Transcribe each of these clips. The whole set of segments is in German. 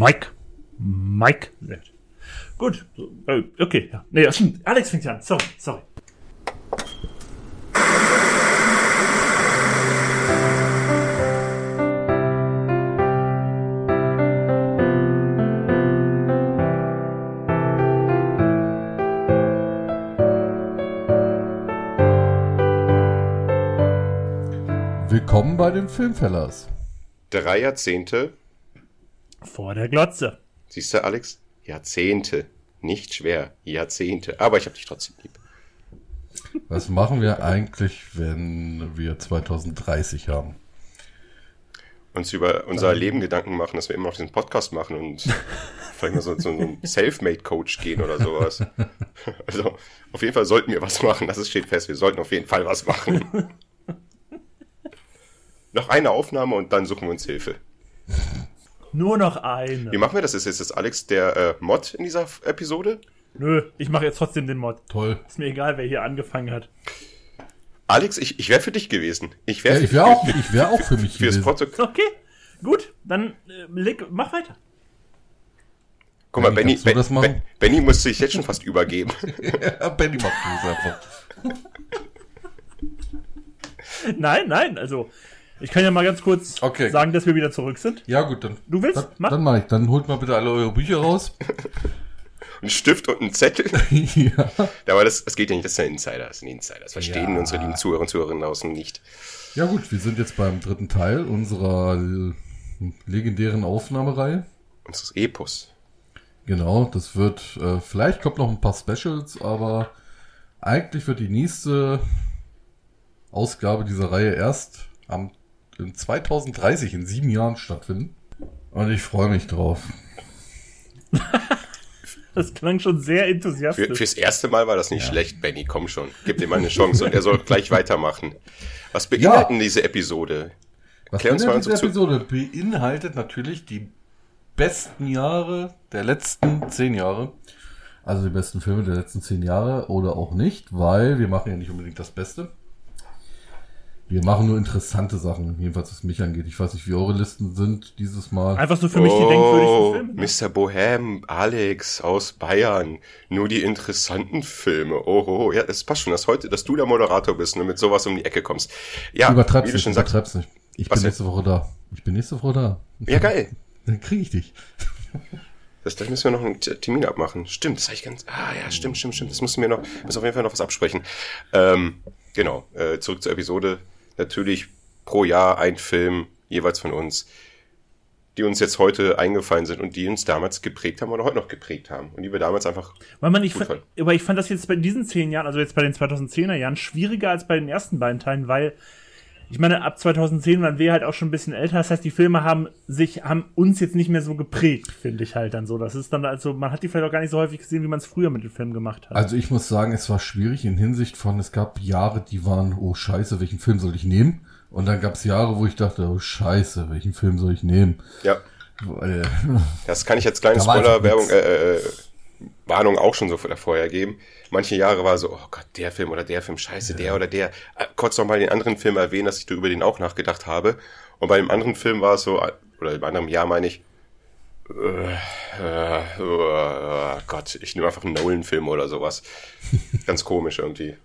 Mike. Mike. Gut. Äh, okay, ja. Nee, Alex fängt an. Sorry, sorry. Willkommen bei den Filmfellers. Drei Jahrzehnte. Vor der Glotze. Siehst du, Alex? Jahrzehnte. Nicht schwer. Jahrzehnte. Aber ich habe dich trotzdem lieb. Was machen wir eigentlich, wenn wir 2030 haben? Uns über unser Leben Gedanken machen, dass wir immer noch diesen Podcast machen und vielleicht mal so zu einem Selfmade-Coach gehen oder sowas. Also, auf jeden Fall sollten wir was machen. Das steht fest. Wir sollten auf jeden Fall was machen. Noch eine Aufnahme und dann suchen wir uns Hilfe. Nur noch eine. Wie machen wir das? Ist jetzt Alex der äh, Mod in dieser Episode? Nö, ich mache jetzt trotzdem den Mod. Toll. Ist mir egal, wer hier angefangen hat. Alex, ich, ich wäre für dich gewesen. Ich wäre ja, ich wär auch, ich wär auch für mich fürs gewesen. Protokoll. Okay, gut, dann äh, leg, mach weiter. Guck mal, Benny, ben, das ben, Benny muss sich jetzt schon fast übergeben. ja, Benny macht das einfach. Nein, nein, also ich kann ja mal ganz kurz Okay. sagen, dass wir wieder zurück sind. Ja gut, dann. Du willst? Dann, Mach. dann mach ich. Dann holt mal bitte alle eure Bücher raus. Ein Stift und ein Zettel. ja. Aber das, das geht ja nicht, das ist ein Insider. Das ist ein Insider. Das verstehen Ja. unsere lieben Zuhörer und Zuhörerinnen außen nicht. ja gut, wir sind jetzt beim dritten Teil unserer l- legendären Aufnahmereihe. Unseres Epos. Genau, das wird, äh, vielleicht kommt noch ein paar Specials, aber eigentlich wird die nächste Ausgabe dieser Reihe erst am 2030 in sieben Jahren stattfinden. Und ich freue mich drauf. Das klang schon sehr Für, enthusiastisch. fürs erste Mal war das nicht schlecht, Benny. Komm schon. Gib ihm mal eine Chance und er soll gleich weitermachen. Was beinhalten diese Episode? Was Klär uns mal diese Episode beinhaltet natürlich die besten Jahre der letzten zehn Jahre. Also die besten Filme der letzten zehn Jahre oder auch nicht, weil wir machen ja nicht unbedingt das Beste. Wir machen nur interessante Sachen, jedenfalls was mich angeht. Ich weiß nicht, wie eure Listen sind dieses Mal. Einfach so für mich die denkwürdigsten Oh, Filme. ne? Mr. Bohem, Alex aus Bayern. Nur die interessanten Filme. Oh, oh, ja, das passt schon, dass heute, dass du der Moderator bist und mit sowas um die Ecke kommst. Ja, Übertreib's wie du nicht, schon sagst. übertreib's nicht. Ich Was bin nächste Woche da. Ich bin nächste Woche da. Ja, geil. Dann kriege ich dich. Das, da müssen wir noch einen Termin abmachen. Stimmt, das habe ich ganz. Ah ja, stimmt, stimmt, stimmt. Das müssen wir noch. Müssen auf jeden Fall noch was absprechen. Ähm, genau. Äh, zurück zur Episode. Natürlich pro Jahr ein Film jeweils von uns, die uns jetzt heute eingefallen sind und die uns damals geprägt haben oder heute noch geprägt haben und die wir damals einfach. Weil man, ich fand, fand. aber ich fand das jetzt bei diesen zehn Jahren, also jetzt bei den 2010er Jahren, schwieriger als bei den ersten beiden Teilen, weil ich meine, ab 2010 waren wir halt auch schon ein bisschen älter. Das heißt, die Filme haben sich, haben uns jetzt nicht mehr so geprägt, finde ich halt dann so. Das ist dann also, man hat die vielleicht auch gar nicht so häufig gesehen, wie man es früher mit den Filmen gemacht hat. Also ich muss sagen, es war schwierig in Hinsicht von, es gab Jahre, die waren, oh scheiße, welchen Film soll ich nehmen? Und dann gab es Jahre, wo ich dachte, oh scheiße, welchen Film soll ich nehmen? Ja, Weil, das kann ich jetzt kleine Spoiler-Werbung, äh, äh, Warnung auch schon so vorher geben. Manche Jahre war so, oh Gott, der Film oder der Film, scheiße, der oder der. Äh, kurz noch mal den anderen Film erwähnen, dass ich über den auch nachgedacht habe. Und bei dem anderen Film war es so, äh, oder im anderen Jahr meine ich, äh, äh, oh Gott, ich nehme einfach einen Nolan-Film oder sowas. Ganz komisch irgendwie.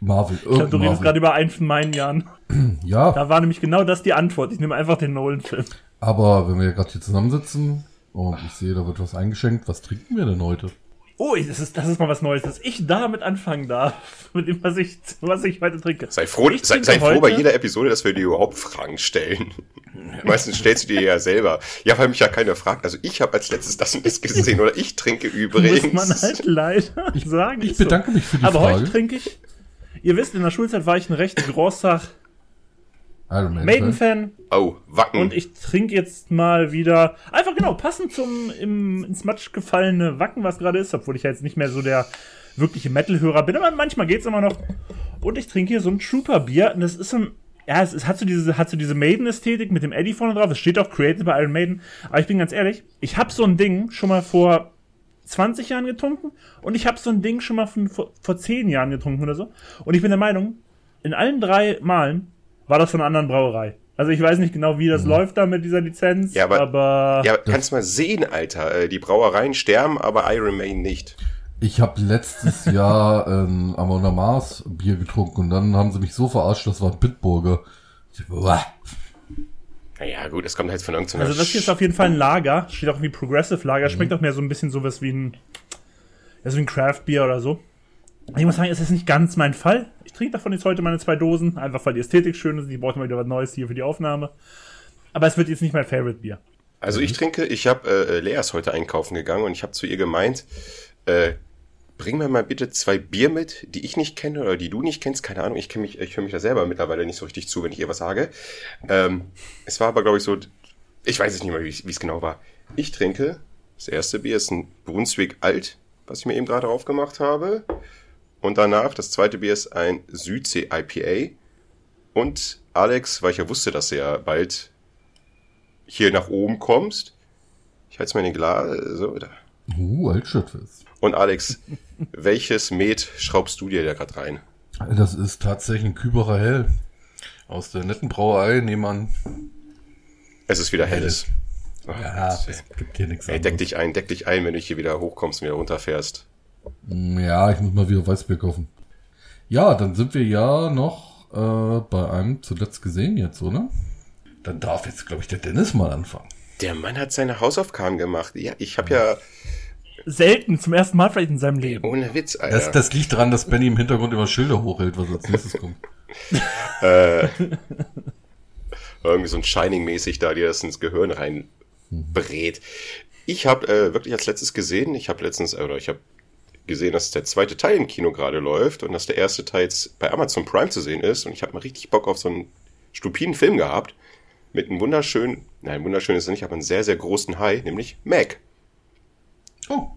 Marvel, ich glaube, du redest gerade über einen von meinen Jahren. Ja, Da war nämlich genau das die Antwort. Ich nehme einfach den Nolan-Film. aber wenn wir gerade hier zusammensitzen und ich sehe, da wird was eingeschenkt, was trinken wir denn heute? Oh, das ist, das ist mal was Neues, dass ich damit anfangen darf, mit dem, was ich, was ich heute trinke. Sei froh, Ich sei, trinke sei froh bei jeder Episode, dass wir dir überhaupt Fragen stellen. Meistens stellst du dir ja selber. Ja, weil mich ja keiner fragt. Also ich habe als letztes das und das gesehen oder ich trinke übrigens. Muss man halt leider sagen. Ich so. bedanke mich für die Aber Frage. heute trinke ich. Ihr wisst, in der Schulzeit war ich ein recht großer Iron Man. Maiden-Fan Oh, Wacken. und ich trinke jetzt mal wieder einfach genau passend zum im, ins Matsch gefallene Wacken, was gerade ist, obwohl ich ja jetzt nicht mehr so der wirkliche Metal-Hörer bin, aber manchmal geht's immer noch. Und ich trinke hier so ein Trooper-Bier und das ist so ein ja, es, es hat so diese, hat so diese Maiden-Ästhetik mit dem Eddie vorne drauf. Es steht auch Created by Iron Maiden. Aber ich bin ganz ehrlich, ich habe so ein Ding schon mal vor 20 Jahren getrunken und ich habe so ein Ding schon mal von, vor, vor 10 Jahren getrunken oder so. Und ich bin der Meinung, in allen drei Malen war das von einer anderen Brauerei. Also ich weiß nicht genau, wie das läuft da mit dieser Lizenz, Ja, aber- aber, Ja, kannst mal sehen, Alter. Äh, Die Brauereien sterben, aber Iron Maiden nicht. Ich habe letztes Jahr ähm, Amona Mars Bier getrunken und dann haben sie mich so verarscht, das war ein Bitburger. Ich. Naja, gut, es kommt halt von irgendeiner... also das hier ist auf jeden Fall ein Lager, steht auch wie Progressive Lager, schmeckt Mhm. auch mehr so ein bisschen sowas wie ein, ja, so wie ein Craft Beer oder so. Ich muss sagen, es ist nicht ganz mein Fall. Ich trinke davon jetzt heute meine zwei Dosen, einfach weil die Ästhetik schön ist. Ich brauche mal wieder was Neues hier für die Aufnahme. Aber es wird jetzt nicht mein Favorite Bier. Also ich trinke, ich habe äh, Lea ist heute einkaufen gegangen und ich habe zu ihr gemeint, äh, bring mir mal bitte zwei Bier mit, die ich nicht kenne oder die du nicht kennst, keine Ahnung, ich kenne mich, ich höre mich da selber mittlerweile nicht so richtig zu, wenn ich ihr was sage. Ähm, es war aber, glaube ich, so, ich weiß es nicht mehr, wie es genau war. Ich trinke, das erste Bier ist ein Brunswick Alt, was ich mir eben gerade aufgemacht habe. Und danach, das zweite Bier ist ein Südsee IPA. Und Alex, weil ich ja wusste, dass du ja bald hier nach oben kommst. Ich halte es mal in den Glas. So, da. Uh, Altstadtfest. Und Alex, welches Met schraubst du dir da gerade rein? Das ist tatsächlich ein Küberer Hell. Aus der netten Brauerei nebenan. Es ist wieder helles. Oh, Ja, Gott. es gibt hier nichts Ey, deck dich ein, deck dich ein, wenn du hier wieder hochkommst und wieder runterfährst. Ja, ich muss mal wieder Weißbier kaufen. Ja, dann sind wir ja noch äh, bei einem zuletzt gesehen jetzt, oder? Dann darf jetzt, glaube ich, der Dennis mal anfangen. Der Mann hat seine Hausaufgaben gemacht. Ja, ich habe ja Selten, zum ersten Mal vielleicht in seinem Leben. ohne Witz, Alter. Das, das liegt daran, dass Benny im Hintergrund immer Schilder hochhält, was als nächstes kommt. irgendwie so ein Shining-mäßig da dir das ins Gehirn reinbrät. Ich habe äh, wirklich als letztes gesehen, ich habe letztens, oder ich habe gesehen, dass der zweite Teil im Kino gerade läuft und dass der erste Teil jetzt bei Amazon Prime zu sehen ist und ich habe mal richtig Bock auf so einen stupiden Film gehabt mit einem wunderschönen, nein, wunderschön ist er nicht, aber einen sehr, sehr großen Hai, nämlich Mac. Oh,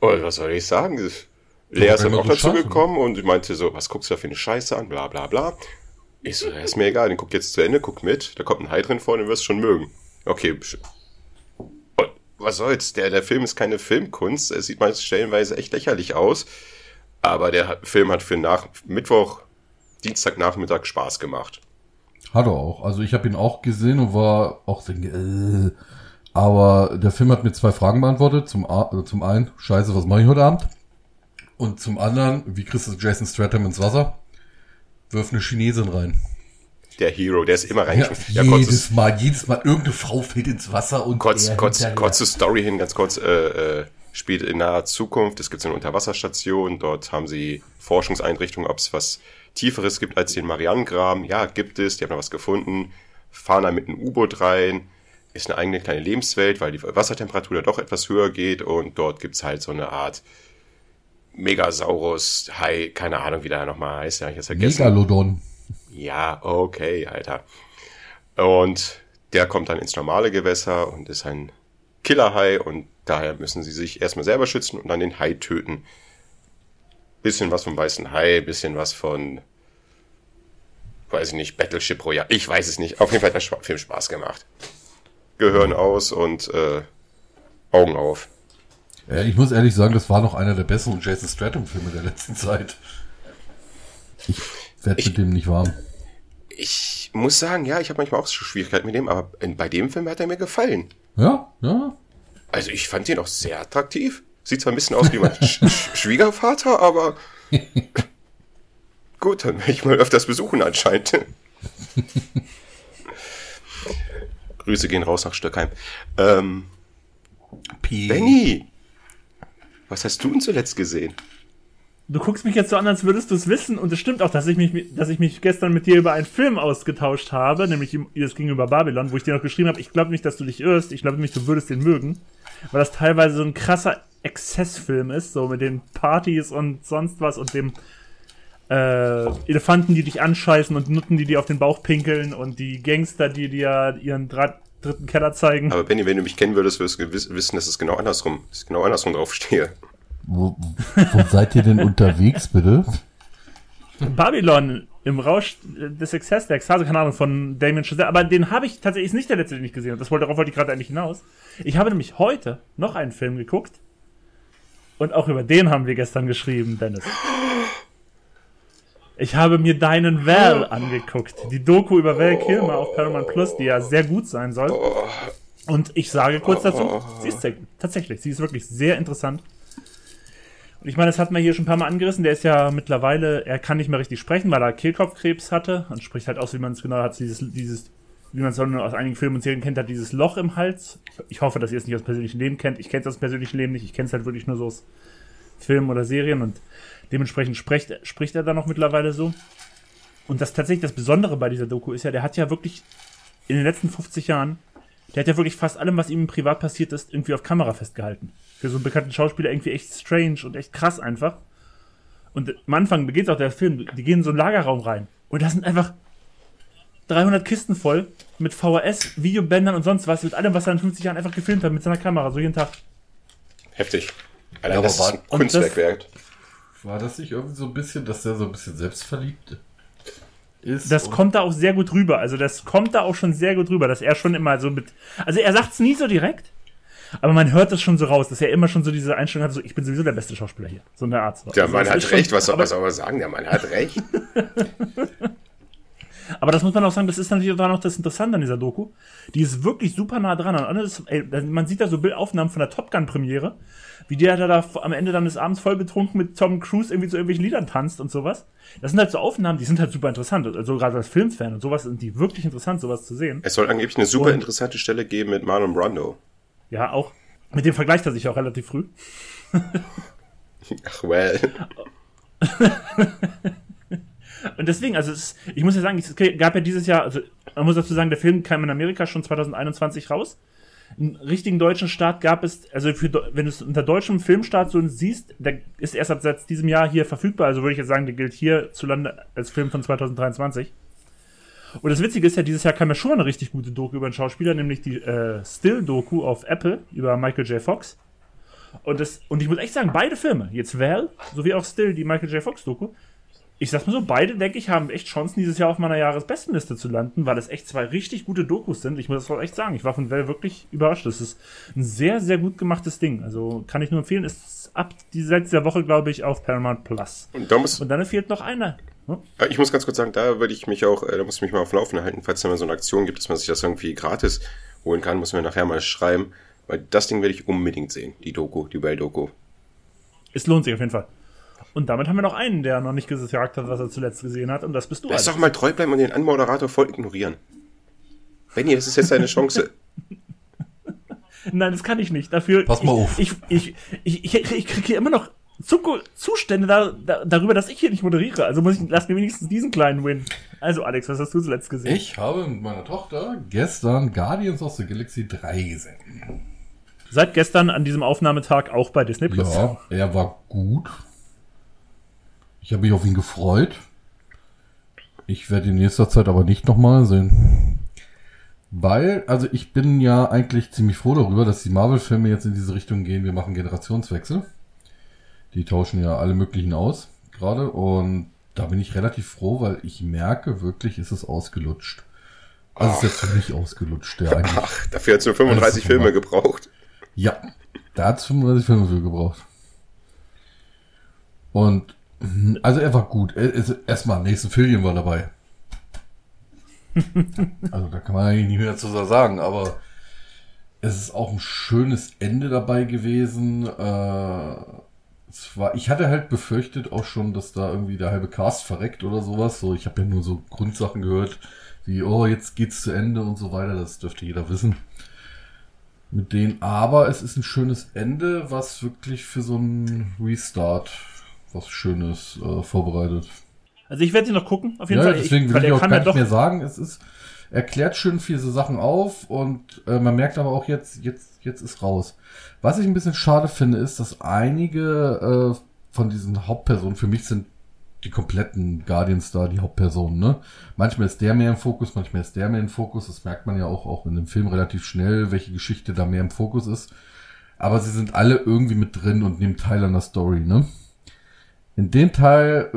Und was soll ich sagen? Lea ist dann auch dazu gekommen und meinte so, was guckst du da für eine Scheiße an, bla bla bla. Ich so, ja, ist mir egal, den guck jetzt zu Ende, guck mit, da kommt ein Hai drin vor, den wirst du schon mögen. Okay, was soll's, der, der Film ist keine Filmkunst, es sieht mal stellenweise echt lächerlich aus, aber der Film hat für nach Mittwoch, Dienstagnachmittag Spaß gemacht. hat er auch. Also ich habe ihn auch gesehen und war auch so, äh, aber der Film hat mir zwei Fragen beantwortet. Zum, also zum einen, scheiße, was mache ich heute Abend? Und zum anderen, wie kriegst du Jason Stratham ins Wasser? Wirf eine Chinesin rein. Der Hero, der ist immer Ja, reingeschmissen. Ja, jedes kurzes, Mal, jedes Mal, irgendeine Frau fällt ins Wasser und kurz, kurz, kurze Story hin, ganz kurz, äh, äh, spielt in naher Zukunft. Es gibt eine Unterwasserstation, dort haben sie Forschungseinrichtungen, ob es was Tieferes gibt als den Marianengraben. Ja, gibt es, die haben da was gefunden, fahren da mit einem U-Boot rein, ist eine eigene kleine Lebenswelt, weil die Wassertemperatur da doch etwas höher geht und dort gibt's halt so eine Art Megasaurus, Hai, keine Ahnung, wie der nochmal heißt, ja, ich hab's vergessen. Megalodon. Ja, okay, Alter. Und der kommt dann ins normale Gewässer und ist ein Killerhai und daher müssen sie sich erstmal selber schützen und dann den Hai töten. Bisschen was vom weißen Hai, bisschen was von, weiß ich nicht, Battleship Royale. Ich weiß es nicht. Auf jeden Fall hat der Film Spaß gemacht. Gehirn aus und äh, Augen auf. Äh, ich muss ehrlich sagen, das war noch einer der besseren Jason Stratham-Filme der letzten Zeit. Ich werde Ich- mit dem nicht warm. Ich muss sagen, ja, ich habe manchmal auch so Schwierigkeiten mit dem, aber bei dem Film hat er mir gefallen. Ja, ja. Also ich fand ihn auch sehr attraktiv. Sieht zwar ein bisschen aus wie mein Sch Schwiegervater, aber gut, dann werde ich mal öfters besuchen anscheinend. Grüße gehen raus nach Stöckheim. Ähm, Benny, was hast du denn zuletzt gesehen? Du guckst mich jetzt so an, als würdest du es wissen, und es stimmt auch, dass ich mich, dass ich mich gestern mit dir über einen Film ausgetauscht habe, nämlich es ging über Babylon, wo ich dir noch geschrieben habe, ich glaube nicht, dass du dich irrst, ich glaube nämlich, du würdest den mögen, weil das teilweise so ein krasser Exzessfilm ist, so mit den Partys und sonst was und dem äh, Elefanten, die dich anscheißen und Nutten, die dir auf den Bauch pinkeln und die Gangster, die dir ihren Dra dritten Keller zeigen. Aber Benny, wenn du mich kennen würdest, würdest du wissen, dass es genau andersrum, dass ich genau andersrum draufstehe. Wo, wo seid ihr denn unterwegs, bitte? Babylon im Rausch des Exzess, der Ekstase, keine Ahnung, von Damien Chazelle. Aber den habe ich tatsächlich, ist nicht der letzte, den ich gesehen habe. Wollte, darauf wollte ich gerade eigentlich hinaus. Ich habe nämlich heute noch einen Film geguckt. Und auch über den haben wir gestern geschrieben, Dennis. Ich habe mir deinen Val angeguckt. Die Doku über Val Kilmer auf Paramount Plus, die ja sehr gut sein soll. Und ich sage kurz dazu, sie ist tatsächlich, sie ist wirklich sehr interessant. Ich meine, das hat man hier schon ein paar Mal angerissen. Der ist ja mittlerweile, er kann nicht mehr richtig sprechen, weil er Kehlkopfkrebs hatte und spricht halt aus, wie man es genau hat, dieses, dieses, wie man es aus einigen Filmen und Serien kennt, hat dieses Loch im Hals. Ich hoffe, dass ihr es nicht aus persönlichem Leben kennt. Ich kenne es aus persönlichem Leben nicht. Ich kenne es halt wirklich nur so aus Filmen oder Serien und dementsprechend spricht, spricht er dann noch mittlerweile so. Und das tatsächlich das Besondere bei dieser Doku ist ja, der hat ja wirklich in den letzten 50 Jahren, der hat ja wirklich fast allem, was ihm privat passiert ist, irgendwie auf Kamera festgehalten. Für so einen bekannten Schauspieler irgendwie echt strange und echt krass einfach. Und am Anfang beginnt auch der Film, die gehen in so einen Lagerraum rein. Und da sind einfach 300 Kisten voll mit VHS, Videobändern und sonst was, mit allem, was er in 50 Jahren einfach gefilmt hat, mit seiner Kamera, so jeden Tag. Heftig. Alter, Ja, aber das ist war- ein Kunstwerk wert. War das nicht irgendwie so ein bisschen, dass der so ein bisschen selbstverliebt ist? Das kommt da auch sehr gut rüber. Also das kommt da auch schon sehr gut rüber, dass er schon immer so mit. Also er sagt es nie so direkt, aber man hört das schon so raus, dass er immer schon so diese Einstellung hat, so ich bin sowieso der beste Schauspieler hier. So eine Art. Der Also Mann hat ist schon- recht, was soll, aber, was soll man sagen? Der Mann hat recht. aber das muss man auch sagen, das ist natürlich auch noch das Interessante an dieser Doku. Die ist wirklich super nah dran an alles. Ey, man sieht da so Bildaufnahmen von der Top Gun Premiere, wie der da, am Ende dann des Abends voll betrunken mit Tom Cruise irgendwie zu irgendwelchen Liedern tanzt und sowas. Das sind halt so Aufnahmen, die sind halt super interessant. Also gerade als Filmfan und sowas sind die wirklich interessant, sowas zu sehen. Es soll angeblich eine super Und- interessante Stelle geben mit Marlon Brando. Ja, auch. Mit dem vergleicht er sich auch relativ früh. Ach, well. Und deswegen, also es, ich muss ja sagen, es gab ja dieses Jahr, also man muss dazu sagen, der Film kam in Amerika schon 2021 raus. Einen richtigen deutschen Start gab es, also für, wenn du es unter deutschem Filmstart so siehst, der ist erst ab seit diesem Jahr hier verfügbar, also würde ich jetzt sagen, der gilt hierzulande als Film von 2023. Und das Witzige ist ja, dieses Jahr kam ja schon mal eine richtig gute Doku über einen Schauspieler, nämlich die äh, Still-Doku auf Apple über Michael J. Fox. Und, das, und ich muss echt sagen, beide Filme, jetzt Val, sowie auch Still, die Michael J. Fox-Doku, ich sag's mal so, beide, denke ich, haben echt Chancen, dieses Jahr auf meiner Jahresbestenliste zu landen, weil es echt zwei richtig gute Dokus sind. Ich muss das echt sagen. Ich war von Val wirklich überrascht. Das ist ein sehr, sehr gut gemachtes Ding. Also kann ich nur empfehlen. Ist ab die, seit dieser Woche, glaube ich, auf Paramount Plus. Und da muss, Und dann fehlt noch einer. Hm? ich muss ganz kurz sagen, da würde ich mich auch, äh, da muss ich mich mal auf dem Laufenden halten, falls es da mal so eine Aktion gibt, dass man sich das irgendwie gratis holen kann, muss man nachher mal schreiben. Weil das Ding werde ich unbedingt sehen, die Doku, die Well-Doku. Es lohnt sich auf jeden Fall. Und damit haben wir noch einen, der noch nicht gesagt hat, was er zuletzt gesehen hat. Und das bist du. Lass doch mal treu bleiben und den Anmoderator voll ignorieren. Benny, das ist jetzt deine Chance. Nein, das kann ich nicht. Dafür. Pass mal ich, auf. Ich, ich, ich, ich, ich kriege hier immer noch Zustände da, da, darüber, dass ich hier nicht moderiere. Also muss ich, lass mir wenigstens diesen kleinen Win. Also, Alex, was hast du zuletzt gesehen? Ich habe mit meiner Tochter gestern Guardians of the Galaxy 3 gesehen. Seit gestern an diesem Aufnahmetag auch bei Disney Plus. Ja, er war gut. Ich habe mich auf ihn gefreut. Ich werde in nächster Zeit aber nicht nochmal sehen. Weil, also ich bin ja eigentlich ziemlich froh darüber, dass die Marvel-Filme jetzt in diese Richtung gehen. Wir machen Generationswechsel. Die tauschen ja alle möglichen aus gerade. Und da bin ich relativ froh, weil ich merke wirklich, ist es ausgelutscht. Also es ist jetzt für mich ausgelutscht, der eigentlich. Ach, dafür hat nur 35 Alles Filme super. gebraucht. Ja, da hat es 35 Filme für gebraucht. Und also er war gut. Er, erstmal nächsten Filien war dabei. also da kann man eigentlich nicht mehr zu sagen, aber es ist auch ein schönes Ende dabei gewesen. Äh, es war, ich hatte halt befürchtet auch schon, dass da irgendwie der halbe Cast verreckt oder sowas. So, ich habe ja nur so Grundsachen gehört, wie oh jetzt geht's zu Ende und so weiter. Das dürfte jeder wissen mit denen. Aber es ist ein schönes Ende, was wirklich für so einen Restart was Schönes äh, vorbereitet. Also ich werde sie noch gucken, auf jeden Ja, Fall. deswegen will weil ich auch gar nicht mehr sagen. Es ist erklärt schön viele Sachen auf und äh, man merkt aber auch jetzt, jetzt, jetzt ist raus. Was ich ein bisschen schade finde, ist, dass einige äh, von diesen Hauptpersonen, für mich sind die kompletten Guardians da die Hauptpersonen, ne? Manchmal ist der mehr im Fokus, manchmal ist der mehr im Fokus. Das merkt man ja auch, auch in dem Film relativ schnell, welche Geschichte da mehr im Fokus ist. Aber sie sind alle irgendwie mit drin und nehmen teil an der Story, ne? In dem Teil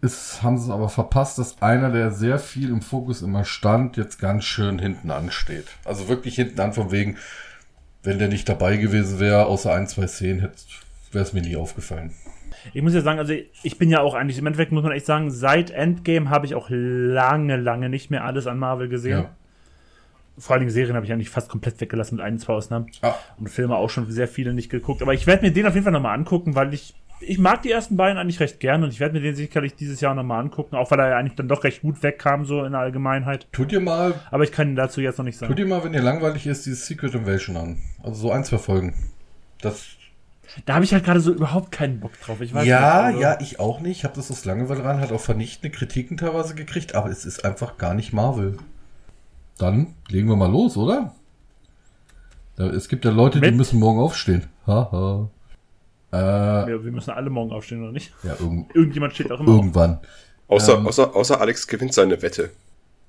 ist, haben sie es aber verpasst, dass einer, der sehr viel im Fokus immer stand, jetzt ganz schön hinten ansteht. Also wirklich hinten an, von wegen, wenn der nicht dabei gewesen wäre, außer ein, zwei Szenen, wäre es mir nie aufgefallen. Ich muss ja sagen, also ich bin ja auch eigentlich, im Endeffekt muss man echt sagen, seit Endgame habe ich auch lange, lange nicht mehr alles an Marvel gesehen. Ja. Vor allen Dingen Serien habe ich eigentlich fast komplett weggelassen mit ein, zwei Ausnahmen. Ah. Und Filme auch schon sehr viele nicht geguckt. Aber ich werde mir den auf jeden Fall nochmal angucken, weil ich, ich mag die ersten beiden eigentlich recht gern und ich werde mir den sicherlich dieses Jahr nochmal angucken, auch weil er ja eigentlich dann doch recht gut wegkam, so in der Allgemeinheit. Tut ihr mal, Aber ich kann ihn dazu jetzt noch nicht tut sagen. ihr mal, wenn ihr langweilig ist, dieses Secret Invasion an. Also so ein, zwei Folgen. Das Da habe ich halt gerade so überhaupt keinen Bock drauf. Ich weiß ja, nicht, also- ja, ich auch nicht. Ich habe das aus Langeweile ran, hat auch vernichtende Kritiken teilweise gekriegt, aber es ist einfach gar nicht Marvel. Dann legen wir mal los, oder? Es gibt ja Leute, die Mit? müssen morgen aufstehen. Haha. Äh, ja, Wir, wir müssen alle morgen aufstehen, oder nicht? irgend, Irgendjemand steht auch immer auf. irgendwann. Außer, Ähm. außer, außer Alex gewinnt seine Wette.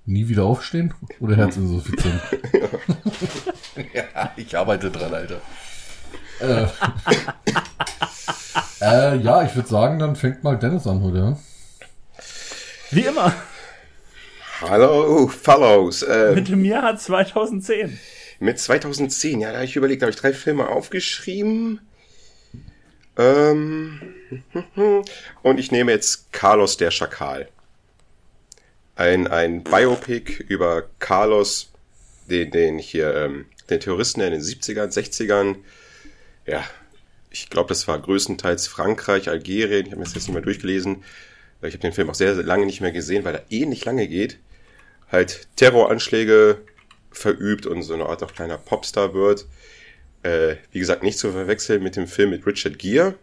Nie wieder aufstehen? Oder Herzinsuffizienz? ja, ich arbeite dran, Alter. Äh, äh, ja, ich würde sagen, dann fängt mal Dennis an heute. ja? Wie immer. Hallo, Fellows. Äh, Mit dem Jahr 2010. Mit 2010, ja, da habe ich überlegt, da habe ich drei Filme aufgeschrieben. Ähm, und ich nehme jetzt Carlos der Schakal. Ein, ein Biopic über Carlos, den, den hier, ähm, den Terroristen in den 70ern, 60ern. Ja, ich glaube, das war größtenteils Frankreich, Algerien. Ich habe mir das jetzt nicht mehr durchgelesen. Ich habe den Film auch sehr, sehr lange nicht mehr gesehen, weil er ähnlich lange geht. Halt Terroranschläge verübt und so eine Art auch kleiner Popstar wird. Äh, wie gesagt, nicht zu verwechseln mit dem Film mit Richard Gere,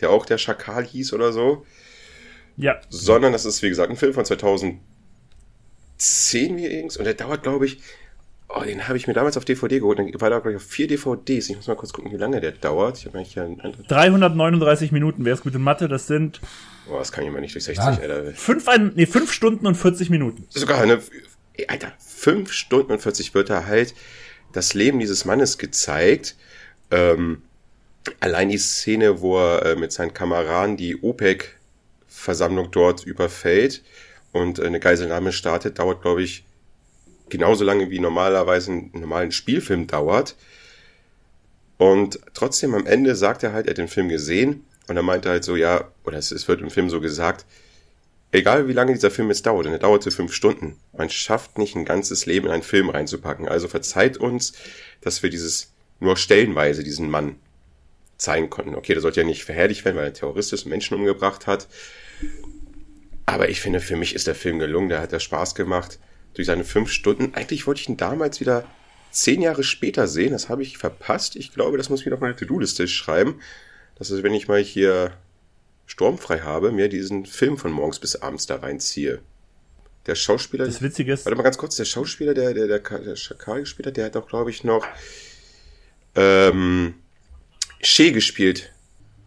der auch der Schakal hieß oder so, Ja. sondern das ist, wie gesagt, ein Film von 2010 wie irgendwas und der dauert, glaube ich, oh, den habe ich mir damals auf DVD geholt, dann war da, glaube ich, auf vier DVDs. Ich muss mal kurz gucken, wie lange der dauert. Ich habe eigentlich ja ein anderes, 339 Minuten, wer ist gut in Mathe? Das sind oh, das kann ich mal nicht durch 60, Ja. Alter. fünf, ein, nee, fünf Stunden und 40 Minuten. sogar eine, Alter, fünf Stunden und 40 Wörter halt das Leben dieses Mannes gezeigt. Ähm, allein die Szene, wo er äh, mit seinen Kameraden die OPEC-Versammlung dort überfällt und äh, eine Geiselnahme startet, dauert, glaube ich, genauso lange wie normalerweise ein normalen Spielfilm dauert. Und trotzdem am Ende sagt er halt, er hat den Film gesehen und er meinte halt so, ja, oder es, es wird im Film so gesagt, egal wie lange dieser Film jetzt dauert, und er dauerte fünf Stunden, man schafft nicht ein ganzes Leben in einen Film reinzupacken. Also verzeiht uns, dass wir dieses nur stellenweise diesen Mann zeigen konnten. Okay, der sollte ja nicht verherrlicht werden, weil er Terrorist ist und Menschen umgebracht hat. Aber ich finde, für mich ist der Film gelungen, der hat ja Spaß gemacht. Durch seine fünf Stunden. Eigentlich wollte ich ihn damals wieder zehn Jahre später sehen. Das habe ich verpasst. Ich glaube, das muss ich wieder auf meine To-Do-Liste schreiben. Das ist, wenn ich mal hier sturmfrei habe, mir diesen Film von morgens bis abends da reinziehe. Der Schauspieler. Das Witzige ist, Warte mal ganz kurz, der Schauspieler, der, der, der, der Schakal gespielt hat, der hat doch, glaube ich, noch ähm, Shea gespielt.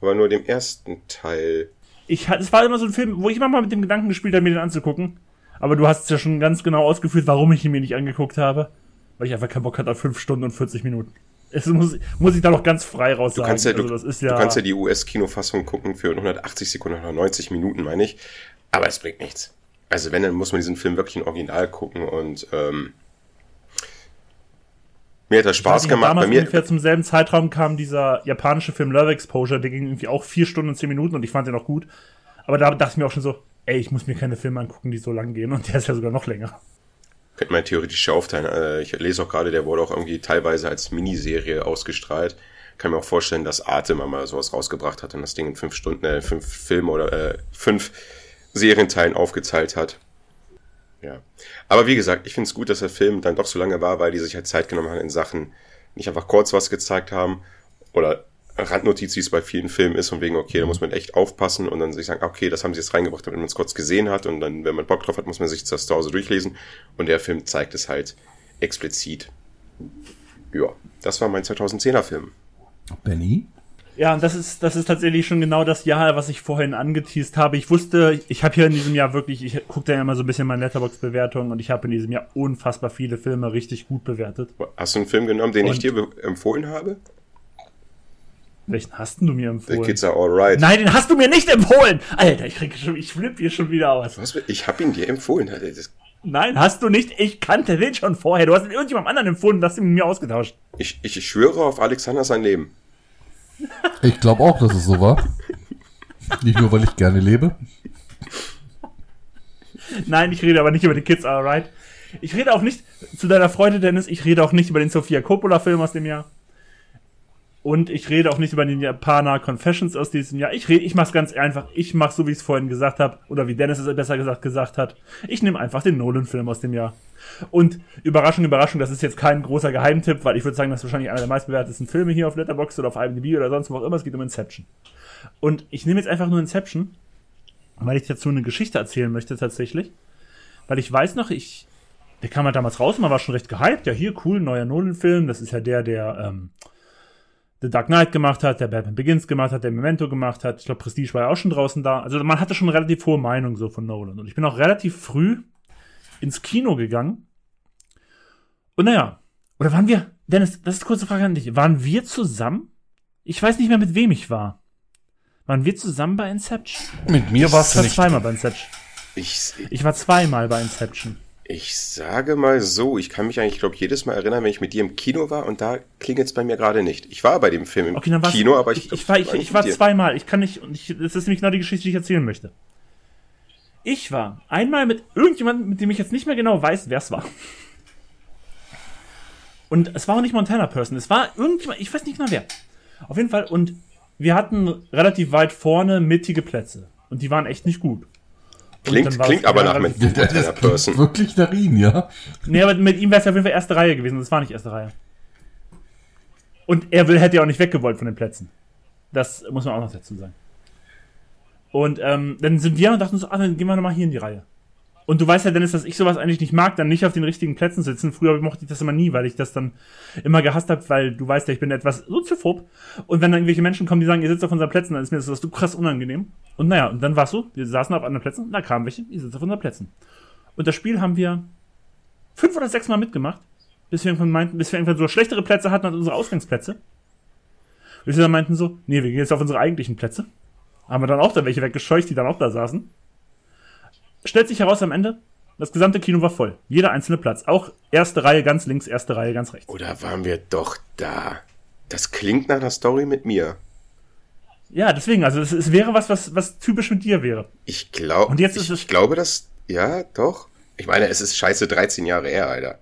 Aber nur dem ersten Teil. ich, es war immer so ein Film, wo ich immer mal mit dem Gedanken gespielt habe, mir den anzugucken. Aber du hast es ja schon ganz genau ausgeführt, warum ich ihn mir nicht angeguckt habe. Weil ich einfach keinen Bock hatte auf fünf Stunden und 40 Minuten. Es muss, muss ich da noch ganz frei raus Du sagen. kannst ja, du, also ist du ja, kannst ja die US-Kinofassung gucken für 180 Sekunden oder 90 Minuten, meine ich. Aber es bringt nichts. Also wenn, dann muss man diesen Film wirklich in Original gucken und ähm, mir hat das Spaß nicht, gemacht. Damals Bei mir, ungefähr zum selben Zeitraum kam dieser japanische Film Love Exposure, der ging irgendwie auch vier Stunden und zehn Minuten und ich fand den auch gut. Aber da dachte ich mir auch schon so, ey, ich muss mir keine Filme angucken, die so lang gehen und der ist ja sogar noch länger. Könnte man theoretisch ja aufteilen. Äh, Ich lese auch gerade, der wurde auch irgendwie teilweise als Miniserie ausgestrahlt. Kann mir auch vorstellen, dass Arte mal sowas rausgebracht hat und das Ding in fünf Stunden, äh, fünf Filme oder äh, fünf Serienteilen aufgeteilt hat. Ja. Aber wie gesagt, ich finde es gut, dass der Film dann doch so lange war, weil die sich halt Zeit genommen haben in Sachen, nicht einfach kurz was gezeigt haben oder Randnotiz, wie es bei vielen Filmen ist, und wegen, okay, da muss man echt aufpassen und dann sich sagen, okay, das haben sie jetzt reingebracht, damit man es kurz gesehen hat und dann, wenn man Bock drauf hat, muss man sich das zu Hause durchlesen und der Film zeigt es halt explizit. Ja, das war mein 2010er Film. Benny? Ja, und das ist, das ist tatsächlich schon genau das Jahr, was ich vorhin angeteased habe. Ich wusste, ich habe hier in diesem Jahr wirklich, ich gucke da ja immer so ein bisschen meine Letterbox-Bewertung und ich habe in diesem Jahr unfassbar viele Filme richtig gut bewertet. Hast du einen Film genommen, den ich Und- dir be- empfohlen habe? Welchen hast du mir The empfohlen? Kids Are Alright. Nein, den hast du mir nicht empfohlen! Alter, ich krieg schon, ich flipp hier schon wieder aus. Was? Ich habe ihn dir empfohlen. Das- Nein, hast du nicht. Ich kannte den schon vorher. Du hast ihn irgendjemandem anderen empfohlen und hast ihn mit mir ausgetauscht. Ich, ich schwöre auf Alexander sein Leben. Ich glaube auch, dass es so war. Nicht nur, weil ich gerne lebe. Nein, ich rede aber nicht über die Kids Are Right. Ich rede auch nicht, zu deiner Freude, Dennis, ich rede auch nicht über den Sofia Coppola-Film aus dem Jahr. Und ich rede auch nicht über den Japaner Confessions aus diesem Jahr. Ich rede, ich mach's ganz einfach. Ich mach so, wie ich es vorhin gesagt habe, oder wie Dennis es besser gesagt gesagt hat. Ich nehme einfach den Nolan-Film aus dem Jahr. Und Überraschung, Überraschung, das ist jetzt kein großer Geheimtipp, weil ich würde sagen, das ist wahrscheinlich einer der meistbewertesten Filme hier auf Letterboxd oder auf IMDb oder sonst wo auch immer. Es geht um Inception. Und ich nehme jetzt einfach nur Inception, weil ich dazu eine Geschichte erzählen möchte tatsächlich. Weil ich weiß noch, ich, der kam halt damals raus, man war schon recht gehypt. Ja, hier, cool, neuer Nolan-Film. Das ist ja der, der ähm, The Dark Knight gemacht hat, der Batman Begins gemacht hat, der Memento gemacht hat. Ich glaube, Prestige war ja auch schon draußen da. Also man hatte schon relativ hohe Meinung so von Nolan. Und ich bin auch relativ früh ins Kino gegangen. Und naja, oder waren wir, Dennis, das ist eine kurze Frage an dich. Waren wir zusammen? Ich weiß nicht mehr, mit wem ich war. Waren wir zusammen bei Inception? Mit mir war's Ich war nicht. zweimal bei Inception. Ich, Ich war zweimal bei Inception. Ich sage mal so, ich kann mich eigentlich, glaube jedes Mal erinnern, wenn ich mit dir im Kino war und da klingelt es bei mir gerade nicht. Ich war bei dem Film im Okay, Kino, aber ich, ich, ich war, ich, ich war zweimal. Ich kann nicht, und ich, das ist nämlich genau die Geschichte, die ich erzählen möchte. Ich war einmal mit irgendjemandem, mit dem ich jetzt nicht mehr genau weiß, wer es war. Und es war auch nicht Montana Person, es war irgendjemand, ich weiß nicht genau wer. Auf jeden Fall, und wir hatten relativ weit vorne mittige Plätze. Und die waren echt nicht gut. Klingt, klingt aber nach mit klingt Person. wirklich nach Ihnen, ja? Nee, aber mit ihm wäre es ja auf jeden Fall erste Reihe gewesen. Das war nicht erste Reihe. Und er will, hätte ja auch nicht weggewollt von den Plätzen. Das muss man auch noch dazu sagen. Und ähm, dann sind wir und dachten so, ah, dann gehen wir nochmal hier in die Reihe. Und du weißt ja, Dennis, dass ich sowas eigentlich nicht mag, dann nicht auf den richtigen Plätzen sitzen. Früher mochte ich das immer nie, weil ich das dann immer gehasst habe, weil du weißt ja, ich bin etwas soziophob. Und wenn dann irgendwelche Menschen kommen, die sagen, ihr sitzt auf unseren Plätzen, dann ist mir das so krass unangenehm. Und naja, und dann war's so, wir saßen auf anderen Plätzen, da kamen welche, ihr sitzt auf unseren Plätzen. Und das Spiel haben wir fünf oder sechs Mal mitgemacht, bis wir irgendwann meinten, bis wir irgendwann so schlechtere Plätze hatten als unsere Ausgangsplätze. Bis wir dann meinten so, nee, wir gehen jetzt auf unsere eigentlichen Plätze. Haben wir dann auch da welche weggescheucht, die dann auch da saßen. Stellt sich heraus am Ende, das gesamte Kino war voll. Jeder einzelne Platz. Auch erste Reihe ganz links, erste Reihe ganz rechts. Oder waren wir doch da? Das klingt nach einer Story mit mir. Ja, deswegen, also es, es wäre was, was, was typisch mit dir wäre. Ich glaube, Und jetzt ich, ist es- ich glaube, dass, ja, doch. Ich meine, es ist scheiße 13 Jahre her, Alter.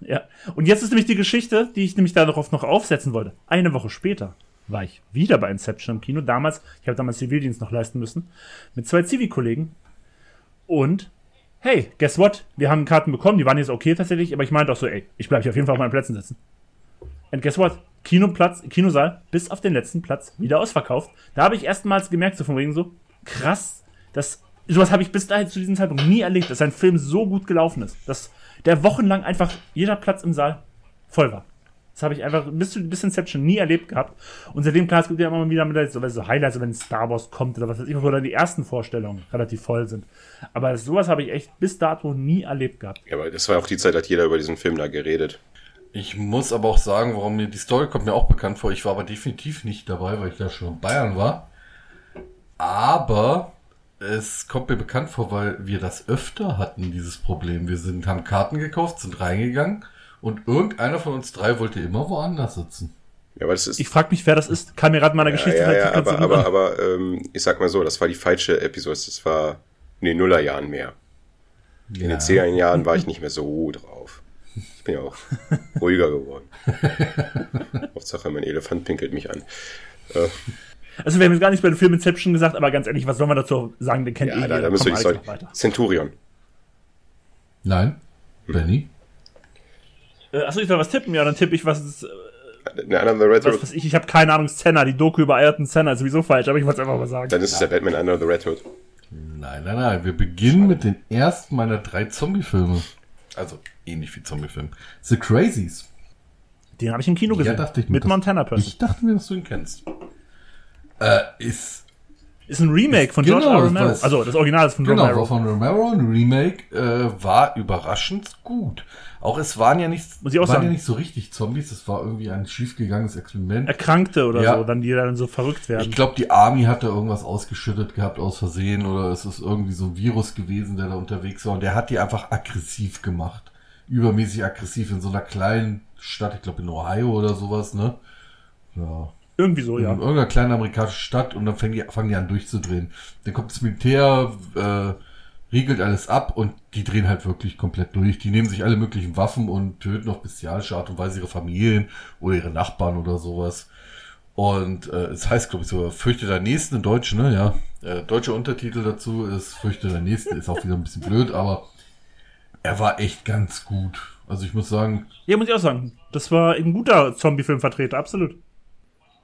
Ja. Und jetzt ist nämlich die Geschichte, die ich nämlich darauf noch aufsetzen wollte. Eine Woche später war ich wieder bei Inception im Kino. Damals, ich habe damals Zivildienst noch leisten müssen, mit zwei Zivi-Kollegen. Und, hey, guess what? Wir haben Karten bekommen, die waren jetzt okay tatsächlich, aber ich meinte auch so, ey, ich bleibe hier auf jeden Fall auf meinen Plätzen sitzen. Und guess what? Kinoplatz, Kinosaal, bis auf den letzten Platz wieder ausverkauft. Da habe ich erstmals gemerkt, so von wegen so, krass, das, sowas habe ich bis dahin zu diesem Zeitpunkt nie erlebt, dass ein Film so gut gelaufen ist. Dass der wochenlang einfach jeder Platz im Saal voll war. Das habe ich einfach bis zu bis Inception nie erlebt gehabt. Und seitdem, klar, es gibt ja immer wieder mit so, so Highlights, wenn Star Wars kommt oder was weiß ich, wo dann die ersten Vorstellungen relativ voll sind. Aber sowas habe ich echt bis dato nie erlebt gehabt. Ja, aber das war auch die Zeit, da hat jeder über diesen Film da geredet. Ich muss aber auch sagen, warum mir die Story kommt mir auch bekannt vor. Ich war aber definitiv nicht dabei, weil ich da schon in Bayern war. Aber es kommt mir bekannt vor, weil wir das öfter hatten, dieses Problem. Wir sind, haben Karten gekauft, sind reingegangen und irgendeiner von uns drei wollte immer woanders sitzen. Ja, aber das ist. Ich frage mich, wer das ist. Kann mir gerade meiner ja, Geschichte ja, ja, aber, aber, aber ähm, ich sag mal so, das war die falsche Episode. Das war in den Nullerjahren mehr. In den 10er Jahren war ich nicht mehr so drauf. Ich bin ja auch ruhiger geworden. Hauptsache, mein Elefant pinkelt mich an. Äh, Also wir haben jetzt gar nichts bei dem Film Inception gesagt, aber ganz ehrlich, was soll man dazu sagen? Den kennt ja, eh da, jeder. da müssen wir mach weiter. Centurion. Nein? Benny? Äh, achso, ich soll was tippen? Ja, dann tippe ich, was ist, äh, was weiß ich, ich habe keine Ahnung, Senna, die Doku über Ayrton Senna ist sowieso falsch, aber ich wollte es einfach mal sagen. Dann ist es der Batman Under the Red Hood. Nein, nein, nein. Wir beginnen mit den ersten meiner drei Zombie-Filme. Also ähnlich wie Zombie-Film. The Crazies. Den habe ich im Kino gesehen. Ja, dachte ich mir. mit dass- Montana Person. Ich dachte mir, dass du ihn kennst. Äh, ist Ist ein Remake von Genau, George R. das Romero. Also das Original ist von Genau, Romero. war von Romero ein Remake, äh, war überraschend gut. Auch es waren ja nicht, Muss ich auch waren sagen. ja nicht so richtig Zombies, es war irgendwie ein schiefgegangenes Experiment. Erkrankte oder Ja. so, dann die dann so verrückt werden. Ich glaube, die Army hat da irgendwas ausgeschüttet gehabt aus Versehen oder es ist irgendwie so ein Virus gewesen, der da unterwegs war und der hat die einfach aggressiv gemacht. Übermäßig aggressiv in so einer kleinen Stadt, ich glaube in Ohio oder sowas, ne? Ja. Irgendwie so, in ja. irgendeiner kleinen amerikanischen Stadt und dann fangen die, fangen die an durchzudrehen. Dann kommt das Militär, äh, riegelt alles ab und die drehen halt wirklich komplett durch. Die nehmen sich alle möglichen Waffen und töten auf bestialische Art und Weise ihre Familien oder ihre Nachbarn oder sowas. Und äh, es heißt, glaube ich, so, Fürchte der Nächsten in Deutsch, ne? Ja. Äh, deutscher Untertitel dazu ist Fürchte der Nächsten, ist auch wieder ein bisschen blöd, aber er war echt ganz gut. Also ich muss sagen, Ja, muss ich auch sagen. Das war ein guter Zombie-Filmvertreter, absolut.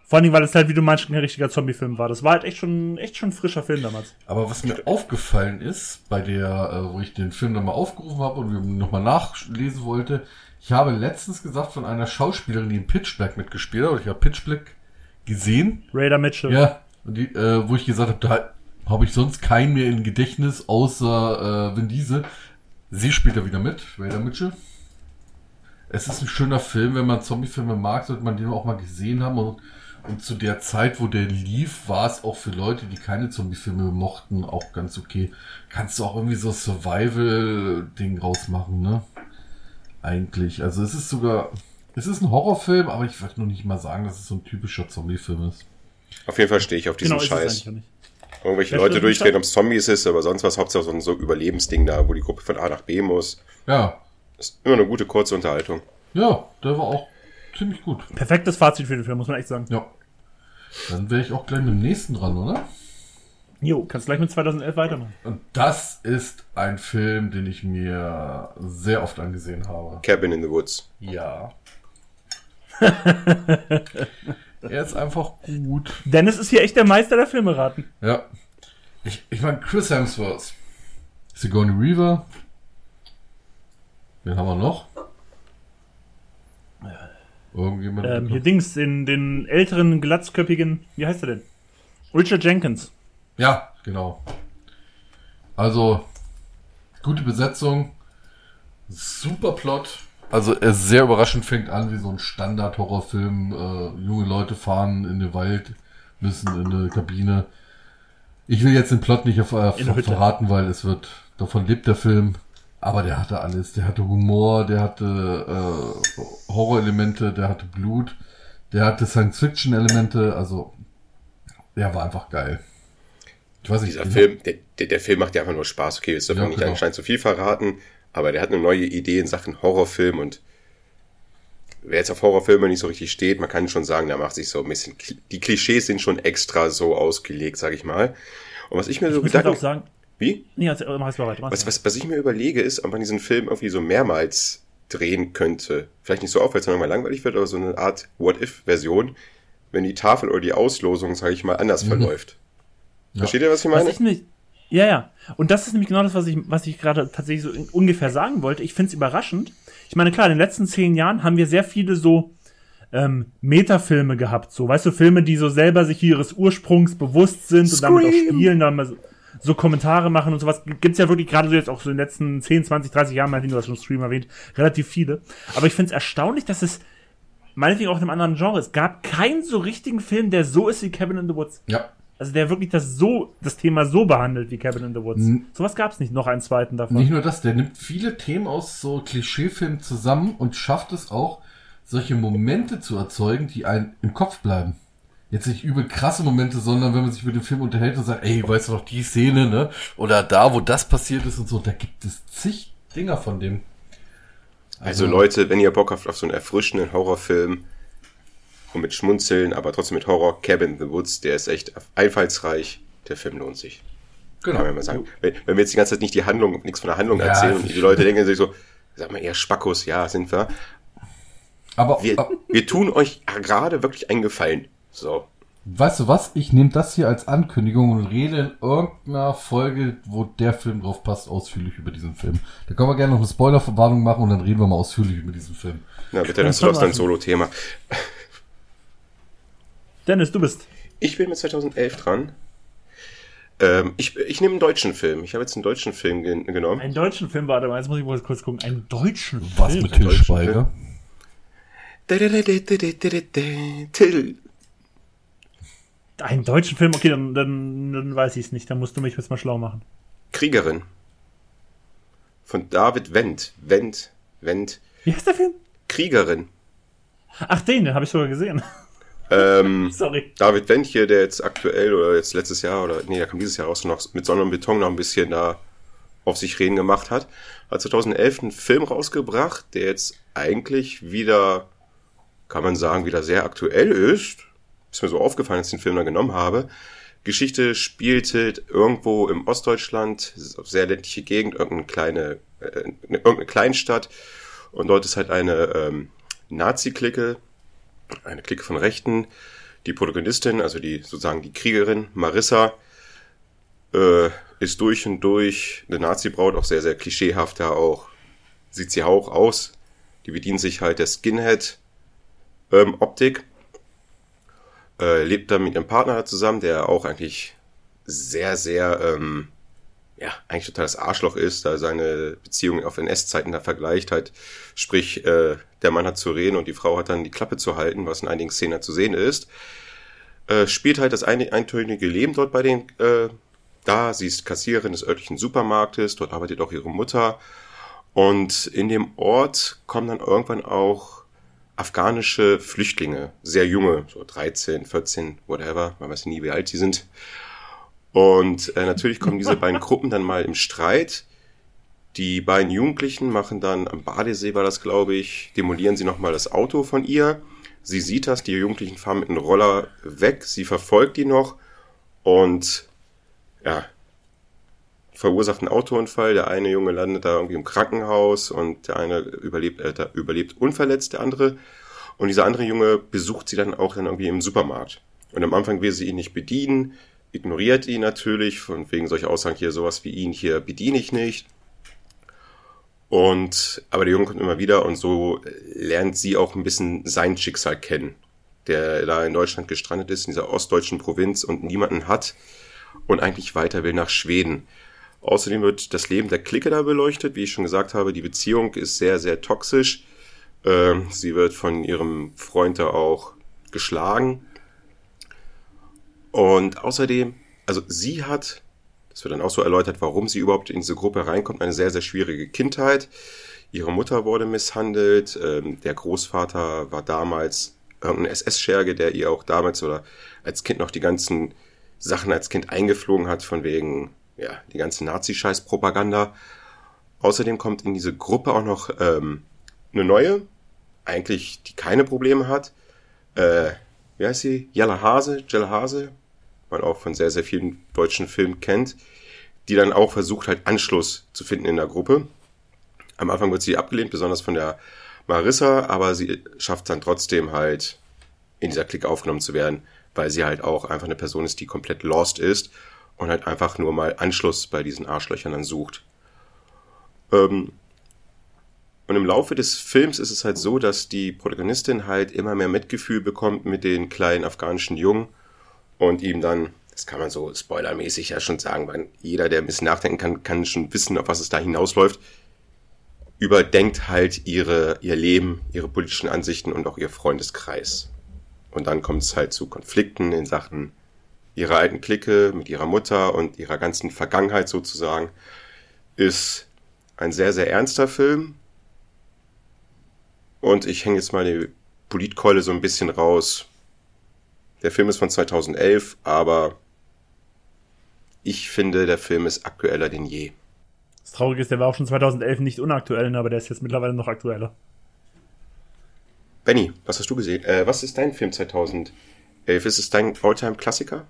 Vor allem, weil es halt, wie du meinst, kein richtiger Zombie-Film war. Das war halt echt schon, echt schon ein frischer Film damals. Aber was mir aufgefallen ist, bei der, äh, wo ich den Film nochmal aufgerufen habe und nochmal nachlesen wollte, ich habe letztens gesagt von einer Schauspielerin, die in Pitch Black mitgespielt hat, oder ich habe Pitch Black gesehen, Raider Mitchell. ja, und die, äh, wo ich gesagt habe, da habe ich sonst keinen mehr im Gedächtnis, außer äh, Vin Diesel. Sie spielt da wieder mit, Raider Mitchell. Es ist ein schöner Film, wenn man Zombie-Filme mag, sollte man den auch mal gesehen haben. Und, und zu der Zeit, wo der lief, war es auch für Leute, die keine Zombie-Filme mochten, auch ganz okay. Kannst du auch irgendwie so Survival-Ding rausmachen, ne? Eigentlich. Also es ist sogar, es ist ein Horrorfilm, aber ich würde nur nicht mal sagen, dass es so ein typischer Zombie-Film ist. Auf jeden Fall stehe ich auf diesen Genau, ist es Scheiß. Irgendwelche Wer Leute durchdrehen, ob es Zombies ist, aber sonst was, Hauptsache so ein so Überlebensding da, wo die Gruppe von A nach B muss. Ja, Ist immer eine gute kurze Unterhaltung. ja, der war auch ziemlich gut. Perfektes Fazit für den Film, muss man echt sagen. Ja. Dann wäre ich auch gleich mit dem nächsten dran, oder? Jo, kannst gleich mit 2011 weitermachen. Und das ist ein Film, den ich mir sehr oft angesehen habe. Cabin in the Woods. Ja. er ist einfach gut. Dennis ist hier echt der Meister der Filme raten. Ja. Ich, ich meine, Chris Hemsworth. Sigourney Weaver. Wen haben wir noch? Irgendjemand? Ähm, hier Dings, den, den älteren, glatzköppigen, wie heißt er denn? Richard Jenkins. Ja, genau. Also, gute Besetzung, super Plot. Also, er sehr überraschend fängt an wie so ein Standard-Horrorfilm. Äh, junge Leute fahren in den Wald, müssen in eine Kabine. Ich will jetzt den Plot nicht äh, In der Hütte. verraten, weil es wird, davon lebt der Film. Aber der hatte alles. Der hatte Humor, der hatte äh, Horrorelemente, der hatte Blut, der hatte Science-Fiction-Elemente. Also, der war einfach geil. Ich weiß nicht, Dieser Film, der, der, der Film macht ja einfach nur Spaß. Okay, jetzt dürfen Ja, wir nicht genau. anscheinend zu viel verraten, aber der hat eine neue Idee in Sachen Horrorfilm und wer jetzt auf Horrorfilme nicht so richtig steht, man kann schon sagen, der macht sich so ein bisschen, die Klischees sind schon extra so ausgelegt, sag ich mal. Und was ich mir so Ich muss halt gedacht auch sagen, wie? nee, also, mach es mal weiter. Was, mal. was, was ich mir überlege, ist, ob man diesen Film irgendwie so mehrmals drehen könnte. Vielleicht nicht so auf, weil es dann irgendwann langweilig wird, aber so eine Art What-If-Version, wenn die Tafel oder die Auslosung, sage ich mal, anders Mhm. verläuft. Versteht ihr, was ich Was meine? ich nicht. Ja, ja. Und das ist nämlich genau das, was ich, was ich gerade tatsächlich so ungefähr sagen wollte. Ich finde es überraschend. Ich meine, klar, in den letzten zehn Jahren haben wir sehr viele so ähm, Metafilme gehabt. So, weißt du, Filme, die so selber sich ihres Ursprungs bewusst sind und damit auch Scream! spielen, dann mal so, so Kommentare machen und sowas. Gibt's ja wirklich gerade so jetzt auch so in den letzten 10, 20, 30 Jahren, Martin, du hast schon Stream erwähnt, relativ viele. Aber ich finde es erstaunlich, dass es meinetwegen auch in einem anderen Genre, es gab keinen so richtigen Film, der so ist wie Cabin in the Woods. Ja, Also der wirklich das so, das Thema so behandelt wie Cabin in the Woods. Mhm. Sowas gab's nicht, noch einen zweiten davon. Nicht nur das, der nimmt viele Themen aus so Klischeefilmen zusammen und schafft es auch, solche Momente zu erzeugen, die einem im Kopf bleiben. Jetzt nicht übel krasse Momente, sondern wenn man sich über den Film unterhält und sagt, ey, weißt du noch die Szene, ne? Oder da, wo das passiert ist und so, da gibt es zig Dinger von dem. Also Leute, wenn ihr Bock habt auf so einen erfrischenden Horrorfilm und mit Schmunzeln, aber trotzdem mit Horror, Cabin in the Woods, der ist echt einfallsreich. Der Film lohnt sich. Genau. Kann man mal sagen. Wenn, wenn wir jetzt die ganze Zeit nicht die Handlung, nichts von der Handlung Ja, erzählen und die Leute denken sich so, sag mal eher Spackos, ja, sind wir. Aber Wir, ab- wir tun euch gerade wirklich einen Gefallen. So. weißt du was? Ich nehme das hier als Ankündigung und rede in irgendeiner Folge, wo der Film drauf passt, ausführlich über diesen Film. Da können wir gerne noch eine Spoilerverwarnung machen und dann reden wir mal ausführlich über diesen Film. Na bitte, das ist doch dein Solo-Thema. Dennis, du bist. Ich bin mit 2011 dran. Ähm, ich ich nehme einen deutschen Film. Ich habe jetzt einen deutschen Film gen genommen. Einen deutschen Film, warte mal, jetzt muss ich mal kurz gucken. Einen deutschen Was Film? mit Till Schweiger? Till. Einen deutschen Film? Okay, dann, dann, dann weiß ich es nicht. Dann musst du mich jetzt mal schlau machen. Kriegerin. Von David Wendt. Wendt. Wendt. Wie heißt der Film? Kriegerin. Ach, den, den habe ich sogar gesehen. Ähm, Sorry. David Wendt hier, der jetzt aktuell oder jetzt letztes Jahr oder nee, der kam dieses Jahr raus noch mit Sonne und Beton noch ein bisschen da auf sich reden gemacht hat, hat 2011 einen Film rausgebracht, der jetzt eigentlich wieder, kann man sagen, wieder sehr aktuell ist. Ist mir so aufgefallen, als ich den Film dann genommen habe. Geschichte spielte irgendwo im Ostdeutschland, sehr ländliche Gegend, irgendeine kleine, äh, irgendeine Kleinstadt. Und dort ist halt eine ähm, Nazi-Clique, eine Clique von Rechten. Die Protagonistin, also die sozusagen die Kriegerin Marissa, äh, ist durch und durch eine Nazi-Braut, auch sehr, sehr klischeehaft da auch. Sieht sie auch aus. Die bedient sich halt der Skinhead-Optik. Ähm, äh, lebt dann mit ihrem Partner zusammen, der auch eigentlich sehr, sehr, ähm, ja, eigentlich total das Arschloch ist, da seine Beziehung auf NS-Zeiten da vergleicht hat. Sprich, äh, der Mann hat zu reden und die Frau hat dann die Klappe zu halten, was in einigen Szenen zu sehen ist. Äh, spielt halt das eintönige Leben dort bei den, äh, da. Sie ist Kassiererin des örtlichen Supermarktes, dort arbeitet auch ihre Mutter. Und in dem Ort kommen dann irgendwann auch afghanische Flüchtlinge, sehr junge, so 13, 14, whatever, man weiß nie, wie alt sie sind. Und äh, natürlich kommen diese beiden Gruppen dann mal im Streit. Die beiden Jugendlichen machen dann am Badesee war das, glaube ich, demolieren sie nochmal das Auto von ihr. Sie sieht das, die Jugendlichen fahren mit einem Roller weg, sie verfolgt die noch und ja, verursacht einen Autounfall. Der eine Junge landet da irgendwie im Krankenhaus und der eine überlebt, äh, überlebt unverletzt, der andere. Und dieser andere Junge besucht sie dann auch dann irgendwie im Supermarkt. Und am Anfang will sie ihn nicht bedienen, ignoriert ihn natürlich, von wegen solcher Aussagen hier, sowas wie ihn hier bediene ich nicht. Und, aber der Junge kommt immer wieder und so lernt sie auch ein bisschen sein Schicksal kennen, der da in Deutschland gestrandet ist, in dieser ostdeutschen Provinz und niemanden hat und eigentlich weiter will nach Schweden. Außerdem wird das Leben der Clique da beleuchtet. Wie ich schon gesagt habe, die Beziehung ist sehr, sehr toxisch. Ähm, sie wird von ihrem Freund da auch geschlagen. Und außerdem, also sie hat, das wird dann auch so erläutert, warum sie überhaupt in diese Gruppe reinkommt, eine sehr, sehr schwierige Kindheit. Ihre Mutter wurde misshandelt. Ähm, der Großvater war damals irgendein SS-Scherge, der ihr auch damals oder als Kind noch die ganzen Sachen als Kind eingeflogen hat, von wegen ja, die ganze Nazi-Scheiß-Propaganda. Außerdem kommt in diese Gruppe auch noch ähm, eine neue, eigentlich die keine Probleme hat. Äh, wie heißt sie? Jella Hase, Jella Hase, man auch von sehr, sehr vielen deutschen Filmen kennt, die dann auch versucht halt Anschluss zu finden in der Gruppe. Am Anfang wird sie abgelehnt, besonders von der Marissa, aber sie schafft dann trotzdem halt in dieser Clique aufgenommen zu werden, weil sie halt auch einfach eine Person ist, die komplett lost ist und halt einfach nur mal Anschluss bei diesen Arschlöchern dann sucht. Ähm, und im Laufe des Films ist es halt so, dass die Protagonistin halt immer mehr Mitgefühl bekommt mit den kleinen afghanischen Jungen und ihm dann, das kann man so spoilermäßig ja schon sagen, weil jeder, der ein bisschen nachdenken kann, kann schon wissen, auf was es da hinausläuft, überdenkt halt ihre, ihr Leben, ihre politischen Ansichten und auch ihr Freundeskreis. Und dann kommt es halt zu Konflikten in Sachen ihrer alten Clique mit ihrer Mutter und ihrer ganzen Vergangenheit sozusagen, ist ein sehr, sehr ernster Film. Und ich hänge jetzt mal die Politkeule so ein bisschen raus. Der Film ist von 2011, aber ich finde, der Film ist aktueller denn je. Das Traurige ist, der war auch schon 2011 nicht unaktuell, aber der ist jetzt mittlerweile noch aktueller. Benny, was hast du gesehen? Äh, was ist dein Film 2011? Ist es dein Alltime-Klassiker?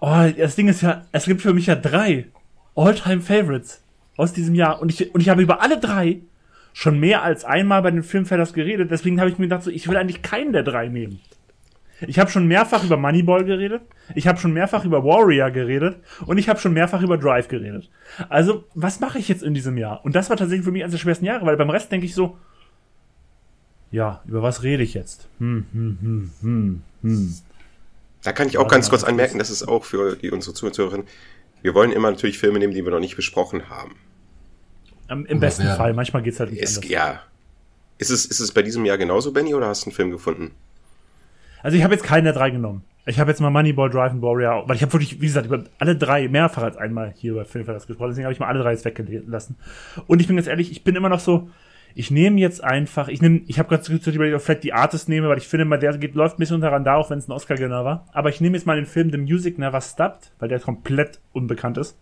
Oh, das Ding ist ja, es gibt für mich ja drei All-Time-Favorites aus diesem Jahr. Und ich, und ich habe über alle drei schon mehr als einmal bei den Filmfellers geredet. Deswegen habe ich mir gedacht, so, ich will eigentlich keinen der drei nehmen. Ich habe schon mehrfach über Moneyball geredet, ich habe schon mehrfach über Warrior geredet und ich habe schon mehrfach über Drive geredet. Also, was mache ich jetzt in diesem Jahr? Und das war tatsächlich für mich eines der schwersten Jahre, weil beim Rest denke ich so, ja, über was rede ich jetzt? Hm, hm, hm, hm, hm. Da kann ich auch ganz kurz anmerken, das ist auch für die, unsere Zuhörerinnen, wir wollen immer natürlich Filme nehmen, die wir noch nicht besprochen haben. Um, Im besten ja. Fall, manchmal geht's halt nicht ist, anders. Ja. Ist es, ist es bei diesem Jahr genauso, Benny, oder hast du einen Film gefunden? Also ich habe jetzt keinen der drei genommen. Ich habe jetzt mal Moneyball, Drive und Warrior, weil ich habe wirklich, wie gesagt, über alle drei mehrfach als einmal hier über Filmfellers gesprochen, deswegen habe ich mal alle drei jetzt weggelassen. Und ich bin ganz ehrlich, ich bin immer noch so, Ich nehme jetzt einfach, ich nehme, ich habe gerade überlegt, ob ich vielleicht die Artist nehme, weil ich finde, mal der geht, läuft ein bisschen unter Radar, auch wenn es ein Oscar-Gewinner war. Aber ich nehme jetzt mal den Film The Music Never Stopped, weil der komplett unbekannt ist.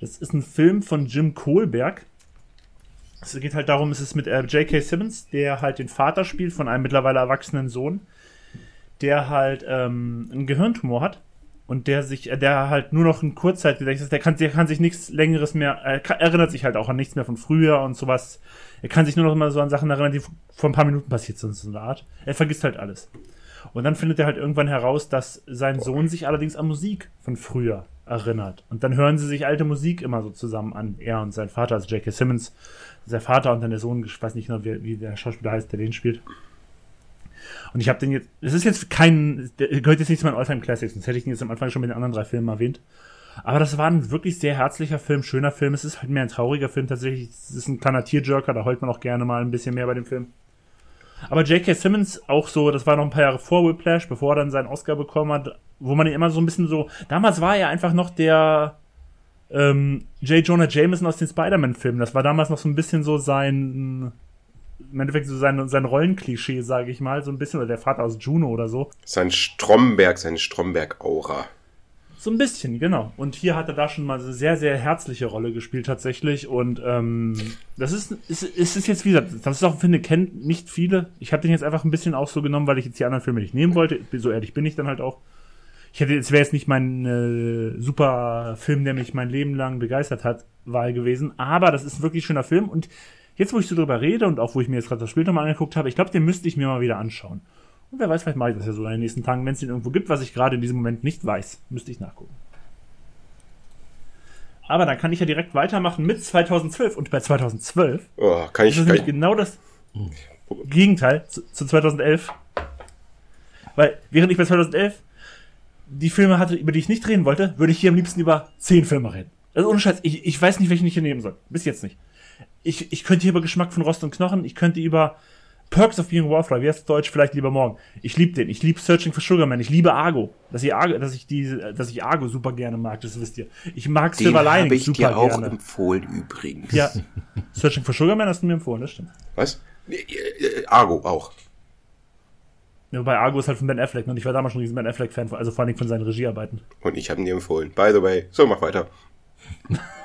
Das ist ein Film von Jim Kohlberg. Es geht halt darum, es ist mit äh, J.K. Simmons, der halt den Vater spielt von einem mittlerweile erwachsenen Sohn, der halt ähm, einen Gehirntumor hat und der sich, äh, der halt nur noch ein Kurzzeitgedächtnis, der kann, der kann sich nichts längeres mehr, kann, erinnert sich halt auch an nichts mehr von früher und sowas. Er kann sich nur noch mal so an Sachen erinnern, die vor ein paar Minuten passiert sind, so eine Art. Er vergisst halt alles. Und dann findet er halt irgendwann heraus, dass sein Sohn sich allerdings an Musik von früher erinnert. Und dann hören sie sich alte Musik immer so zusammen an, er und sein Vater, also J.K. Simmons, sein Vater und dann der Sohn, ich weiß nicht genau, wie, wie der Schauspieler heißt, der den spielt. Und ich habe den jetzt, es ist jetzt kein, der gehört jetzt nicht zu meinen Alltime Classics, sonst hätte ich ihn jetzt am Anfang schon mit den anderen drei Filmen erwähnt. Aber das war ein wirklich sehr herzlicher Film, schöner Film. Es ist halt mehr ein trauriger Film tatsächlich. Es ist ein kleiner Tearjerker, da heult man auch gerne mal ein bisschen mehr bei dem Film. Aber J.K. Simmons auch so, das war noch ein paar Jahre vor Whiplash, bevor er dann seinen Oscar bekommen hat, wo man ihn immer so ein bisschen so, damals war er einfach noch der ähm, J. Jonah Jameson aus den Spider-Man-Filmen. Das war damals noch so ein bisschen so sein, im Endeffekt so sein, sein Rollenklischee, sage ich mal, so ein bisschen, oder der Vater aus Juno oder so. Sein Stromberg, seine Stromberg-Aura. So ein bisschen, genau. Und hier hat er da schon mal eine sehr, sehr herzliche Rolle gespielt tatsächlich. Und ähm, das ist, ist, ist, jetzt, wie gesagt, das ist auch, finde kennt nicht viele. Ich habe den jetzt einfach ein bisschen auch so genommen, weil ich jetzt die anderen Filme nicht nehmen wollte. So ehrlich bin ich dann halt auch. Ich hätte, es wäre jetzt nicht mein äh, super Film, der mich mein Leben lang begeistert hat, Wahl gewesen. Aber das ist ein wirklich schöner Film. Und jetzt, wo ich so drüber rede und auch wo ich mir jetzt gerade das Spiel nochmal angeguckt habe, ich glaube, den müsste ich mir mal wieder anschauen. Und wer weiß, vielleicht mache ich das ja so in den nächsten Tagen, wenn es den irgendwo gibt, was ich gerade in diesem Moment nicht weiß. Müsste ich nachgucken. Aber dann kann ich ja direkt weitermachen mit 2012. Und bei 2012 Oh, kann ich, ist kann nämlich ich genau das Gegenteil zu, zu 2011. Weil während ich bei 2011 die Filme hatte, über die ich nicht reden wollte, würde ich hier am liebsten über 10 Filme reden. Also ohne Scheiß, ich, ich weiß nicht, welchen ich hier nehmen soll. Bis jetzt nicht. Ich, ich könnte hier über Geschmack von Rost und Knochen, ich könnte über Perks of Being a Wallflower, wie heißt es Deutsch, vielleicht lieber morgen. Ich liebe den. Ich liebe Searching for Sugar Man. Ich liebe Argo. Dass ich Argo, dass ich die, dass ich Argo super gerne mag, das wisst ihr. Ich mag Den Silver habe Lining ich super dir auch gerne. empfohlen übrigens. Ja. Searching for Sugar Man hast du mir empfohlen, das stimmt. Was? Äh, Argo auch. Ja, Wobei Argo ist halt von Ben Affleck ne? und ich war damals schon ein riesen Ben Affleck-Fan, also vor allem von seinen Regiearbeiten. Und ich habe ihn dir empfohlen. By the way. So, mach weiter.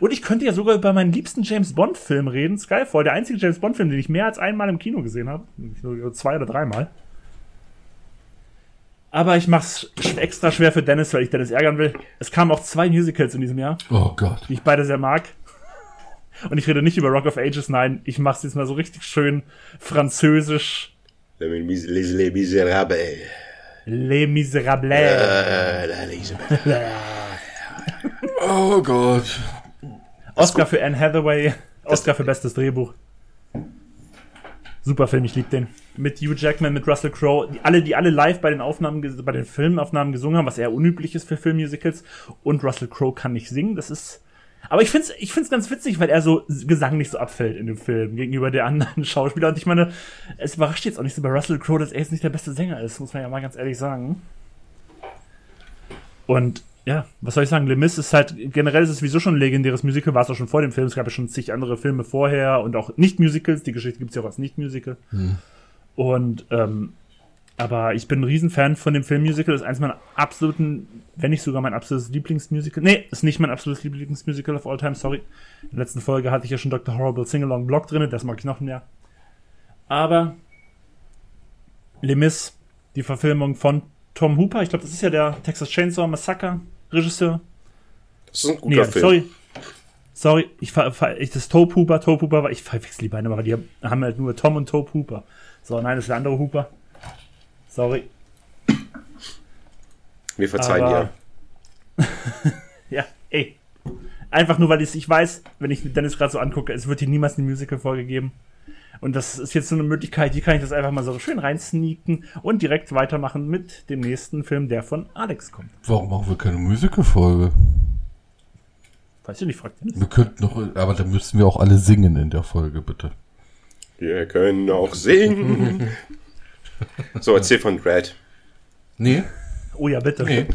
Und ich könnte ja sogar über meinen liebsten James Bond-Film reden, Skyfall, der einzige James Bond-Film, den ich mehr als einmal im Kino gesehen habe. Nicht nur Zwei oder dreimal. Aber ich mach's sch- extra schwer für Dennis, weil ich Dennis ärgern will. Es kamen auch zwei Musicals in diesem Jahr, Oh Gott. die ich beide sehr mag. Und ich rede nicht über Rock of Ages, nein, ich mach's jetzt mal so richtig schön französisch. Les Mis- Les Les Miserables. Les Miserables. Les Miserables. Oh Gott. Oscar für Anne Hathaway, Oscar für bestes Drehbuch. Super Film, ich liebe den. Mit Hugh Jackman, mit Russell Crowe, die alle, die alle live bei den Aufnahmen, bei den Filmaufnahmen gesungen haben, was eher unüblich ist für Filmmusicals. Und Russell Crowe kann nicht singen, das ist. Aber ich find's, ich find's ganz witzig, weil er so gesanglich so abfällt in dem Film gegenüber der anderen Schauspieler. Und ich meine, es überrascht jetzt auch nicht so bei Russell Crowe, dass er jetzt nicht der beste Sänger ist, muss man ja mal ganz ehrlich sagen. Und ja, was soll ich sagen? Les Mis ist halt, generell ist es sowieso schon ein legendäres Musical, war es auch schon vor dem Film. Es gab ja schon zig andere Filme vorher und auch Nicht-Musicals. Die Geschichte gibt es ja auch als Nicht-Musical. Und, ähm, aber ich bin ein Riesenfan von dem Filmmusical. Das ist eins meiner absoluten, wenn nicht sogar mein absolutes Lieblingsmusical. Nee, ist nicht mein absolutes Lieblingsmusical of all time, sorry. In der letzten Folge hatte ich ja schon Dr. Horrible Singalong Block drin, das mag ich noch mehr. Aber Les Mis, die Verfilmung von Tom Hooper, ich glaube, das ist ja der Texas Chainsaw Massacre Regisseur. Das ist ein guter Nee, Film. sorry. Sorry, ich, ich das Tope Hooper, Tope Hooper, war, ich verwechsel die beiden, aber die haben halt nur Tom und Tope Hooper. So, nein, das ist der andere Hooper. Sorry. Wir verzeihen dir. Ja, ey. Einfach nur, weil ich, ich weiß, wenn ich Dennis gerade so angucke, es wird hier niemals eine Musical-Folge geben. Und das ist jetzt so eine Möglichkeit, hier kann ich das einfach mal so schön reinsneaken und direkt weitermachen mit dem nächsten Film, der von Alex kommt. Warum machen wir keine Musical-Folge? Weißt du nicht, fragt Dennis. Wir könnten noch, aber dann müssten wir auch alle singen in der Folge, bitte. Wir können auch singen. so, erzähl von Red. Nee, Oh ja, bitte. nee.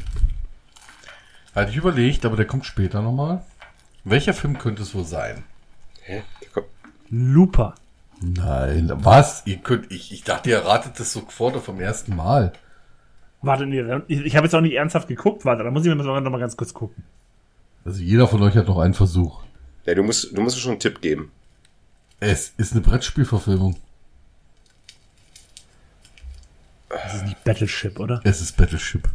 Hatte ich überlegt, aber der kommt später nochmal. Welcher Film könnte es wohl sein? Hä? Der kommt- Looper. Nein, was? Ihr könnt, ich, ich dachte, ihr ratet das sofort vom ersten Mal. Warte, nee, ich, ich habe jetzt auch nicht ernsthaft geguckt. Warte, da muss ich mir noch mal ganz kurz gucken. Also jeder von euch hat noch einen Versuch. Ja, du musst, du musst schon einen Tipp geben. Es ist eine Brettspielverfilmung. Das ist nicht Battleship, oder? Es ist Battleship.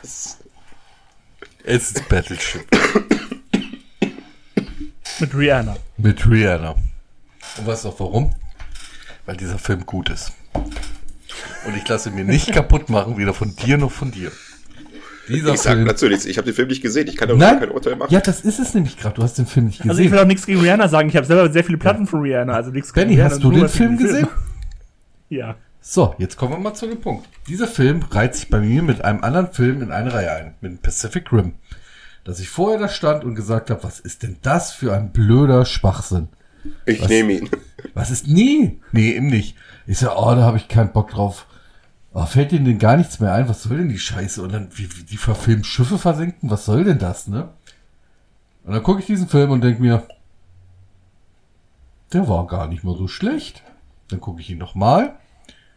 Was? Es ist Battleship. Mit Rihanna. Mit Rihanna. Und weißt du auch warum? Weil dieser Film gut ist. Und ich lasse mir nicht kaputt machen, weder von dir noch von dir. Dieser Ich sag Film. dazu nichts. Ich habe den Film nicht gesehen. Ich kann darüber Nein, kein Urteil machen. ja, das ist es nämlich gerade. Du hast den Film nicht Also ich gesehen. will auch nichts gegen Rihanna sagen. Ich habe selber sehr viele Platten von Rihanna. Also nichts gegen Benny, hast du nur den Film gesehen? Ja. So, jetzt kommen wir mal zu dem Punkt. Dieser Film reiht sich bei mir mit einem anderen Film in eine Reihe ein, mit Pacific Rim. Dass ich vorher da stand und gesagt habe, was ist denn das für ein blöder Schwachsinn? Ich Was? nehme ihn. Was ist? Nee, nee, eben nicht. Ich so, oh, da habe ich keinen Bock drauf. Oh, fällt denen denn gar nichts mehr ein? Was soll denn die Scheiße? Und dann, wie, wie die verfilmen Schiffe versenken? Was soll denn das, ne? Und dann gucke ich diesen Film und denk mir, der war gar nicht mal so schlecht. Dann gucke ich ihn nochmal.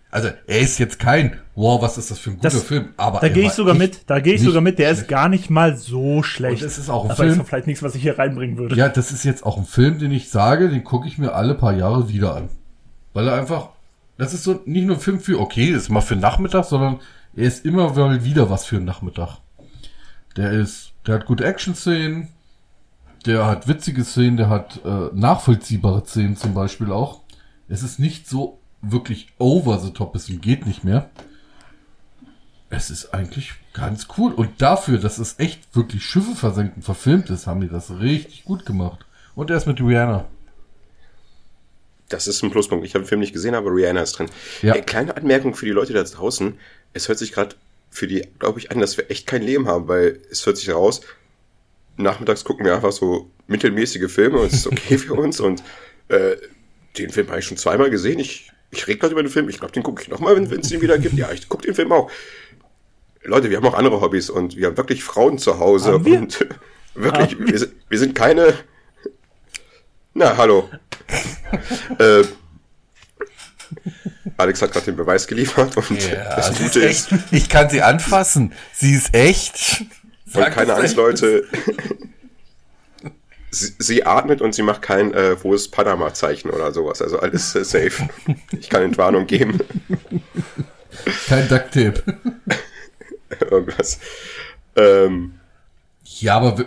Also, er ist jetzt kein, wow, was ist das für ein guter Das- Film. Aber Da gehe ich sogar mit. Da gehe ich sogar mit. Der ist schlecht. gar nicht mal so schlecht. Und es ist auch ein Aber ist Film. doch vielleicht nichts, was ich hier reinbringen würde. Ja, das ist jetzt auch ein Film, den ich sage, den gucke ich mir alle paar Jahre wieder an. Weil er einfach, das ist so nicht nur ein Film für, okay, ist mal für Nachmittag, sondern er ist immer mal wieder was für einen Nachmittag. Der ist, der hat gute Action-Szenen, der hat witzige Szenen, der hat äh, nachvollziehbare Szenen zum Beispiel auch. Es ist nicht so wirklich over the top, es geht nicht mehr. Es ist eigentlich ganz cool. Und dafür, dass es echt wirklich Schiffe versenken verfilmt ist, haben die das richtig gut gemacht. Und er ist mit Rihanna. Das ist ein Pluspunkt. Ich habe den Film nicht gesehen, aber Rihanna ist drin. Ja. Äh, kleine Anmerkung für die Leute da draußen. Es hört sich gerade für die, glaube ich, an, dass wir echt kein Leben haben, weil es hört sich heraus, nachmittags gucken wir einfach so mittelmäßige Filme und es ist okay für uns. Und äh, den Film habe ich schon zweimal gesehen. Ich, ich rede gerade über den Film. Ich glaube, den gucke ich nochmal, wenn es den wieder gibt. Ja, ich gucke den Film auch. Leute, wir haben auch andere Hobbys und wir haben wirklich Frauen zu Hause. Haben wir? Und wirklich, wir, sind- wir sind keine. Na, hallo. äh, Alex hat gerade den Beweis geliefert und das sie Gute ist, echt, ich kann sie anfassen. Sie ist echt. und keine Angst, echt. Leute. Sie, sie atmet und sie macht kein äh, hohes Panama-Zeichen oder sowas. Also alles äh, safe. Ich kann Entwarnung geben. Kein Ducktape. Irgendwas. Ähm, Ja, aber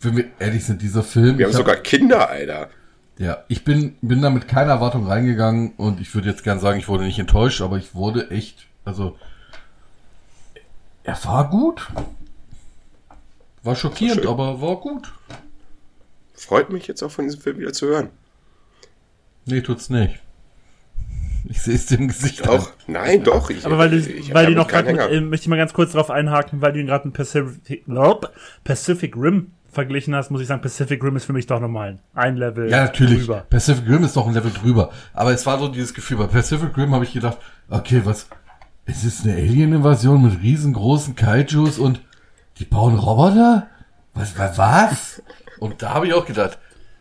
wenn wir ehrlich sind, dieser Film. wir haben ich hab- sogar Kinder, Alter. Ja, ich bin, bin da mit keiner Erwartung reingegangen und ich würde jetzt gern sagen, ich wurde nicht enttäuscht, aber ich wurde echt, also, er war gut. War schockierend, Schön. aber war gut. Freut mich jetzt auch von diesem Film wieder zu hören. Nee, tut's nicht. Ich sehe es dem Gesicht Auch? Nein, doch. Ich, Aber weil du, ich hab weil die damit noch gerade, äh, möchte ich mal ganz kurz darauf einhaken, weil du ihn gerade mit Pacific, nope, Pacific Rim verglichen hast, muss ich sagen, Pacific Rim ist für mich doch nochmal ein Level Ja, natürlich. drüber. Pacific Rim ist doch ein Level drüber. Aber es war so dieses Gefühl, bei Pacific Rim habe ich gedacht, okay, was, es ist eine Alien-Invasion mit riesengroßen Kaijus und die bauen Roboter? Was, was, was? Und da habe ich auch gedacht,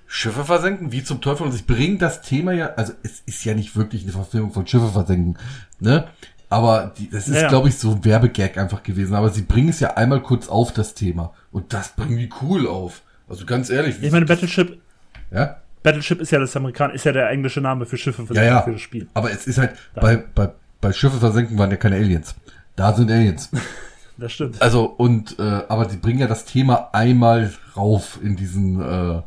Schiffe versenken, wie zum Teufel? Und sie bringen das Thema ja, also es ist ja nicht wirklich eine Verfilmung von Schiffe versenken, ne? Aber die, das ist, Ja, glaube ich, so ein Werbegag einfach gewesen. Aber sie bringen es ja einmal kurz auf, das Thema. Und das bringen die cool auf. Also ganz ehrlich. Ich meine, Battleship, ja? Battleship ist ja das Amerikan ist ja der englische Name für Schiffe für, Ja, ja. für das Spiel. Aber es ist halt, bei, bei, bei Schiffe versenken waren ja keine Aliens. Da sind Aliens. Das stimmt. Also, und, äh, aber die bringen ja das Thema einmal rauf in diesen, äh,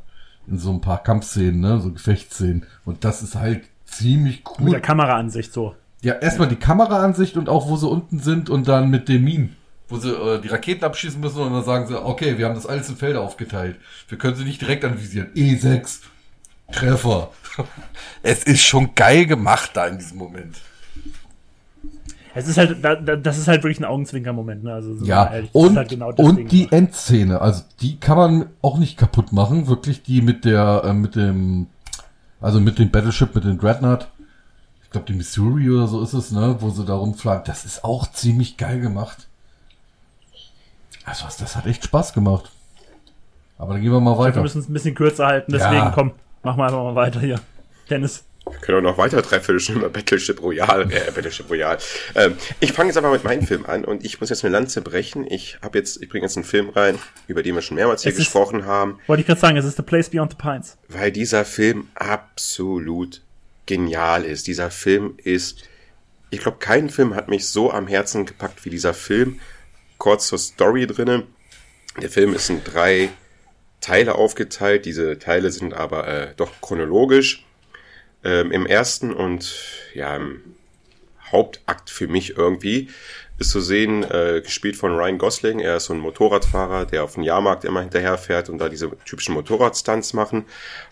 in so ein paar Kampfszenen, ne, so Gefechtsszenen. Und das ist halt ziemlich Mit cool. der Kameraansicht so. Ja, erstmal die Kameraansicht und auch, wo sie unten sind und dann mit den Minen. Wo sie äh, die Raketen abschießen müssen und dann sagen sie, okay, wir haben das alles in Felder aufgeteilt. Wir können sie nicht direkt anvisieren. E6. Treffer. Es ist schon geil gemacht da in diesem Moment. Es ist halt, da- da- das ist halt wirklich ein Augenzwinker-Moment, ne? Also, wir Ja, ehrlich, und, halt genau und Ding. die Endszene, also die kann man auch nicht kaputt machen, wirklich die mit der, äh, mit dem, also mit dem Battleship, mit dem Dreadnought, ich glaube die Missouri oder so ist es, ne, wo sie da rumfliegen, das ist auch ziemlich geil gemacht. Also das hat echt Spaß gemacht. Aber dann gehen wir mal Wir weiter. müssen es ein bisschen kürzer halten, deswegen Ja. komm. Mach mal einfach mal weiter hier. Dennis. Wir können auch noch weiter dreiviertel Stunden über Battleship Royale, äh, Battleship Royale. Ähm, ich fange jetzt aber mit meinem Film an und ich muss jetzt eine Lanze brechen. Ich habe jetzt, ich bringe jetzt einen Film rein, über den wir schon mehrmals hier Es ist- gesprochen haben, Wollte ich gerade sagen, es ist The Place Beyond the Pines. weil dieser Film absolut genial ist. Dieser Film ist, ich glaube, kein Film hat mich so am Herzen gepackt wie dieser Film. Kurz zur Story drinnen. Der Film ist in drei Teile aufgeteilt. Diese Teile sind aber äh, doch chronologisch. Ähm, Im ersten und ja, im Hauptakt für mich irgendwie ist zu sehen, äh, gespielt von Ryan Gosling. Er ist so ein Motorradfahrer, der auf dem Jahrmarkt immer hinterherfährt und da diese typischen Motorradstunts machen.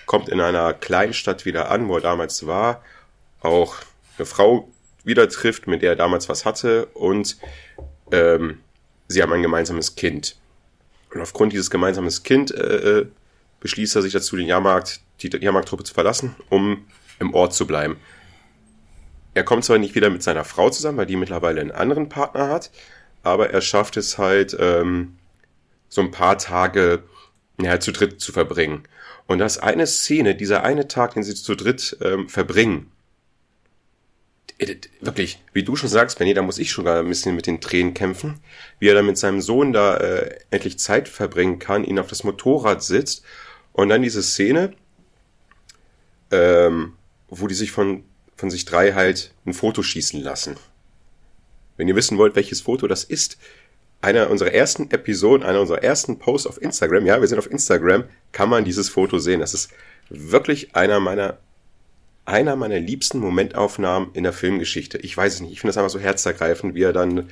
Kommt in einer Kleinstadt wieder an, wo er damals war. Auch eine Frau wieder trifft, mit der er damals was hatte. Und ähm, sie haben ein gemeinsames Kind. Und aufgrund dieses gemeinsames Kind äh, äh, beschließt er sich dazu, den Jahrmarkt, die Jahrmarkttruppe zu verlassen, um im Ort zu bleiben. Er kommt zwar nicht wieder mit seiner Frau zusammen, weil die mittlerweile einen anderen Partner hat, aber er schafft es halt, ähm, so ein paar Tage ja, zu dritt zu verbringen. Und das eine Szene, dieser eine Tag, den sie zu dritt ähm, verbringen, äh, wirklich, wie du schon sagst, Benny, da muss ich schon ein bisschen mit den Tränen kämpfen, wie er dann mit seinem Sohn da äh, endlich Zeit verbringen kann, ihn auf das Motorrad sitzt und dann diese Szene, ähm, wo die sich von, von sich drei halt ein Foto schießen lassen. Wenn ihr wissen wollt, welches Foto das ist, einer unserer ersten Episoden, einer unserer ersten Posts auf Instagram, ja, wir sind auf Instagram, kann man dieses Foto sehen. Das ist wirklich einer meiner, einer meiner liebsten Momentaufnahmen in der Filmgeschichte. Ich weiß es nicht, ich finde das einfach so herzergreifend, wie er dann,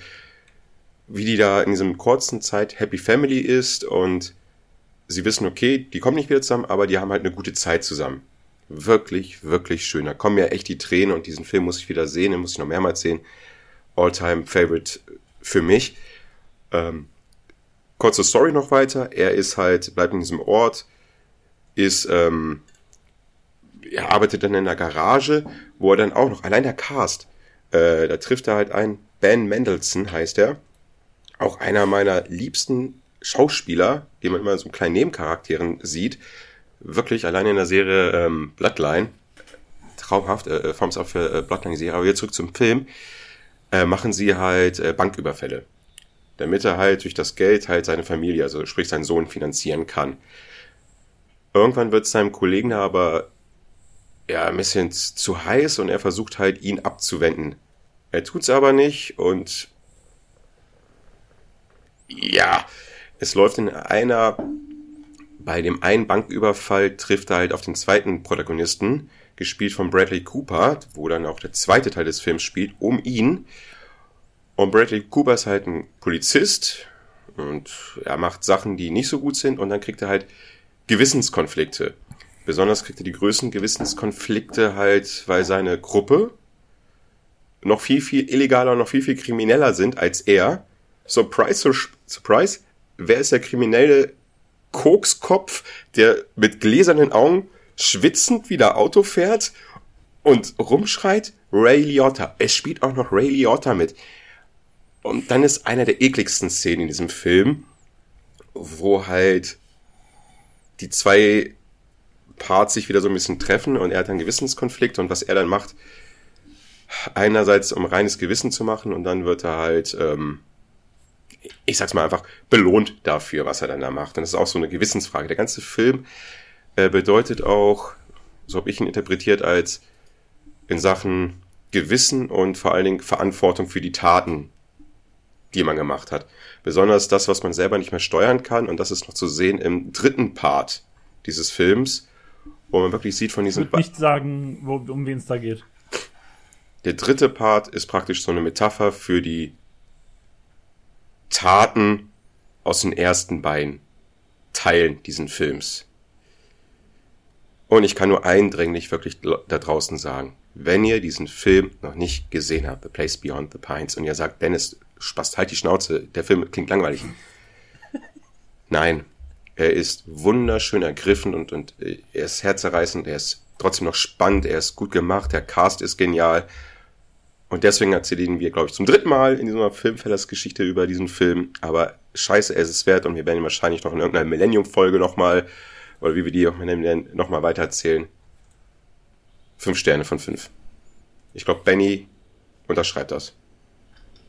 wie die da in diesem kurzen Zeit Happy Family ist und sie wissen, okay, die kommen nicht wieder zusammen, aber die haben halt eine gute Zeit zusammen. Wirklich, wirklich schön. Da kommen ja echt die Tränen und diesen Film muss ich wieder sehen, den muss ich noch mehrmals sehen. All-time Favorite für mich. Ähm, kurze Story noch weiter. Er ist halt, bleibt in diesem Ort, ist, ähm, er arbeitet dann in der Garage, wo er dann auch noch, allein der Cast, äh, da trifft er halt einen, Ben Mendelssohn heißt er. Auch einer meiner liebsten Schauspieler, den man immer in so kleinen Nebencharakteren sieht. Wirklich allein in der Serie ähm, Bloodline. Traumhaft, äh, Thumbs up für äh, Bloodline-Serie. Aber wieder zurück zum Film. Äh, machen sie halt äh, Banküberfälle damit er halt durch das Geld halt seine Familie, also sprich seinen Sohn, finanzieren kann. Irgendwann wird seinem Kollegen aber ja ein bisschen zu heiß und er versucht halt ihn abzuwenden. Er tut's aber nicht und ja, es läuft in einer bei dem einen Banküberfall trifft er halt auf den zweiten Protagonisten, gespielt von Bradley Cooper, wo dann auch der zweite Teil des Films spielt, um ihn. Und Bradley Cooper ist halt ein Polizist und er macht Sachen, die nicht so gut sind und dann kriegt er halt Gewissenskonflikte. Besonders kriegt er die größten Gewissenskonflikte halt, weil seine Gruppe noch viel, viel illegaler und noch viel, viel krimineller sind als er. Surprise, surprise, wer ist der kriminelle Kokskopf, der mit gläsernen Augen schwitzend wieder Auto fährt und rumschreit? Ray Liotta. Es spielt auch noch Ray Liotta mit. Und dann ist einer der ekligsten Szenen in diesem Film, wo halt die zwei Parts sich wieder so ein bisschen treffen und er hat einen Gewissenskonflikt und was er dann macht, einerseits um reines Gewissen zu machen und dann wird er halt, ähm, ich sag's mal einfach, belohnt dafür, was er dann da macht. Und das ist auch so eine Gewissensfrage. Der ganze Film äh, bedeutet auch, so habe ich ihn interpretiert, als in Sachen Gewissen und vor allen Dingen Verantwortung für die Taten, die man gemacht hat. Besonders das, was man selber nicht mehr steuern kann. Und das ist noch zu sehen im dritten Part dieses Films, wo man wirklich sieht von Ich diesem... würde nicht sagen, wo, um wen es da geht. Der dritte Part ist praktisch so eine Metapher für die Taten aus den ersten beiden Teilen diesen Films. Und ich kann nur eindringlich wirklich da draußen sagen, wenn ihr diesen Film noch nicht gesehen habt, The Place Beyond the Pines, und ihr sagt, Dennis, spast halt die Schnauze, der Film klingt langweilig. Nein, er ist wunderschön ergriffen und, und äh, er ist herzerreißend, er ist trotzdem noch spannend, er ist gut gemacht, der Cast ist genial. Und deswegen erzählen wir, glaube ich, zum dritten Mal in dieser Filmfellers-Geschichte über diesen Film. Aber scheiße, er ist es wert und wir werden ihn wahrscheinlich noch in irgendeiner Millennium-Folge nochmal oder wie wir die nochmal weiter erzählen. Fünf Sterne von fünf. Ich glaube, Benny unterschreibt das.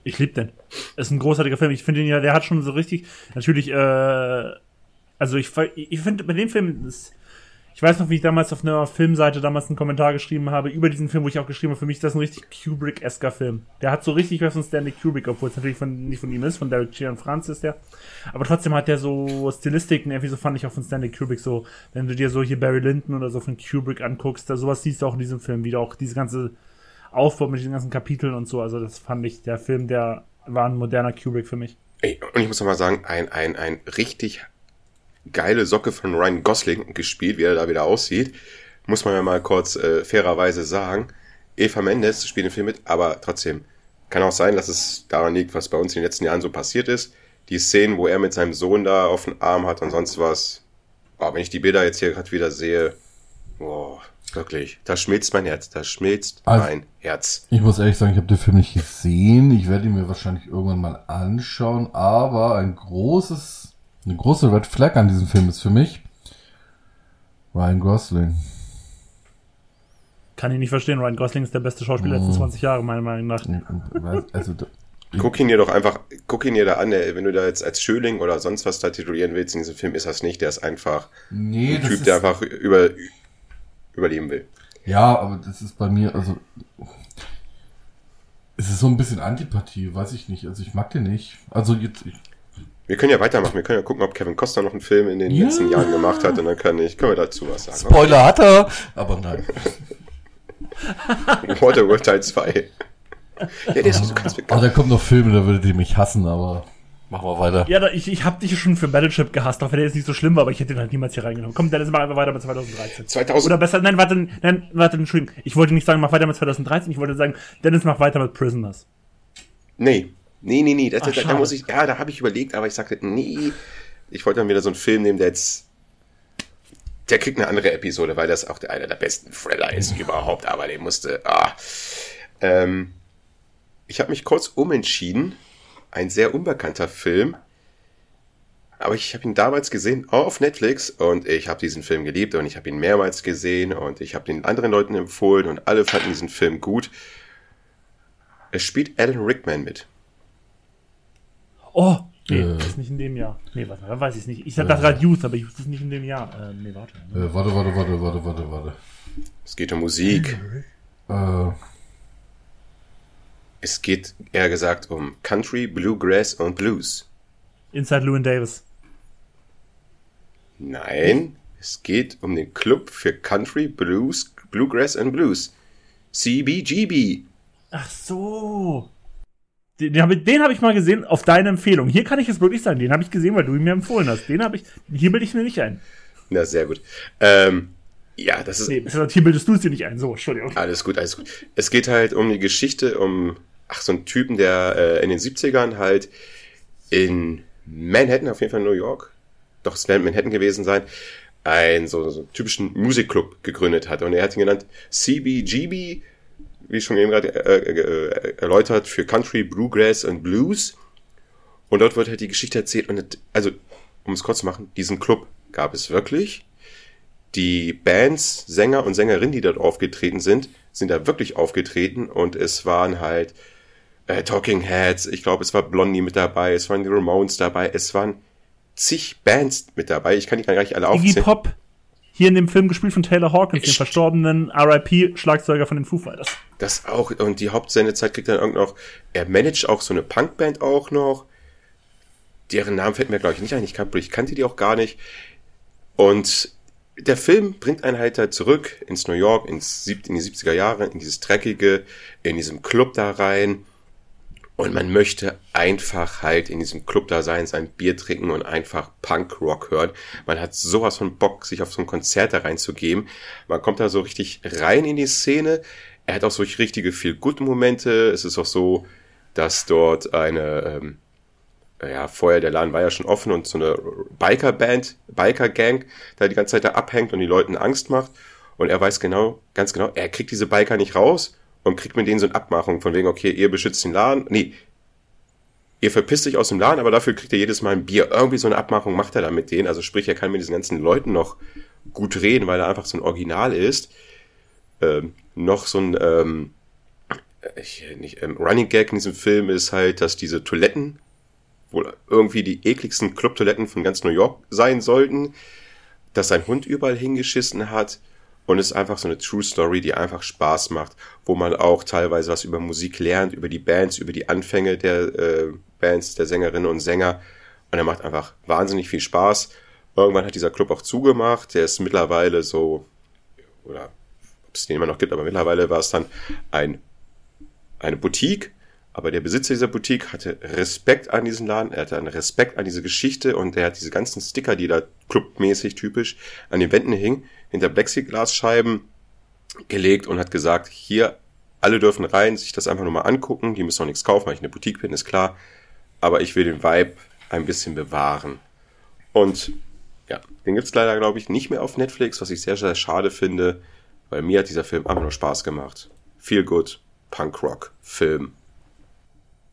Ich liebe den. Ist ein großartiger Film. Ich finde ihn ja, der hat schon so richtig, natürlich, äh, also ich, ich finde bei dem Film, ist, ich weiß noch, wie ich damals auf einer Filmseite damals einen Kommentar geschrieben habe über diesen Film, wo ich auch geschrieben habe, für mich ist das ein richtig Kubrick-esker Film. Der hat so richtig was von Stanley Kubrick, obwohl es natürlich von, nicht von ihm ist, von Derek Gian Franz ist der. Aber trotzdem hat der so Stilistiken, irgendwie so fand ich auch von Stanley Kubrick so, wenn du dir so hier Barry Lyndon oder so von Kubrick anguckst, da sowas siehst du auch in diesem Film wieder, auch diese ganze Aufbau mit diesen ganzen Kapiteln und so, also das fand ich, der Film, der war ein moderner Kubrick für mich. Ey, und ich muss noch mal sagen, ein, ein, ein richtig geile Socke von Ryan Gosling gespielt, wie er da wieder aussieht. Muss man ja mal kurz äh, fairerweise sagen. Eva Mendes spielt den Film mit, aber trotzdem. Kann auch sein, dass es daran liegt, was bei uns in den letzten Jahren so passiert ist. Die Szenen, wo er mit seinem Sohn da auf dem Arm hat und sonst was. Oh, wenn ich die Bilder jetzt hier gerade wieder sehe, boah, wirklich, da schmilzt mein Herz, da schmilzt also, mein Herz. Ich muss ehrlich sagen, ich habe den Film nicht gesehen. Ich werde ihn mir wahrscheinlich irgendwann mal anschauen, aber ein großes eine große Red Flag an diesem Film ist für mich Ryan Gosling. Kann ich nicht verstehen. Ryan Gosling ist der beste Schauspieler der letzten 20 mhm. Jahre, meiner Meinung nach. Also, guck ihn dir doch einfach, guck ihn dir da an, wenn du da jetzt als Schöling oder sonst was da titulieren willst in diesem Film, ist das nicht. Der ist einfach nee, ein Typ, der einfach über, überleben will. Ja, aber das ist bei mir, also, es ist so ein bisschen Antipathie, weiß ich nicht. Also ich mag den nicht. Also jetzt, ich, wir können ja weitermachen. Wir können ja gucken, ob Kevin Costner noch einen Film in den ja. letzten Jahren gemacht hat und dann kann ich, können wir dazu was sagen. Spoiler okay? hat er, aber nein. Waterworld Teil 2. Ja, der ist so ganz bekannt. Oh, da kommen noch Filme, da würdet ihr mich hassen, aber machen wir weiter. Ja, da, ich, ich hab dich schon für Battleship gehasst, auch wenn der jetzt nicht so schlimm war, aber ich hätte den halt niemals hier reingenommen. Komm, Dennis, mach einfach weiter mit 2013. 2000. Oder besser, nein, warte, nein, warte, Entschuldigung. Ich wollte nicht sagen, mach weiter mit 2013, ich wollte sagen, Dennis, mach weiter mit Prisoners. Nee, Nee, nee, nee, das, Ach, da, da, muss ich, ja, da habe ich überlegt, aber ich sagte, nee, ich wollte dann wieder so einen Film nehmen, der jetzt, der kriegt eine andere Episode, weil das auch der, einer der besten Thriller ist überhaupt, aber der musste, ah. Ähm, ich habe mich kurz umentschieden, ein sehr unbekannter Film, aber ich habe ihn damals gesehen auf Netflix und ich habe diesen Film geliebt und ich habe ihn mehrmals gesehen und ich habe den anderen Leuten empfohlen und alle fanden diesen Film gut. Es spielt Alan Rickman mit. Oh, nee, äh, das ist nicht in dem Jahr. Nee, warte, dann weiß ich es nicht. Ich dachte äh, gerade Youth, aber Youth ist nicht in dem Jahr. Äh, nee, warte. Äh, warte, warte, warte, warte, warte, warte. Es geht um Musik. Äh. Es geht eher gesagt um Country, Bluegrass und Blues. Inside Llewyn Davis. Nein, es geht um den Club für Country, Blues, Bluegrass und Blues. CBGB. Ach so. Den, den habe hab ich mal gesehen auf deine Empfehlung. Hier kann ich es wirklich sagen. Den habe ich gesehen, weil du ihn mir empfohlen hast. Den habe ich. Hier bilde ich mir nicht ein. Na, sehr gut. Ähm, ja, das ist. Nee, hier bildest du es dir nicht ein. So, Entschuldigung. Alles gut, alles gut. Es geht halt um die Geschichte, um, ach, so einen Typen, der äh, in den 70ern halt in Manhattan, auf jeden Fall New York, doch es wird Manhattan gewesen sein, einen so, so typischen Musikclub gegründet hat. Und er hat ihn genannt CBGB wie schon eben gerade äh, äh, äh, erläutert, für Country, Bluegrass und Blues. Und dort wird halt die Geschichte erzählt. Und also, um es kurz zu machen, diesen Club gab es wirklich. Die Bands, Sänger und Sängerinnen, die dort aufgetreten sind, sind da wirklich aufgetreten. Und es waren halt äh, Talking Heads, ich glaube, es war Blondie mit dabei, es waren die Ramones dabei, es waren zig Bands mit dabei. Ich kann die gar nicht alle aufzählen. Iggy Pop hier in dem Film gespielt von Taylor Hawkins, dem verstorbenen RIP-Schlagzeuger von den Foo Fighters. Das auch, und die Hauptsendezeit kriegt dann auch noch, er managt auch so eine Punkband auch noch. Deren Namen fällt mir, glaube ich, nicht ein. Ich, kan ich kannte die auch gar nicht. Und der Film bringt einen halt, halt zurück ins New York, ins, in die 70er Jahre, in dieses Dreckige, in diesem Club da rein. Und man möchte einfach halt in diesem Club da sein, sein Bier trinken und einfach Punk-Rock hören. Man hat sowas von Bock, sich auf so ein Konzert da reinzugeben. Man kommt da so richtig rein in die Szene. Er hat auch so richtige viel gute Momente. Es ist auch so, dass dort eine, ähm, ja, vorher der Laden war ja schon offen und so eine Biker-Band, Biker-Gang da die ganze Zeit da abhängt und die Leuten Angst macht. Und er weiß genau, ganz genau, er kriegt diese Biker nicht raus und kriegt mit denen so eine Abmachung von wegen, okay, ihr beschützt den Laden. Nee, ihr verpisst euch aus dem Laden, aber dafür kriegt ihr jedes Mal ein Bier. Irgendwie so eine Abmachung macht er da mit denen. Also sprich, er kann mit diesen ganzen Leuten noch gut reden, weil er einfach so ein Original ist. Ähm, noch so ein ähm, ich, nicht, ähm, Running Gag in diesem Film ist halt, dass diese Toiletten wohl irgendwie die ekligsten Clubtoiletten von ganz New York sein sollten, dass sein Hund überall hingeschissen hat und es ist einfach so eine True Story, die einfach Spaß macht, wo man auch teilweise was über Musik lernt, über die Bands, über die Anfänge der äh, Bands, der Sängerinnen und Sänger. Und er macht einfach wahnsinnig viel Spaß. Irgendwann hat dieser Club auch zugemacht, der ist mittlerweile so, oder ob es den immer noch gibt, aber mittlerweile war es dann ein, eine Boutique aber der Besitzer dieser Boutique hatte Respekt an diesen Laden, er hatte einen Respekt an diese Geschichte und er hat diese ganzen Sticker, die da clubmäßig typisch an den Wänden hingen, hinter Plexiglasscheiben gelegt und hat gesagt, hier, alle dürfen rein, sich das einfach nur mal angucken, die müssen auch nichts kaufen, weil ich in der Boutique bin, ist klar, aber ich will den Vibe ein bisschen bewahren. Und ja, den gibt's leider, glaube ich, nicht mehr auf Netflix, was ich sehr, sehr schade finde, weil mir hat dieser Film einfach nur Spaß gemacht. Feel good, Punk Rock, Film.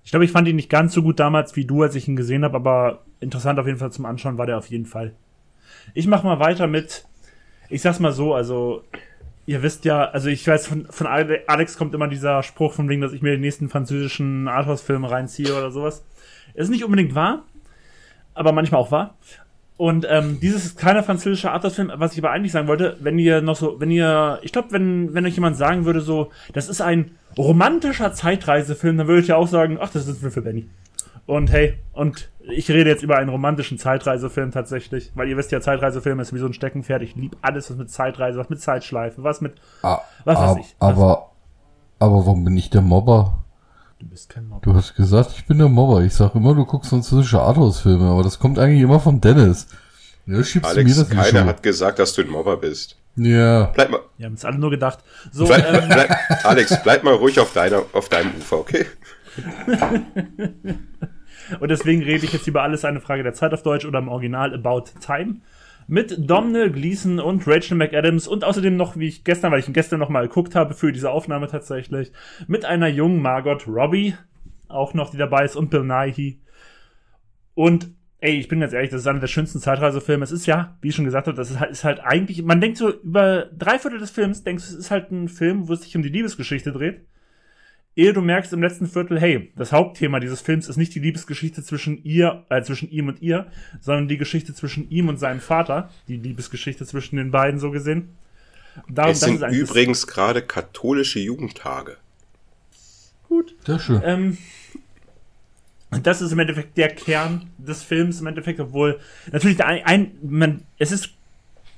Ich glaube, ich fand ihn nicht ganz so gut damals wie du, als ich ihn gesehen habe, aber interessant auf jeden Fall zum Anschauen war der auf jeden Fall. Ich mache mal weiter mit, ich sag's mal so, also ihr wisst ja, also ich weiß, von, von Alex kommt immer dieser Spruch von wegen, dass ich mir den nächsten französischen Arthouse-Film reinziehe oder sowas. Ist nicht unbedingt wahr, aber manchmal auch wahr. Und ähm, dieses ist keiner französischer Arthouse-Film, was ich aber eigentlich sagen wollte, wenn ihr noch so, wenn ihr, ich glaube, wenn, wenn euch jemand sagen würde, so, das ist ein romantischer Zeitreisefilm, dann würde ich ja auch sagen, ach, das ist ein Film für Benny. Und hey, und ich rede jetzt über einen romantischen Zeitreisefilm tatsächlich, weil ihr wisst ja, Zeitreisefilm ist wie so ein Steckenpferd. Ich liebe alles, was mit Zeitreise, was mit Zeitschleife, was mit, ah, was weiß ich. Aber, aber warum bin ich der Mobber? Du bist kein Mobber. Du hast gesagt, ich bin der Mobber. Ich sag immer, du guckst französische Arthouse-Filme, aber das kommt eigentlich immer von Dennis. Ja, schiebst Alex, du mir das keiner hat gesagt, dass du ein Mobber bist. Ja. Bleib mal. Wir haben es alle nur gedacht. So, bleib, ähm, bleib, Alex, bleib mal ruhig auf, deiner, auf deinem Ufer, okay? Und deswegen rede ich jetzt über alles eine Frage der Zeit auf Deutsch oder im Original About Time mit Domhnall Gleeson und Rachel McAdams und außerdem noch, wie ich gestern, weil ich ihn gestern noch mal geguckt habe für diese Aufnahme tatsächlich, mit einer jungen Margot Robbie, auch noch, die dabei ist, und Bill Nighy. Und ey, ich bin ganz ehrlich, das ist einer der schönsten Zeitreisefilme. Es ist ja, wie ich schon gesagt habe, das ist halt, ist halt eigentlich, man denkt so über drei Viertel des Films, denkst du, es ist halt ein Film, wo es sich um die Liebesgeschichte dreht ehe du merkst im letzten Viertel, hey, das Hauptthema dieses Films ist nicht die Liebesgeschichte zwischen ihr, äh, zwischen ihm und ihr, sondern die Geschichte zwischen ihm und seinem Vater, die Liebesgeschichte zwischen den beiden so gesehen. Darum, es sind übrigens gerade katholische Jugendtage. Gut. Sehr schön. Ähm, das ist im Endeffekt der Kern des Films im Endeffekt, obwohl natürlich ein, ein man, es ist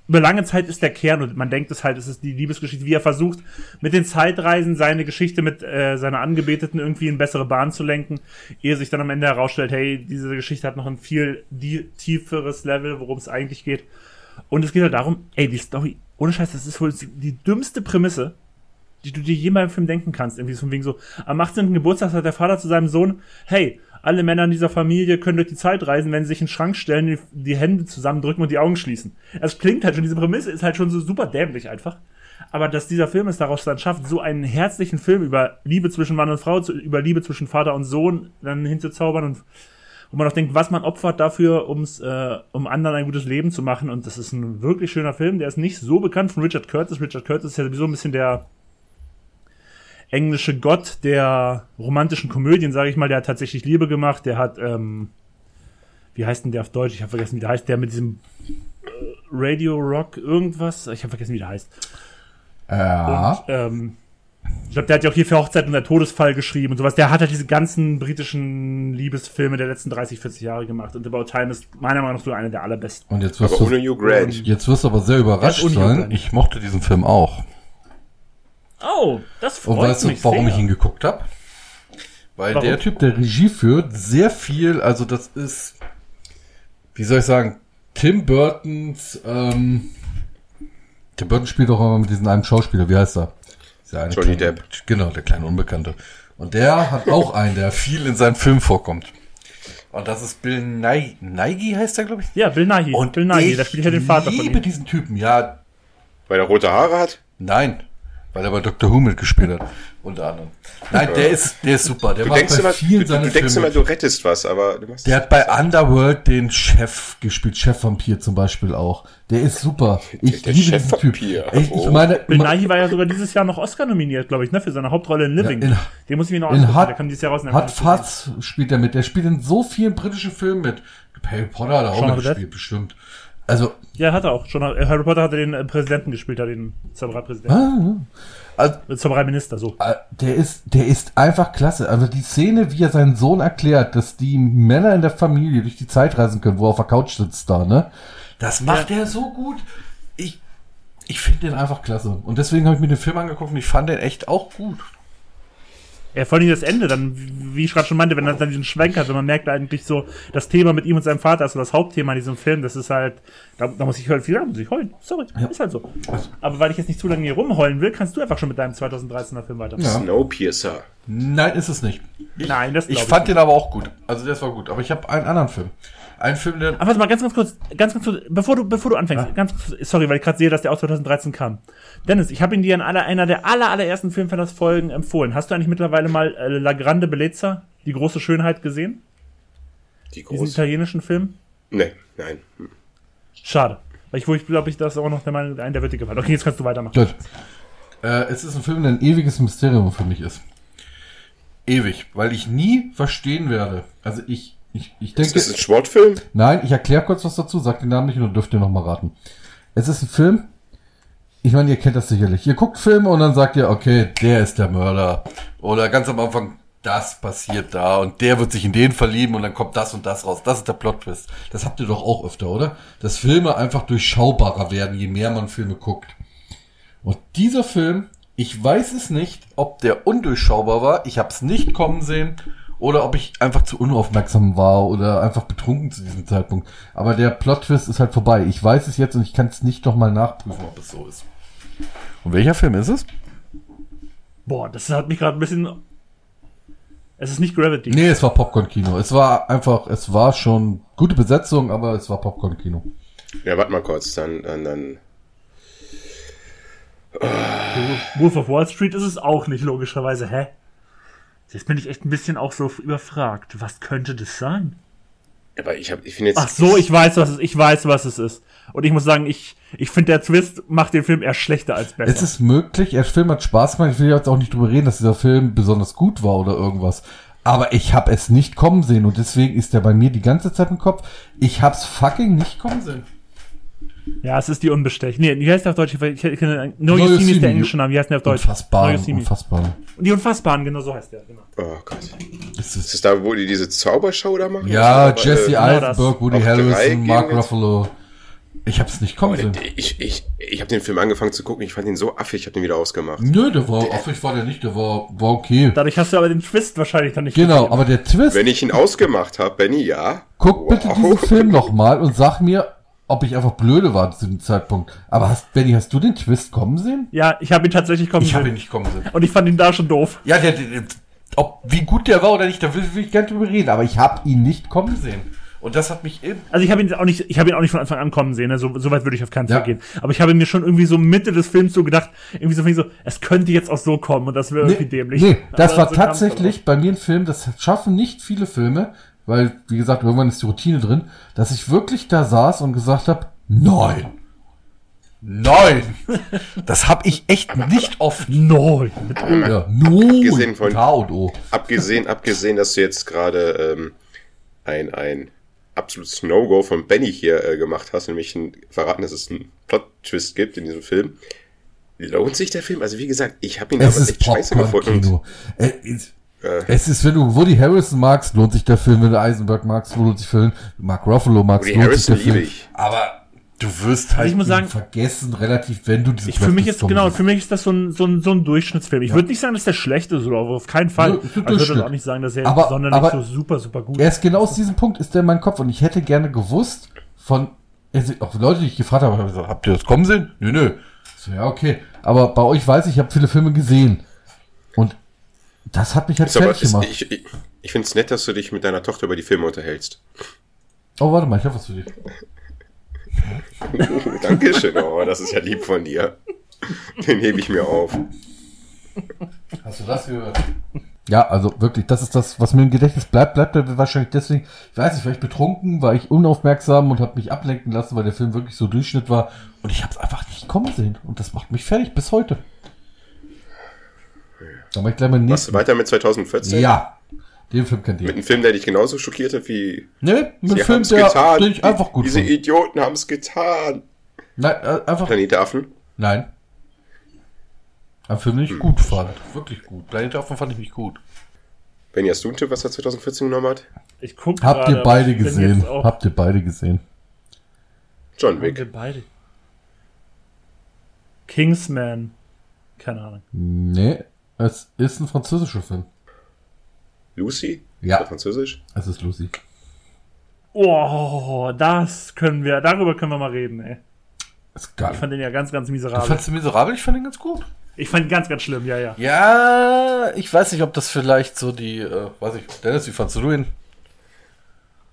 über lange Zeit ist der Kern und man denkt es halt, es ist die Liebesgeschichte, wie er versucht, mit den Zeitreisen seine Geschichte mit äh, seiner Angebeteten irgendwie in bessere Bahn zu lenken, ehe sich dann am Ende herausstellt, hey, diese Geschichte hat noch ein viel tieferes Level, worum es eigentlich geht. Und es geht halt darum, ey, die Story, ohne Scheiß, das ist wohl die dümmste Prämisse, die du dir jemals im Film denken kannst. Irgendwie von wegen so, am 18. Geburtstag sagt der Vater zu seinem Sohn, hey, alle Männer in dieser Familie können durch die Zeit reisen, wenn sie sich in den Schrank stellen, die, die Hände zusammendrücken und die Augen schließen. Es klingt halt schon, diese Prämisse ist halt schon so super dämlich einfach. Aber dass dieser Film es daraus dann schafft, so einen herzlichen Film über Liebe zwischen Mann und Frau, über Liebe zwischen Vater und Sohn dann hinzuzaubern und wo man auch denkt, was man opfert dafür, ums, äh, um anderen ein gutes Leben zu machen. Und das ist ein wirklich schöner Film. Der ist nicht so bekannt von Richard Curtis. Richard Curtis ist ja sowieso ein bisschen der englische Gott der romantischen Komödien, sage ich mal, der hat tatsächlich Liebe gemacht. Der hat, ähm, wie heißt denn der auf Deutsch? Ich habe vergessen, wie der heißt. Der mit diesem äh, Radio Rock irgendwas. Ich habe vergessen, wie der heißt. Ja. Und, ähm, ich glaube, der hat ja auch hier für Hochzeit und der Todesfall geschrieben und sowas. Der hat halt diese ganzen britischen Liebesfilme der letzten 30, 40 Jahre gemacht. Und About Time ist meiner Meinung nach so einer der allerbesten. Und jetzt wirst aber du, ohne Hugh Grant. Jetzt wirst du aber sehr überrascht sein. Ich mochte diesen Film auch. Oh, das freut Und weißt mich du, warum sehr. ich ihn geguckt habe? Weil warum? der Typ, der Regie führt, sehr viel, also das ist, wie soll ich sagen, Tim Burtons, ähm, Tim Burton spielt auch immer mit diesem einen Schauspieler, wie heißt er? Johnny kleine, Depp. Genau, der kleine Unbekannte. Und der hat auch einen, der viel in seinem Film vorkommt. Und das ist Bill Nighy, heißt der, glaube ich. Ja, Bill Nighy. Und Bill Nighy, da spielt ja den Vater von ihm. Ich liebe diesen Typen, ja. Weil er rote Haare hat? Nein, Weil er bei Dr. Who mitgespielt hat, unter anderem. Nein, der ist, der ist super. Der Du macht denkst, bei immer, vielen du, du denkst Filme immer, du rettest was, aber du machst Der hat bei Underworld den Chef gespielt, Chefvampir zum Beispiel auch. Der ist super. Ich der liebe diesen Typ. Ich, ich meine, Bill Nighy war ja sogar dieses Jahr noch Oscar nominiert, glaube ich, ne, für seine Hauptrolle in Living. Ja, in- Den muss ich mir noch in angucken, Hot, der kam dieses Jahr raus. der Kanzlei. Fuzz spielt er mit. Der spielt in so vielen britischen Filmen mit. Harry Potter hat er auch the mitgespielt, bestimmt. Also, Ja, hat er auch. Schon, äh, Harry Potter hatte den äh, Präsidenten gespielt, hat den Zaubererpräsidenten. ah, also Äh, Zaubererminister, so. der ist, der ist einfach klasse. Also die Szene, wie er seinen Sohn erklärt, dass die Männer in der Familie durch die Zeit reisen können, wo er auf der Couch sitzt da, ne? Das macht er so gut. Ich, ich finde den einfach klasse. Und deswegen habe ich mir den Film angeguckt und ich fand den echt auch gut. Ja, vor allem das Ende, dann, wie ich gerade schon meinte, wenn er dann diesen Schwenk hat und man merkt eigentlich so, das Thema mit ihm und seinem Vater ist so das Hauptthema in diesem Film, das ist halt, da, da muss ich halt viel, da muss ich heulen. Sorry, ist halt so. Aber weil ich jetzt nicht zu lange hier rumheulen will, kannst du einfach schon mit deinem 2013er Film weitermachen. Ja. Snowpiercer. Nein, ist es nicht. Ich, Nein, das Ich ich fand nicht. den aber auch gut. Also das war gut. Aber ich habe einen anderen Film. Einen Film, der. Aber warte mal, ganz, ganz kurz, ganz, ganz kurz, bevor du, bevor du anfängst, ganz kurz, sorry, weil ich gerade sehe, dass der aus 2013 kam. Dennis, ich habe ihn dir in einer, einer der aller, allerersten Filmfans-Folgen empfohlen. Hast du eigentlich mittlerweile mal äh, La Grande Bellezza, die große Schönheit gesehen? Die Diesen große. italienischen Film? Nee, nein. Hm. Schade. Weil ich, wo ich glaube, ich das auch noch der Meinung, ein, der wird dir gefallen. Okay, jetzt kannst du weitermachen. Gut. Äh, es ist ein Film, der ein ewiges Mysterium für mich ist. Ewig. Weil ich nie verstehen werde. Also ich, ich, ich denke. Ist das ein Sportfilm? Nein, ich erkläre kurz was dazu, sag den Namen nicht und dann dürft ihr noch mal raten. Es ist ein Film, ich meine, ihr kennt das sicherlich. Ihr guckt Filme und dann sagt ihr, okay, der ist der Mörder. Oder ganz am Anfang, das passiert da und der wird sich in den verlieben und dann kommt das und das raus. Das ist der Plot-Twist. Das habt ihr doch auch öfter, oder? Dass Filme einfach durchschaubarer werden, je mehr man Filme guckt. Und dieser Film, ich weiß es nicht, ob der undurchschaubar war. Ich habe es nicht kommen sehen. Oder ob ich einfach zu unaufmerksam war oder einfach betrunken zu diesem Zeitpunkt. Aber der Plot-Twist ist halt vorbei. Ich weiß es jetzt und ich kann es nicht nochmal nachprüfen, ob es so ist. Und welcher Film ist es? Boah, das hat mich gerade ein bisschen. Es ist nicht Gravity. Nee, es war Popcorn-Kino. Es war einfach, es war schon gute Besetzung, aber es war Popcorn-Kino. Ja, warte mal kurz, dann, dann, dann. Wolf of Wall Street ist es auch nicht, logischerweise. Hä? Jetzt bin ich echt ein bisschen auch so überfragt. Was könnte das sein? Aber ich habe, ich finde jetzt. Ach so, ich weiß, was es, ich weiß, was es ist. Und ich muss sagen, ich, ich finde, der Twist macht den Film eher schlechter als besser. Es ist möglich, der Film hat Spaß gemacht. Ich will jetzt auch nicht drüber reden, dass dieser Film besonders gut war oder irgendwas. Aber ich habe es nicht kommen sehen und deswegen ist der bei mir die ganze Zeit im Kopf. Ich hab's fucking nicht kommen sehen. Ja, es ist die Unbestech. Nee, wie heißt der auf Deutsch? Ich ich kenne, no Me ist Yosemite. der englische Name. Wie heißt der auf Deutsch? Unfassbar, No unfassbar. Die Unfassbaren, genau so heißt der, genau. Oh Gott. Ist ist, das da, wo die diese Zaubershow da machen? ja, Aber, Jesse äh, genau. Eisenberg, Woody Auf drei Harrison, Mark? Ruffalo. Ich hab's nicht kommen sehen. der- Ich, ich, ich habe den Film angefangen zu gucken, ich fand ihn so affig, ich habe den wieder ausgemacht. Nö, der war, affig war der nicht, der war, war okay. Dadurch hast du aber den Twist wahrscheinlich dann nicht Genau, gesehen. aber der Twist, Wenn ich ihn ausgemacht habe, Benny, ja. guck bitte Wow. diesen Film nochmal und sag mir, ob ich einfach blöde war zu dem Zeitpunkt. Aber hast, Benny, hast du den Twist kommen sehen? Ja, ich habe ihn tatsächlich kommen Ich habe ihn sehen. nicht kommen sehen. Und ich fand ihn da schon doof. Ja, der, der, ob, wie gut der war oder nicht, da will, will ich gar nicht drüber reden, aber ich habe ihn nicht kommen sehen. Und das hat mich eben. Also ich habe ihn auch nicht, ich habe ihn auch nicht von Anfang an kommen sehen, ne? so, so weit würde ich auf keinen Ja. Fall gehen. Aber ich habe mir schon irgendwie so Mitte des Films so gedacht, irgendwie so, irgendwie so es könnte jetzt auch so kommen und das wäre irgendwie dämlich. nee, das Aber war so tatsächlich bei mir ein Film, das schaffen nicht viele Filme, weil, wie gesagt, irgendwann ist die Routine drin, dass ich wirklich da saß und gesagt habe, nein. Nein! Das habe ich echt nicht oft. Nein. Ja, no, Abgesehen von- K und O. Abgesehen, abgesehen, dass du jetzt gerade ähm, ein, ein absolutes No-Go von Benny hier äh, gemacht hast, nämlich ein, verraten, dass es einen Plot-Twist gibt in diesem Film. Lohnt sich der Film? Also wie gesagt, ich habe ihn Es aber ist echt scheiße gefunden. Äh, Äh. Es ist, wenn du Woody Harrison magst, lohnt sich der Film. Wenn du Eisenberg magst, lohnt sich der Film. Mark Ruffalo magst, Woody lohnt sich der Harrison Film. ich. Aber du wirst halt ich muss sagen- vergessen, relativ, wenn du diese Ich, für mich ist, genau, für mich ist das so ein, so ein, so ein Durchschnittsfilm. Ich würde nicht sagen, dass der schlecht ist oder auf keinen Fall. Ist ein Aber ich würde auch nicht sagen, dass er Aber- sonderlich aber- so super, super gut Er ist genau aus diesem Punkt, ist der in meinem Kopf. Und ich hätte gerne gewusst von, also auch Leute, die ich gefragt habe, habe ich gesagt, habt ihr das kommen sehen? Nö, nö. So, ja, okay. Aber bei euch weiß ich, ich habe viele Filme gesehen. Und das hat mich halt fertig ist, gemacht. ich ich, ich finde es nett, dass du dich mit deiner Tochter über die Filme unterhältst. oh, warte mal, ich habe was für dich. Dankeschön, oh, das ist ja lieb von dir. Den hebe ich mir auf. Hast du das gehört? Ja, also wirklich, das ist das, was mir im Gedächtnis bleibt. Bleibt er wahrscheinlich deswegen, ich weiß nicht, war ich betrunken, war ich unaufmerksam und habe mich ablenken lassen, weil der Film wirklich so Durchschnitt war. Und ich habe es einfach nicht kommen sehen. Und das macht mich fertig bis heute. Dann mach ich gleich mal den Machst weiter mit 2014? Ja, den Film kennt Mit ihr. einem Film, der dich genauso schockiert hat wie. Ne, mit einem Film, der, getan. den ich einfach gut Diese fand. Idioten haben es getan. Nein, äh, einfach, Planet Affen. nein. Ein Film, den ich gut fand. Wirklich gut. Planet Affen fand ich nicht gut. Benny, hast du einen Tipp, was er 2014 genommen hat? Ich guck Habt ihr beide aber gesehen? Habt ihr beide gesehen? John Wick. wir beide. Kingsman. Keine Ahnung. Nee, es ist ein französischer Film. Lucy? Ja. Ist das Französisch? Es ist Lucy. Oh, das können wir, darüber können wir mal reden, ey. Ist geil. Ich fand den ja ganz, ganz Du miserabel. fandst den miserabel? Ich fand ihn ganz gut. Ich fand ihn ganz, ganz schlimm, ja, ja. Ja, ich weiß nicht, ob das vielleicht so die, äh, weiß ich, Dennis, wie fandst du ihn?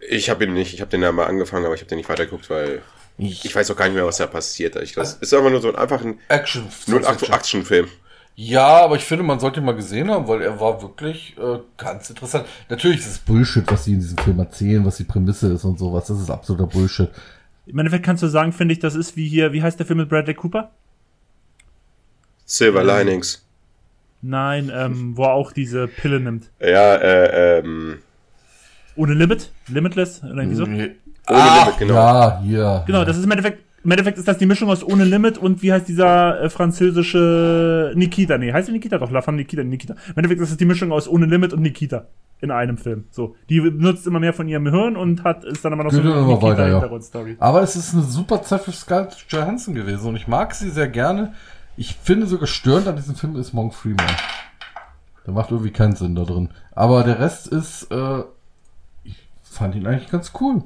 Ich habe ihn nicht. Ich habe den da mal angefangen, aber ich habe den nicht weitergeguckt, weil ich weiß auch gar nicht mehr, was da passiert. Ich, das ist einfach nur so ein einfach ein Action. 08 Action-Film. Ja, aber ich finde, man sollte ihn mal gesehen haben, weil er war wirklich äh, ganz interessant. Natürlich ist es Bullshit, was sie in diesem Film erzählen, was die Prämisse ist und sowas. Das ist absoluter Bullshit. Im Endeffekt kannst du sagen, finde ich, das ist wie hier, wie heißt der Film mit Bradley Cooper? Silver Linings. Nein, ähm, wo er auch diese Pille nimmt. Ja, äh, ähm, Ohne Limit? Limitless? Oder irgendwie so? ohne Ah, Limit, genau. Ja, hier. Genau, das ist im Endeffekt, im Endeffekt ist das die Mischung aus Ohne Limit und wie heißt dieser äh, französische Nikita? Nee, heißt der Nikita doch? La Femme Nikita, Nikita. Im Endeffekt ist es die Mischung aus Ohne Limit und Nikita in einem Film. So, die nutzt immer mehr von ihrem Hirn und hat ist dann aber noch Geht so eine immer weiter, ja. Hintergrundstory. Aber es ist eine super Zeit für Scarlett Johansson gewesen und ich mag sie sehr gerne. Ich finde sogar störend an diesem Film ist Monk Freeman. Der macht irgendwie keinen Sinn da drin. Aber der Rest ist, äh, ich fand ihn eigentlich ganz cool.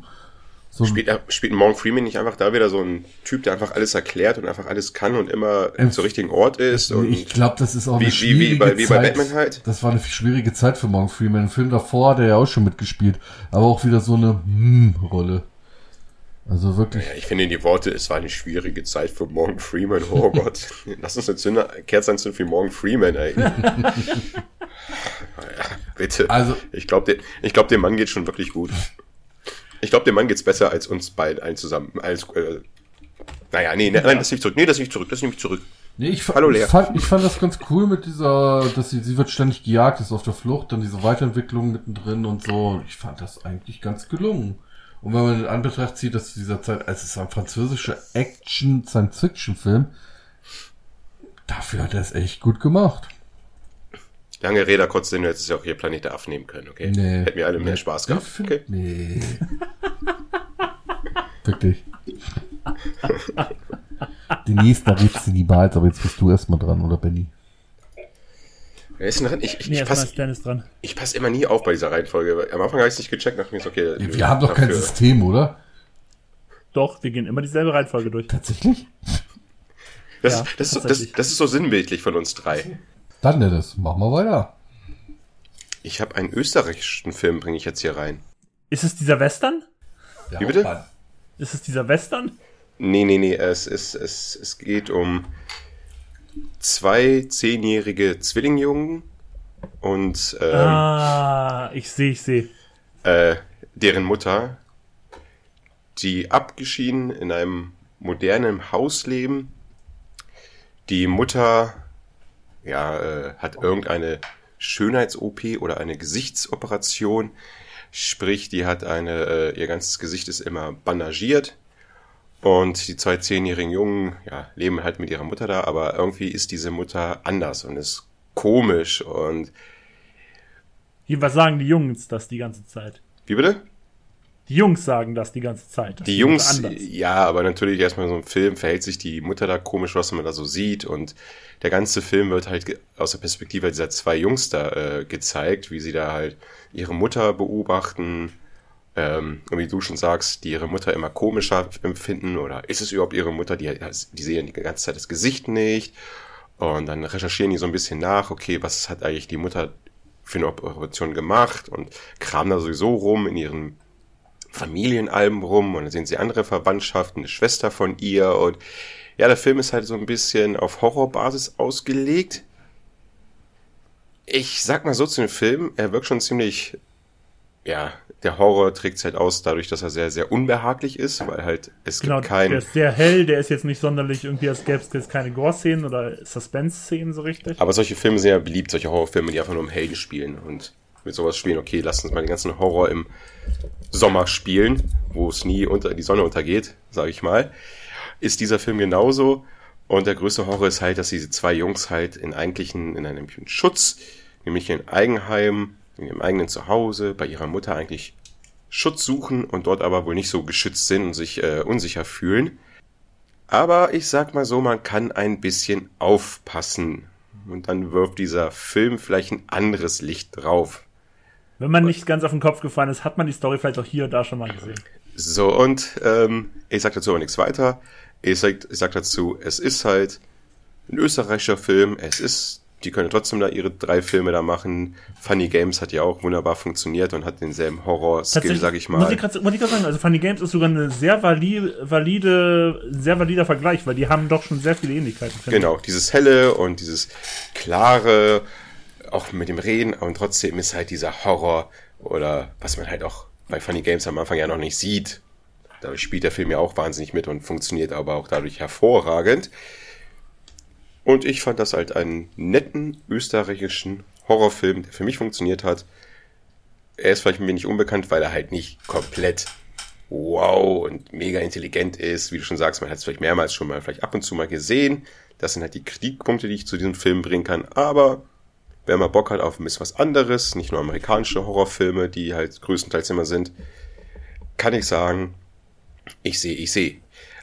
So, Spielt, spielt Morgan Freeman nicht einfach da wieder so ein Typ, der einfach alles erklärt und einfach alles kann und immer Ähm, zur richtigen Ort ist? Und ich glaube, das ist auch wie- eine wie- schwierige wie bei- wie bei Zeit. Batman halt? Das war eine schwierige Zeit für Morgan Freeman. Im Film davor hat er ja auch schon mitgespielt, aber auch wieder so eine hm-Rolle. Also wirklich. Ja, ich finde die Worte, es war eine schwierige Zeit für Morgan Freeman. Oh Gott. Lass uns eine Zünder, Kerze anzünden für Morgan Freeman, ey. ja, bitte. Also- ich glaube, ich glaub, dem Mann geht schon wirklich gut. Ich glaube, dem Mann geht's besser als uns beiden allen zusammen. Als, äh, naja, nee, nee, nein, das nehme ich zurück. Nee, das nehme ich zurück. Das nehme ich zurück. Nee, ich, Hallo, Lea. ich, fand, ich fand das ganz cool mit dieser, dass sie, sie wird ständig gejagt, ist auf der Flucht, dann diese Weiterentwicklung mittendrin und so. Ich fand das eigentlich ganz gelungen. Und wenn man in Anbetracht zieht, dass zu dieser Zeit, als es ein französischer Action-Science-Fiction-Film, dafür hat er es echt gut gemacht. Lange Rede, kurz Sinn, du hättest ja auch hier Planet der Affen nehmen können, okay? Nee. Hätten wir alle mehr Nee. Spaß gehabt. Okay. Nee. Wirklich. Denise, da redest du niemals, aber jetzt bist du erstmal dran, oder Benny? Wer ist denn dran? Ich, ich, Nee, ich passe ist pass immer nie auf bei dieser Reihenfolge. weil Am Anfang habe ich es nicht gecheckt, dachte mir okay. Wir haben doch kein dafür- System, oder? Doch, wir gehen immer dieselbe Reihenfolge durch. Tatsächlich? Das, Ja, ist, das, ist, so- das, tatsächlich. das ist so sinnbildlich von uns drei. Dann, Dennis, mach mal weiter. Ich habe einen österreichischen Film, bringe ich jetzt hier rein. Ist es dieser Western? Der Wie bitte? Ist es dieser Western? Nee, nee, nee, es, ist, es, es geht um zwei zehnjährige Zwillingjungen und ähm, Ah, ich sehe, ich sehe. äh, deren Mutter, die abgeschieden in einem modernen Haus leben. Die Mutter ja, äh, hat irgendeine Schönheits-OP oder eine Gesichtsoperation. Sprich, die hat eine, äh, ihr ganzes Gesicht ist immer bandagiert. Und die zwei zehnjährigen Jungen, ja, leben halt mit ihrer Mutter da, aber irgendwie ist diese Mutter anders und ist komisch und, Was sagen die Jungs das die ganze Zeit? wie bitte? Die Jungs sagen das die ganze Zeit. Die Jungs, anders. ja, aber natürlich erstmal so ein Film verhält sich die Mutter da komisch, was man da so sieht und der ganze Film wird halt aus der Perspektive dieser zwei Jungs da äh, gezeigt, wie sie da halt ihre Mutter beobachten, ähm, und wie du schon sagst, die ihre Mutter immer komischer empfinden oder ist es überhaupt ihre Mutter, die, die sehen die ganze Zeit das Gesicht nicht und dann recherchieren die so ein bisschen nach, okay, was hat eigentlich die Mutter für eine Operation gemacht und kramen da sowieso rum in ihren Familienalben rum und dann sehen sie andere Verwandtschaften, eine Schwester von ihr und Ja, der Film ist halt so ein bisschen auf Horrorbasis ausgelegt. Ich sag mal so zu dem Film, er wirkt schon ziemlich, ja, der Horror trägt halt aus dadurch, dass er sehr, sehr unbehaglich ist, weil halt es Genau, gibt kein, der ist sehr hell, der ist jetzt nicht sonderlich irgendwie, als gäbe es jetzt keine Gore-Szenen oder Suspense-Szenen so richtig. aber solche Filme sind ja beliebt, solche Horrorfilme, die einfach nur um Helden spielen und mit sowas spielen, okay, lass uns mal den ganzen Horror im Sommer spielen, wo es nie unter die Sonne untergeht, sage ich mal, ist dieser Film genauso. Und der größte Horror ist halt, dass diese zwei Jungs halt in eigentlichen, in einem Schutz, nämlich in Eigenheim, in ihrem eigenen Zuhause, bei ihrer Mutter eigentlich Schutz suchen und dort aber wohl nicht so geschützt sind und sich äh, unsicher fühlen. Aber ich sag mal so, man kann ein bisschen aufpassen. Und dann wirft dieser Film vielleicht ein anderes Licht drauf. Wenn man nicht ganz auf den Kopf gefallen ist, hat man die Story vielleicht auch hier und da schon mal gesehen. So, und ähm, ich sag dazu aber nichts weiter. Ich sag, ich sag dazu, es ist halt ein österreichischer Film. Es ist, die können trotzdem da ihre drei Filme da machen. Funny Games hat ja auch wunderbar funktioniert und hat denselben Horror-Skill, sag ich mal. gerade muss ich grad sagen, also Funny Games ist sogar eine sehr valide, valide, sehr valider Vergleich, weil die haben doch schon sehr viele Ähnlichkeiten. Genau, dieses helle und dieses klare, auch mit dem Reden, und trotzdem ist halt dieser Horror oder was man halt auch bei Funny Games am Anfang ja noch nicht sieht. Dadurch spielt der Film ja auch wahnsinnig mit und funktioniert aber auch dadurch hervorragend. Und ich fand das halt einen netten österreichischen Horrorfilm, der für mich funktioniert hat. Er ist vielleicht ein wenig unbekannt, weil er halt nicht komplett wow und mega intelligent ist. Wie du schon sagst, man hat es vielleicht mehrmals schon mal, vielleicht ab und zu mal gesehen. Das sind halt die Kritikpunkte, die ich zu diesem Film bringen kann. Aber wenn man Bock hat auf ein bisschen was anderes, nicht nur amerikanische Horrorfilme, die halt größtenteils immer sind, kann ich sagen, ich sehe, ich sehe.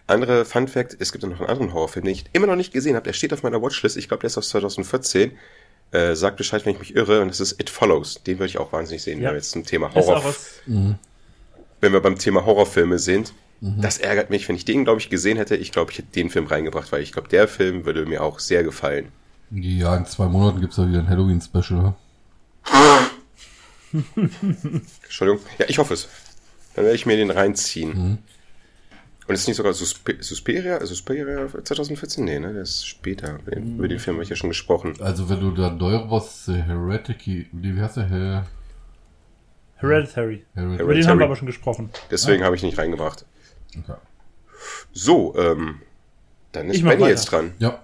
Andere Fun Fact, es gibt noch einen anderen Horrorfilm, den ich immer noch nicht gesehen habe. Der steht auf meiner Watchlist. Ich glaube, der ist aus 2014. Äh, sagt Bescheid, wenn ich mich irre. Und das ist It Follows. Den würde ich auch wahnsinnig sehen, Ja. wenn wir jetzt zum Thema Ist auch Horror, was, wenn wir beim Thema Horrorfilme sind. Das ärgert mich, wenn ich den, glaube ich, gesehen hätte. Ich glaube, ich hätte den Film reingebracht, weil ich glaube, der Film würde mir auch sehr gefallen. Ja, in zwei Monaten gibt's ja wieder ein Halloween-Special. Entschuldigung. Ja, ich hoffe es. Dann werde ich mir den reinziehen. Und ist nicht sogar Suspe Susperia? Susperia 2014? Nee, ne? Der ist später. Über den, über den Film habe ich ja schon gesprochen. Also wenn du da Neuros äh, Heredity, wie heißt der? Her Hereditary. Hereditary. Über den haben wir aber schon gesprochen. Deswegen habe ich nicht reingebracht. Okay. So, ähm, dann ist Benny jetzt dran. Ja.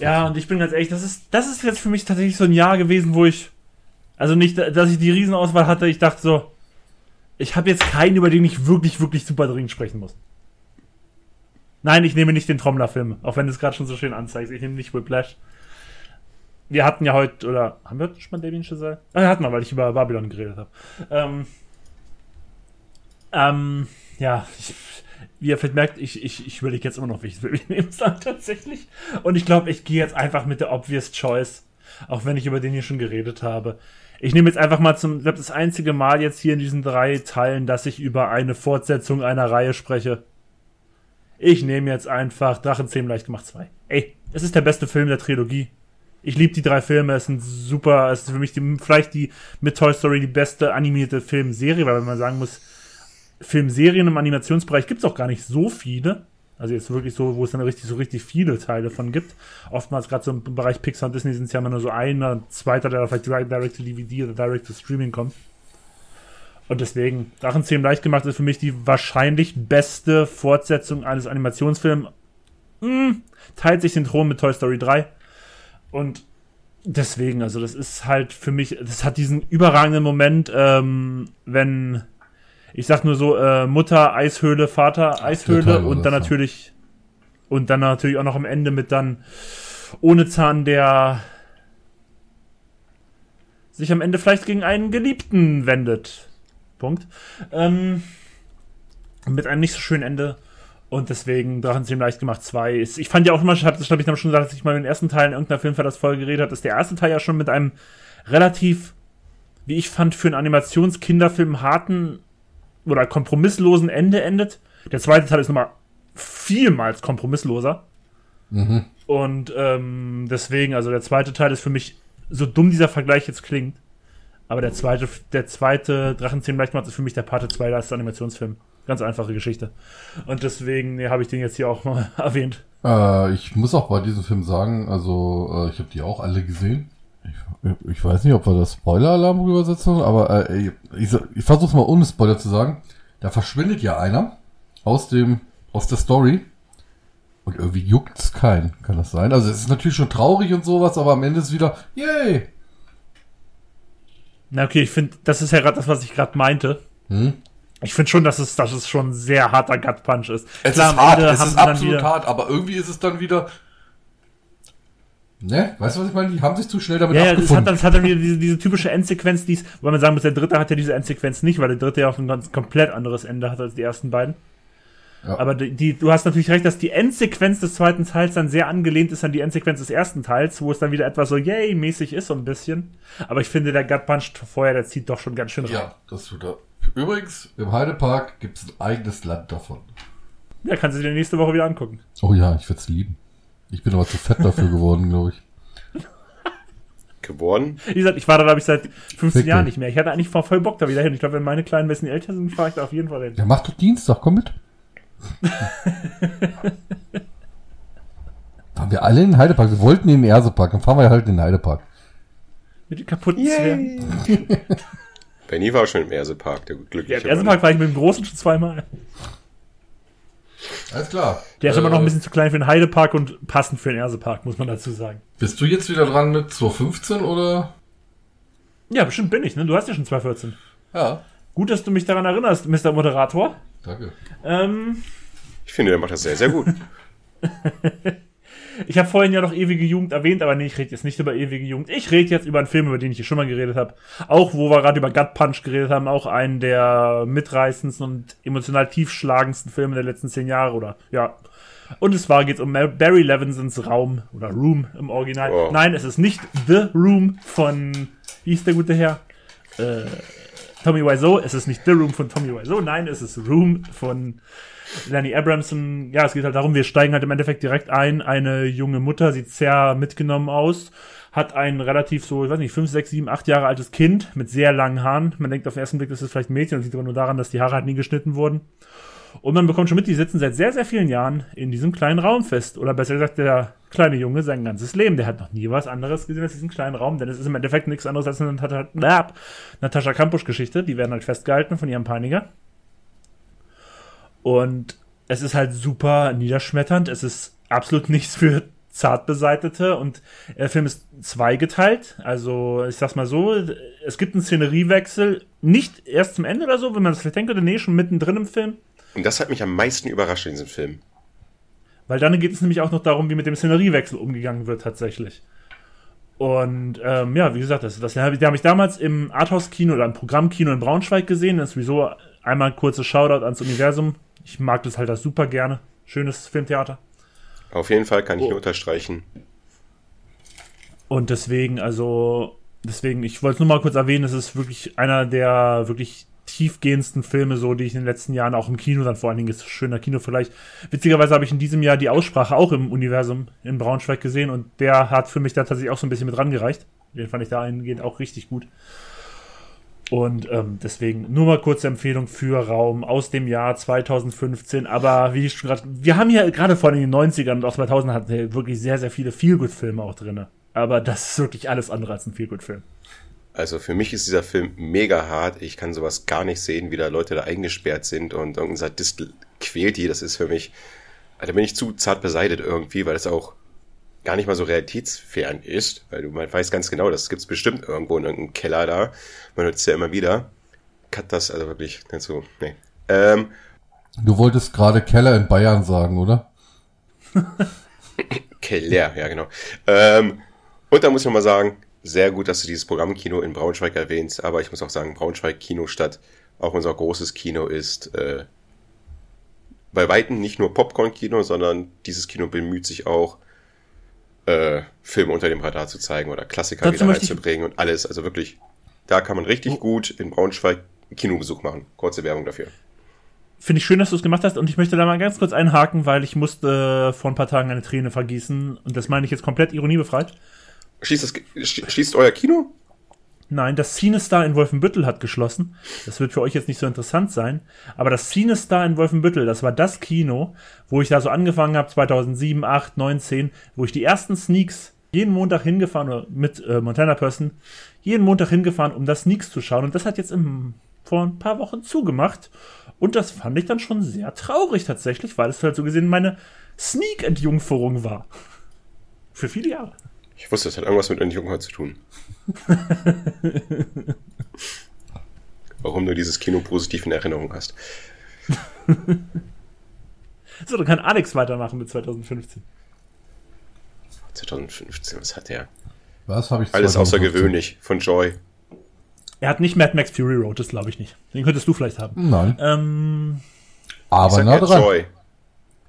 Ja, und ich bin ganz ehrlich, das ist, das ist jetzt für mich tatsächlich so ein Jahr gewesen, wo ich, also nicht, dass ich die Riesenauswahl hatte, ich dachte so, ich habe jetzt keinen, über den ich wirklich, wirklich super dringend sprechen muss. Nein, ich nehme nicht den Trommler-Film, auch wenn es gerade schon so schön anzeigst. Ich nehme nicht Whiplash. Wir hatten ja heute, oder haben wir heute schon mal Damien Chazelle? Ah, hatten wir, weil ich über Babylon geredet habe. Ähm, ähm, ja, ich, wie ihr vielleicht merkt, ich, ich, ich überlege jetzt immer noch, Film ich nehmen soll, tatsächlich. Und ich glaube, ich gehe jetzt einfach mit der Obvious Choice, auch wenn ich über den hier schon geredet habe. Ich nehme jetzt einfach mal zum, ich glaube, das einzige Mal jetzt hier in diesen drei Teilen, dass ich über eine Fortsetzung einer Reihe spreche. Ich nehme jetzt einfach Drachenzähmen leicht gemacht 2. Ey, es ist der beste Film der Trilogie. Ich liebe die drei Filme, es sind super, es ist für mich die, vielleicht die mit Toy Story die beste animierte Filmserie, weil wenn man sagen muss, Filmserien im Animationsbereich gibt es auch gar nicht so viele. Also jetzt wirklich so, wo es dann richtig so richtig viele Teile von gibt. Oftmals gerade so im Bereich Pixar und Disney sind es ja immer nur so einer, zweiter, der vielleicht direct to DVD oder direct to Streaming kommt. Und deswegen, Drachenzähmen leicht gemacht ist für mich die wahrscheinlich beste Fortsetzung eines Animationsfilms. Hm, teilt sich den Thron mit Toy Story 3. Und deswegen, also das ist halt für mich, das hat diesen überragenden Moment, ähm, wenn, ich sag nur so, äh, Mutter, Eishöhle, Vater, Eishöhle und dann natürlich, und dann natürlich auch noch am Ende mit dann ohne Zahn, der sich am Ende vielleicht gegen einen Geliebten wendet. Punkt. Ähm, mit einem nicht so schönen Ende. Und deswegen Drachenzähmen leicht gemacht 2 ist. Ich fand ja auch immer, ich habe das glaube ich schon gesagt, dass ich mal in den ersten Teil in irgendeiner Filmverlassfolge geredet habe, dass der erste Teil ja schon mit einem relativ, wie ich fand, für einen Animationskinderfilm harten oder kompromisslosen Ende endet. Der zweite Teil ist nochmal vielmals kompromissloser. Und ähm, deswegen, also der zweite Teil ist für mich, so dumm dieser Vergleich jetzt klingt, Aber der zweite, der zweite Drachenzähmen Leichtmacht ist für mich der Pate 2 als Animationsfilm. Ganz einfache Geschichte. Und deswegen nee, habe ich den jetzt hier auch mal erwähnt. Äh, ich muss auch bei diesem Film sagen, also äh, ich habe die auch alle gesehen. Ich, ich weiß nicht, ob wir das Spoiler-Alarm übersetzen, aber äh, ich, ich versuche mal ohne Spoiler zu sagen. Da verschwindet ja einer aus dem aus der Story und irgendwie juckt's keinen. Kann das sein? Also es ist natürlich schon traurig und sowas, aber am Ende ist wieder yay. Na okay, ich finde, das ist ja gerade das, was ich gerade meinte. Hm? Ich finde schon, dass es, dass es schon ein sehr harter Gut Punch ist. Es Klar, ist hart, es ist absolut wieder- hart, aber irgendwie ist es dann wieder. Ne? Weißt du, was ich meine? Die haben sich zu schnell damit Ja, ja, das hat abgefunden. dann, das hat dann wieder diese, diese typische Endsequenz, die es, weil man sagen muss, der dritte hat ja diese Endsequenz nicht, weil der dritte ja auch ein ganz komplett anderes Ende hat als die ersten beiden. Ja. Aber die, die, du hast natürlich recht, dass die Endsequenz des zweiten Teils dann sehr angelehnt ist an die Endsequenz des ersten Teils, wo es dann wieder etwas so yay-mäßig ist, so ein bisschen. Aber ich finde, der Gut Punch vorher, der zieht doch schon ganz schön rein. ja, das tut er. Übrigens, im Heidepark gibt's ein eigenes Land davon. Ja, kannst du dir nächste Woche wieder angucken. Oh ja, ich werd's lieben. Ich bin aber zu fett dafür geworden, glaube ich. Geworden. Wie gesagt, ich war da, glaube ich, seit 15 Wirklich? Jahren nicht mehr. Ich hatte eigentlich voll, voll Bock da wieder hin. Ich glaube, wenn meine Kleinen ein bisschen älter sind, fahre ich da auf jeden Fall hin. Ja, mach doch Dienstag, komm mit. Fahren wir alle in den Heidepark. Wir wollten in den Ersepark, dann fahren wir halt in den Heidepark. Mit den kaputten Zwergen. Benny war schon im Ersepark, der Ja, glückliche im ersten Park war ich mit dem Großen schon zweimal. Alles klar. Der ist Äh, immer noch ein bisschen zu klein für den Heidepark und passend für den Ersepark, muss man dazu sagen. Bist du jetzt wieder dran mit 215 oder? Ja, bestimmt bin ich, ne? Du hast ja schon 214. Ja. Gut, dass du mich daran erinnerst, Mr. Moderator. Danke. Ähm, Ich finde, der macht das sehr, sehr gut. ich habe vorhin ja noch ewige Jugend erwähnt, aber nee, ich rede jetzt nicht über ewige Jugend. Ich rede jetzt über einen Film, über den ich hier schon mal geredet habe. Auch wo wir gerade über Gut Punch geredet haben, auch einen der mitreißendsten und emotional tiefschlagendsten Filme der letzten zehn Jahre, oder? Ja. Und es war geht's um Barry Levinsons Raum oder Room im Original. Oh. Nein, es ist nicht The Room von wie hieß der gute Herr? Äh, Tommy Wiseau. Es ist nicht The Room von Tommy Wiseau. Nein, es ist Room von Lenny Abramson. Ja, es geht halt darum, wir steigen halt im Endeffekt direkt ein. Eine junge Mutter sieht sehr mitgenommen aus, hat ein relativ so, ich weiß nicht, 5, 6, 7, 8 Jahre altes Kind mit sehr langen Haaren. Man denkt auf den ersten Blick, das ist vielleicht ein Mädchen und sieht aber nur daran, dass die Haare halt nie geschnitten wurden. Und man bekommt schon mit, die sitzen seit sehr, sehr vielen Jahren in diesem kleinen Raum fest. Oder besser gesagt, der kleine Junge sein ganzes Leben. Der hat noch nie was anderes gesehen als diesen kleinen Raum, denn es ist im Endeffekt nichts anderes als eine äh, Natascha Kampusch-Geschichte. Die werden halt festgehalten von ihrem Peiniger. Und es ist halt super niederschmetternd. Es ist absolut nichts für zart beseitete und der Film ist zweigeteilt. Also, ich sag's mal so, es gibt einen Szeneriewechsel, nicht erst zum Ende oder so, wenn man das vielleicht denkt, oder nee, schon mittendrin im Film. Und das hat mich am meisten überrascht in diesem Film. Weil dann geht es nämlich auch noch darum, wie mit dem Szeneriewechsel umgegangen wird tatsächlich. Und ähm, ja, wie gesagt, das, das habe ich, hab ich damals im Arthouse-Kino oder im Programmkino in Braunschweig gesehen. Das ist sowieso einmal ein kurzes Shoutout ans Universum. Ich mag das halt das super gerne. Schönes Filmtheater. Auf jeden Fall kann ich Oh. nur unterstreichen. Und deswegen, also, deswegen, ich wollte es nur mal kurz erwähnen, es ist wirklich einer der wirklich tiefgehendsten Filme, so, die ich in den letzten Jahren auch im Kino dann vor allen Dingen ist schöner Kinovergleich. Witzigerweise habe ich in diesem Jahr die Aussprache auch im Universum in Braunschweig gesehen und der hat für mich da tatsächlich auch so ein bisschen mit rangereicht. Den fand ich dahingehend auch richtig gut. Und ähm, deswegen nur mal kurze Empfehlung für Raum aus dem Jahr 2015. Aber wie ich schon gerade, wir haben hier gerade vor den 90ern und auch 2000 hatten wir wirklich sehr, sehr viele Feelgood-Filme auch drinne. Aber das ist wirklich alles andere als ein Feelgood-Film. Also für mich ist dieser Film mega hart. Ich kann sowas gar nicht sehen, wie da Leute da eingesperrt sind und irgendein Sadist quält die. Das ist für mich, da bin ich zu zart beseitigt irgendwie, weil das auch gar nicht mal so realitätsfern ist, weil du man weiß ganz genau, das gibt's bestimmt irgendwo in irgendeinem Keller da. Man hört es ja immer wieder. Cut das also wirklich nicht so, nee. Ähm, Du wolltest gerade Keller in Bayern sagen, oder? Keller, ja genau. Ähm, und da muss ich noch mal sagen, sehr gut, dass du dieses Programmkino in Braunschweig erwähnst, aber ich muss auch sagen, Braunschweig Kinostadt, auch unser großes Kino ist äh, bei Weitem nicht nur Popcorn-Kino, sondern dieses Kino bemüht sich auch, äh, Filme unter dem Radar zu zeigen oder Klassiker Dazu wieder reinzubringen und alles. Also wirklich, da kann man richtig gut in Braunschweig Kinobesuch machen. Kurze Werbung dafür. Finde ich schön, dass du es gemacht hast und ich möchte da mal ganz kurz einhaken, weil ich musste vor ein paar Tagen eine Träne vergießen und das meine ich jetzt komplett ironiebefreit. Schließt, das, schli- schließt euer Kino? Nein, das Cinestar in Wolfenbüttel hat geschlossen. Das wird für euch jetzt nicht so interessant sein. Aber das Cinestar in Wolfenbüttel, das war das Kino, wo ich da so angefangen habe, 2007, 8, 9, 10, wo ich die ersten Sneaks jeden Montag hingefahren, mit äh, Montana Person, jeden Montag hingefahren, um das Sneaks zu schauen. Und das hat jetzt im, vor ein paar Wochen zugemacht. Und das fand ich dann schon sehr traurig tatsächlich, weil es halt so gesehen meine Sneak-Entjungferung war. Für viele Jahre. Ich wusste, das hat irgendwas mit Entjungfern zu tun. Warum du dieses Kino positiv in Erinnerung hast. So, dann kann Alex weitermachen mit 2015. 2015, was hat der? Was habe ich Alles 2015? außergewöhnlich von Joy. Er hat nicht Mad Max Fury Road, das glaube ich nicht. Den könntest du vielleicht haben. Nein, Ähm, aber nah dran. Joy.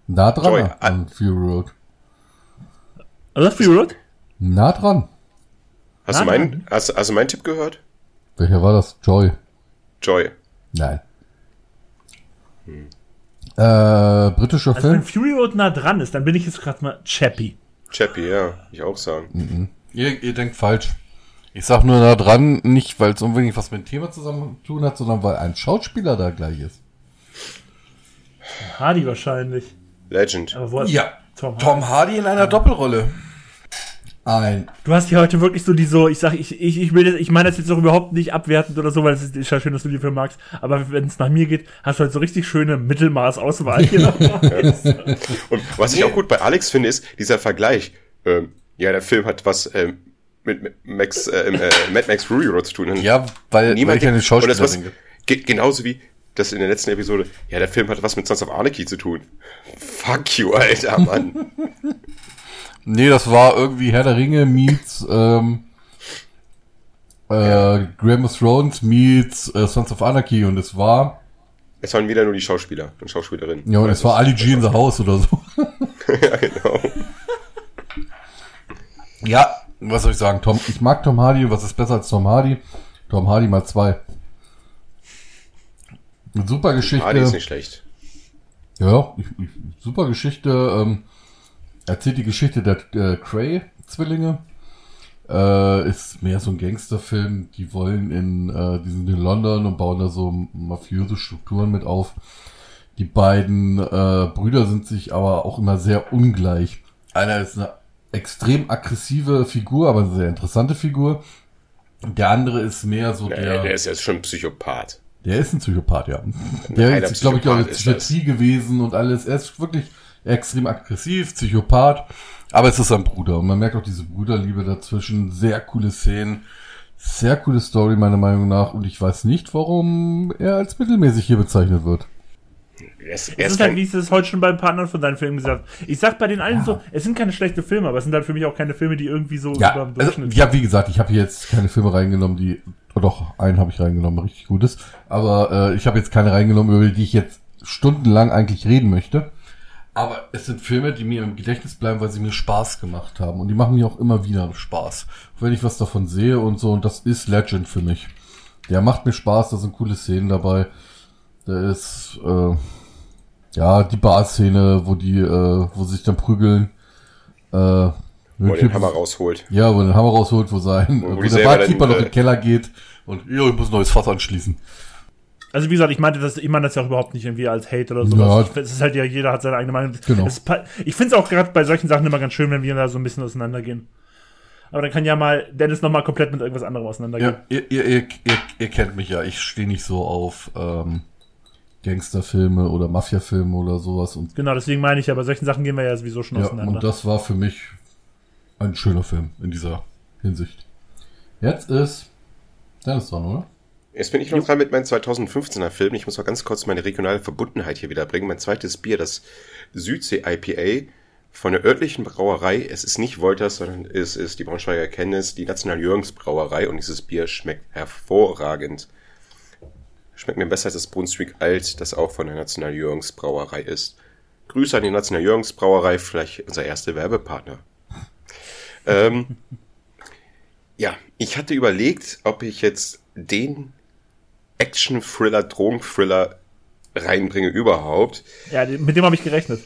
Nah dran Joy. an Fury Road. also Fury Road? Nah dran. Hast, du Nein, meinen, hast, hast du meinen Tipp gehört? Welcher war das? Joy. Joy. Nein. Äh, britischer Also wenn Film? Fury Road nah dran ist, dann bin ich jetzt gerade mal Chappie. Chappie, ja, ich auch sagen. Ihr, ihr denkt falsch. Ich sag nur nah dran, nicht weil es unbedingt was mit dem Thema zusammen zu tun hat, sondern weil ein Schauspieler da gleich ist. Hardy wahrscheinlich. Legend. Aber wo hat Ja, Tom Hardy? Tom Hardy in einer Doppelrolle. Ein. Du hast hier heute wirklich so die so, ich sag, ich, ich, ich will das, ich meine das jetzt auch überhaupt nicht abwertend oder so, weil es ist, ist ja schön, dass du die Film magst, aber wenn es nach mir geht, hast du halt so richtig schöne Mittelmaß-Auswahl hier. Und was ich auch gut bei Alex finde, ist dieser Vergleich. Ähm, ja, der Film hat was ähm, mit, mit Max, äh, äh, Mad Max Fury Road zu tun. Ja, weil, weil niemand ich an den und Schauspieler das was, ge genauso wie das in der letzten Episode. Ja, der Film hat was mit Sons of Anarchy zu tun. Fuck you, Alter, Mann. Nee, das war irgendwie Herr der Ringe meets ähm, äh, Game of Thrones meets äh, Sons of Anarchy und es war es waren wieder nur die Schauspieler und Schauspielerinnen. ja und es war Ali G in the House oder so. ja, genau. Ja, was soll ich sagen? Tom, ich mag Tom Hardy. Was ist besser als Tom Hardy? Tom Hardy mal zwei. Eine super Geschichte. Hardy ist nicht schlecht. Ja, ich, ich, super Geschichte. Ähm, erzählt die Geschichte der äh, Cray-Zwillinge. Äh, ist mehr so ein Gangsterfilm. Die wollen in, äh, die sind in London und bauen da so mafiöse Strukturen mit auf. Die beiden äh, Brüder sind sich aber auch immer sehr ungleich. Einer ist eine extrem aggressive Figur, aber eine sehr interessante Figur. Der andere ist mehr so Der, der. der ist ja schon ein Psychopath. Der ist ein Psychopath, ja. Der reiner ist, glaube ich, auch in der Psychiatrie gewesen und alles. Er ist wirklich extrem aggressiv, Psychopath. Aber es ist sein Bruder. Und man merkt auch diese Bruderliebe dazwischen. Sehr coole Szenen. Sehr coole Story, meiner Meinung nach. Und ich weiß nicht, warum er als mittelmäßig hier bezeichnet wird. Er ist, er Es ist ist halt, wie ich es heute schon bei ein paar anderen von deinen Filmen gesagt. Ich sag bei den allen so, es sind keine schlechten Filme, aber es sind halt für mich auch keine Filme, die irgendwie so Ja, über dem also, Durchschnitt ja, wie gesagt, ich habe hier jetzt keine Filme reingenommen, die. Oh doch, einen habe ich reingenommen, richtig gutes. Aber äh, ich habe jetzt keine reingenommen, über die ich jetzt stundenlang eigentlich reden möchte. Aber es sind Filme, die mir im Gedächtnis bleiben, weil sie mir Spaß gemacht haben. Und die machen mir auch immer wieder Spaß. Wenn ich was davon sehe und so, und das ist Legend für mich. Der macht mir Spaß, da sind coole Szenen dabei. Da ist, äh, ja, die Bar-Szene, wo die, äh, wo sie sich dann prügeln. Äh, wo er den Hammer rausholt. ja, wo er den Hammer rausholt, wo sein, Wo wo, der Barkeeper noch in äh, den Keller geht und, ja, ich muss ein neues Fass anschließen. Also wie gesagt, ich meinte das, ich meine das ja auch überhaupt nicht irgendwie als Hate oder Ja. sowas. Ich- Es ist halt ja, jeder hat seine eigene Meinung. Genau. Es ich finde es auch gerade bei solchen Sachen immer ganz schön, wenn wir da so ein bisschen auseinandergehen. Aber dann kann ja mal Dennis noch mal komplett mit irgendwas anderem auseinandergehen. Ja, ihr, ihr, ihr, ihr, ihr kennt mich ja, ich stehe nicht so auf ähm, Gangsterfilme oder Mafiafilme oder sowas und Genau, deswegen meine ich ja, bei solchen Sachen gehen wir ja sowieso schon ja, auseinander. und das war für mich ein schöner Film in dieser Hinsicht. Jetzt ist Dennis dran, oder? Jetzt bin ich noch dran mit meinem 2015er Film. Ich muss mal ganz kurz meine regionale Verbundenheit hier wieder bringen. Mein zweites Bier, das Südsee IPA von der örtlichen Brauerei. Es ist nicht Wolters, sondern es ist die Braunschweiger Kenntnis, die National Jürgens Brauerei. Und dieses Bier schmeckt hervorragend. Schmeckt mir besser als das Brunswick Alt, das auch von der National Jürgens Brauerei ist. Grüße an die National Jürgens Brauerei, vielleicht unser erster Werbepartner. ähm, ja, ich hatte überlegt, ob ich jetzt den Action-Thriller, Drogen-Thriller reinbringe überhaupt. Ja, mit dem habe ich gerechnet.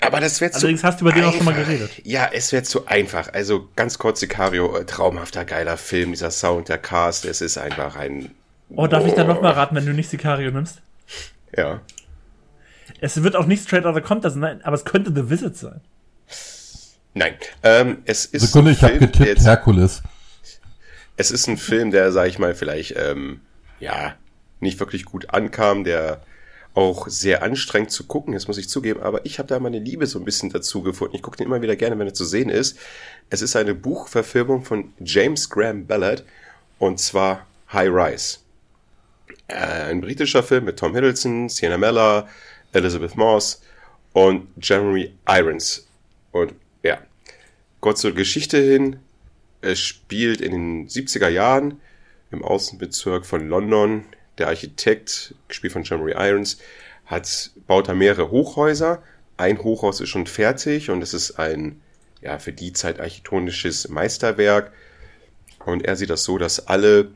Aber das wäre zu Allerdings hast du über den auch schon mal geredet. Ja, es wäre zu einfach. Also ganz kurz, Sicario, äh, traumhafter, geiler Film, dieser Sound, der Cast, es ist einfach ein... Oh, darf ich dann noch mal raten, wenn du nicht Sicario nimmst? Ja. Es wird auch nicht Straight Outta Compton sein, aber es könnte The Visit sein. Nein, ähm, es ist Sekunde, ich habe getippt, Herkules. Es ist ein Film, der, sag ich mal, vielleicht, ähm, ja, nicht wirklich gut ankam, der auch sehr anstrengend zu gucken ist, muss ich zugeben, aber ich habe da meine Liebe so ein bisschen dazu gefunden. Ich gucke den immer wieder gerne, wenn er zu sehen ist. Es ist eine Buchverfilmung von James Graham Ballard und zwar High Rise. Äh, ein britischer Film mit Tom Hiddleston, Sienna Miller, Elizabeth Moss und Jeremy Irons. Und ja, kurz zur Geschichte hin. Es spielt in den 70er Jahren im Außenbezirk von London. Der Architekt, gespielt von Jeremy Irons, hat, baut da mehrere Hochhäuser. Ein Hochhaus ist schon fertig und es ist ein, ja, für die Zeit architektonisches Meisterwerk. Und er sieht das so, dass alle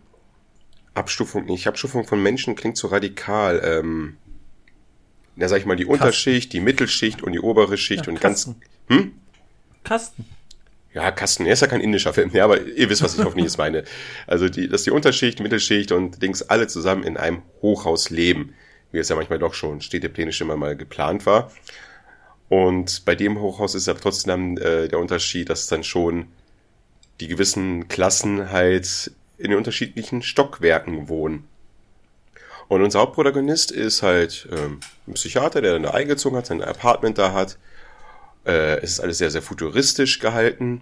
Abstufungen, nicht Abstufung von Menschen klingt so radikal, ähm, ja, sag ich mal, die Unterschicht, die Mittelschicht und die obere Schicht Ja, und ganz, Kasten. hm? Kasten. Ja, Kasten, er ist ja kein indischer Film, ja, aber ihr wisst, was ich hoffentlich jetzt meine. Also, die, dass die Unterschicht, Mittelschicht und Dings alle zusammen in einem Hochhaus leben, wie es ja manchmal doch schon städteplänisch immer mal geplant war. Und bei dem Hochhaus ist aber trotzdem äh, der Unterschied, dass dann schon die gewissen Klassen halt in den unterschiedlichen Stockwerken wohnen. Und unser Hauptprotagonist ist halt ähm, ein Psychiater, der dann da eingezogen hat, sein Apartment da hat. Äh, es ist alles sehr, sehr futuristisch gehalten.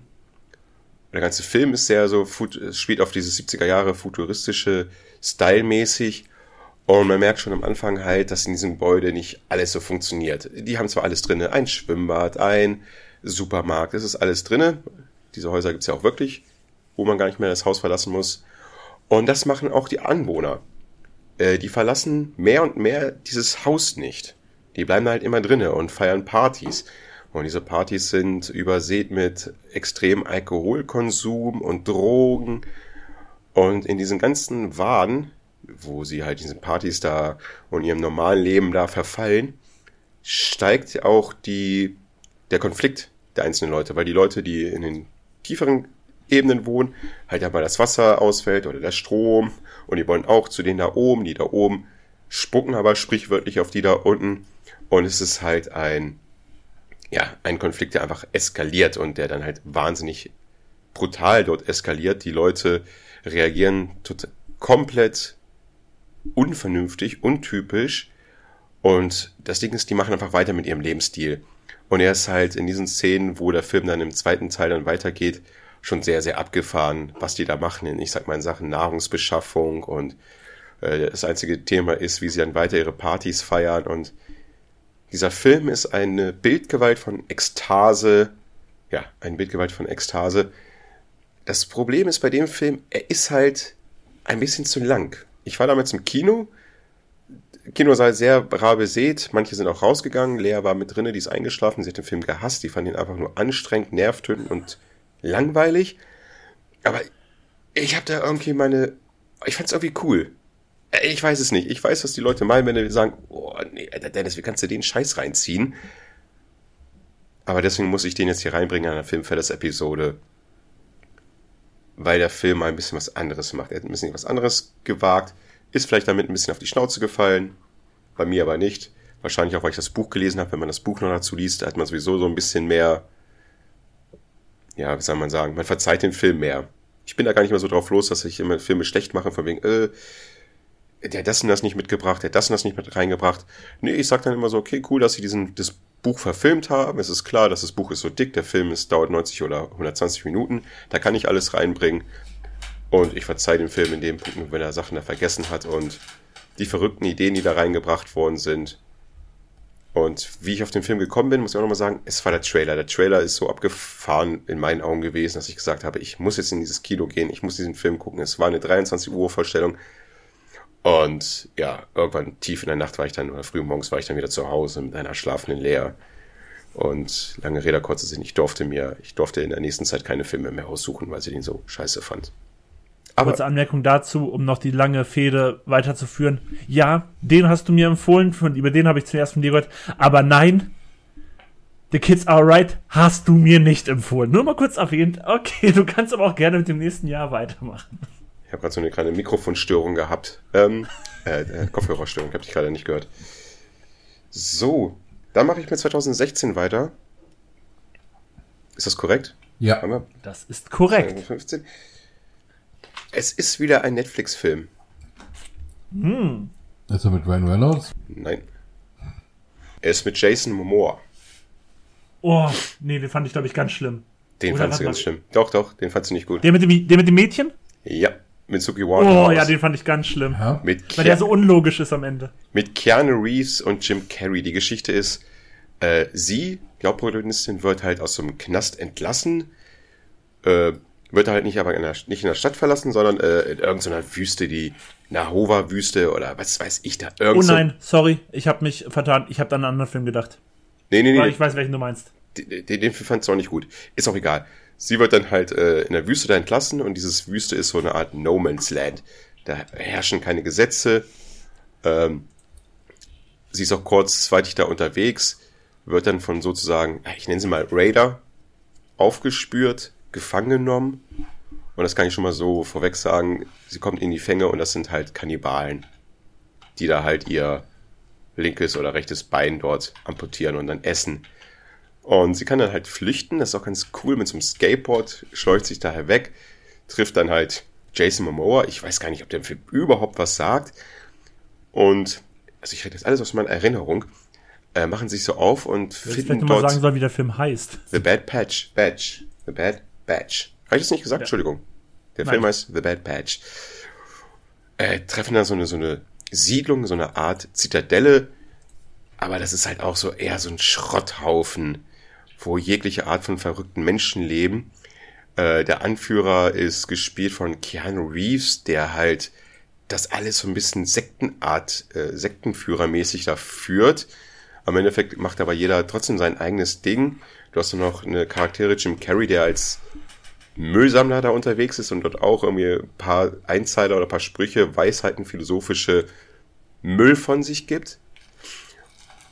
Der ganze Film ist sehr so, es spielt auf dieses 70er Jahre futuristische Style-mäßig. Und man merkt schon am Anfang halt, dass in diesem Gebäude nicht alles so funktioniert. Die haben zwar alles drinne, ein Schwimmbad, ein Supermarkt, das ist alles drinne. Diese Häuser gibt's ja auch wirklich, wo man gar nicht mehr das Haus verlassen muss. Und das machen auch die Anwohner. Äh, die verlassen mehr und mehr dieses Haus nicht. Die bleiben halt immer drinne und feiern Partys. Und diese Partys sind übersät mit extrem Alkoholkonsum und Drogen. Und in diesen ganzen Wahn, wo sie halt diesen Partys da und ihrem normalen Leben da verfallen, steigt auch die, der Konflikt der einzelnen Leute, weil die Leute, die in den tieferen Ebenen wohnen, halt ja mal das Wasser ausfällt oder der Strom. Und die wollen auch zu denen da oben, die da oben spucken aber sprichwörtlich auf die da unten. Und es ist halt ein, ja, ein Konflikt, der einfach eskaliert und der dann halt wahnsinnig brutal dort eskaliert. Die Leute reagieren tot komplett unvernünftig, untypisch. Und das Ding ist, die machen einfach weiter mit ihrem Lebensstil. Und er ist halt in diesen Szenen, wo der Film dann im zweiten Teil dann weitergeht, schon sehr, sehr abgefahren, was die da machen. in, Ich sag mal in Sachen Nahrungsbeschaffung und äh, das einzige Thema ist, wie sie dann weiter ihre Partys feiern. Und dieser Film ist eine Bildgewalt von Ekstase. Ja, ein Bildgewalt von Ekstase. Das Problem ist bei dem Film, er ist halt ein bisschen zu lang. Ich war damals im Kino. Kino sei sehr rar besät. Manche sind auch rausgegangen. Lea war mit drinne, die ist eingeschlafen. Sie hat den Film gehasst. Die fand ihn einfach nur anstrengend, nervtötend und langweilig. Aber ich habe da irgendwie meine. Ich fand's irgendwie cool. Äh, Ich weiß es nicht. Ich weiß, was die Leute meinen, wenn die sagen, oh nee, Dennis, wie kannst du den Scheiß reinziehen? Aber deswegen muss ich den jetzt hier reinbringen an der Filmfellers-Episode weil der Film mal ein bisschen was anderes macht. Er hat ein bisschen was anderes gewagt, ist vielleicht damit ein bisschen auf die Schnauze gefallen, bei mir aber nicht. Wahrscheinlich auch, weil ich das Buch gelesen habe. Wenn man das Buch noch dazu liest, hat man sowieso so ein bisschen mehr, ja, wie soll man sagen, man verzeiht den Film mehr. Ich bin da gar nicht mehr so drauf los, dass ich immer Filme schlecht mache, von wegen, äh, der hat das und das nicht mitgebracht, der hat das und das nicht mit reingebracht. Nee, ich sag dann immer so, okay, cool, dass sie diesen, das Buch verfilmt haben. Es ist klar, dass das Buch ist so dick, der Film ist, dauert 90 oder 120 Minuten. Da kann ich alles reinbringen. Und ich verzeihe dem Film in dem Punkt, wenn er Sachen da vergessen hat und die verrückten Ideen, die da reingebracht worden sind. Und wie ich auf den Film gekommen bin, muss ich auch nochmal sagen, es war der Trailer. Der Trailer ist so abgefahren in meinen Augen gewesen, dass ich gesagt habe, ich muss jetzt in dieses Kino gehen, ich muss diesen Film gucken. Es war eine 23 Uhr Vorstellung. Und ja, irgendwann tief in der Nacht war ich dann, oder früh morgens war ich dann wieder zu Hause mit einer schlafenden Lea. Und lange Rede, kurzer Sinn, ich durfte mir, ich durfte in der nächsten Zeit keine Filme mehr aussuchen, weil sie den so scheiße fand. Aber Kurze Anmerkung dazu, um noch die lange Fehde weiterzuführen. Ja, den hast du mir empfohlen, von, über den habe ich zuerst von dir gehört. Aber nein, The Kids Are Right hast du mir nicht empfohlen. Nur mal kurz erwähnt. Okay, du kannst aber auch gerne mit dem nächsten Jahr weitermachen. Ich habe gerade so eine kleine Mikrofonstörung gehabt. Ähm, äh, äh, Kopfhörerstörung, habe ich gerade nicht gehört. So, dann mache ich mit 2016 weiter. Ist das korrekt? Ja. Wir Das ist korrekt. 2015? Es ist wieder ein Netflix-Film. Ist er mit Ryan Reynolds? Nein. Er ist mit Jason Momoa. Oh, nee, den fand ich, glaube ich, ganz schlimm. Den Oder fandst du ganz schlimm. Doch, doch, den fandst du nicht gut. Der mit dem, der mit dem Mädchen? Ja, mit Suki Oh, ja, den fand ich ganz schlimm. Ja. mit, Weil der so unlogisch ist am Ende. mit Keanu Reeves und Jim Carrey. Die Geschichte ist, äh, sie, die Hauptprotagonistin, wird halt aus so einem Knast entlassen. Äh, wird halt nicht aber in der, nicht in der Stadt verlassen, sondern äh, in irgendeiner Wüste, die Nahova-Wüste oder was weiß ich da. Oh Irgend so- nein, sorry, ich habe mich vertan. Ich habe an einen anderen Film gedacht. Nee, nee, Aber nee. ich weiß, welchen du meinst. den, den den Film fandst du auch nicht gut. Ist auch egal. Sie wird dann halt äh, in der Wüste da entlassen und dieses Wüste ist so eine Art No Man's Land. Da herrschen keine Gesetze. Ähm, sie ist auch kurzzeitig da unterwegs, wird dann von sozusagen, ich nenne sie mal Raider, aufgespürt, gefangen genommen. Und das kann ich schon mal so vorweg sagen. Sie kommt in die Fänge und das sind halt Kannibalen, die da halt ihr linkes oder rechtes Bein dort amputieren und dann essen. Und sie kann dann halt flüchten, das ist auch ganz cool, mit so einem Skateboard, schleust sich daher weg, trifft dann halt Jason Momoa. Ich weiß gar nicht, ob der Film überhaupt was sagt. Und, also ich rede jetzt alles aus meiner Erinnerung, äh, machen sich so auf und Dass ich finden dort sagen soll, wie der Film heißt. The Bad Patch, Batch, The Bad Batch. Habe ich das nicht gesagt? Entschuldigung. Der Nein. Film heißt The Bad Patch. Äh, treffen da so eine, so eine Siedlung, so eine Art Zitadelle, aber das ist halt auch so eher so ein Schrotthaufen, wo jegliche Art von verrückten Menschen leben. Äh, der Anführer ist gespielt von Keanu Reeves, der halt das alles so ein bisschen Sektenart, äh, Sektenführermäßig da führt. Am Endeffekt macht aber jeder trotzdem sein eigenes Ding. Du hast noch eine Charaktere, Jim Carrey, der als Müllsammler da unterwegs ist und dort auch irgendwie ein paar Einzeiler oder ein paar Sprüche, Weisheiten, philosophische Müll von sich gibt.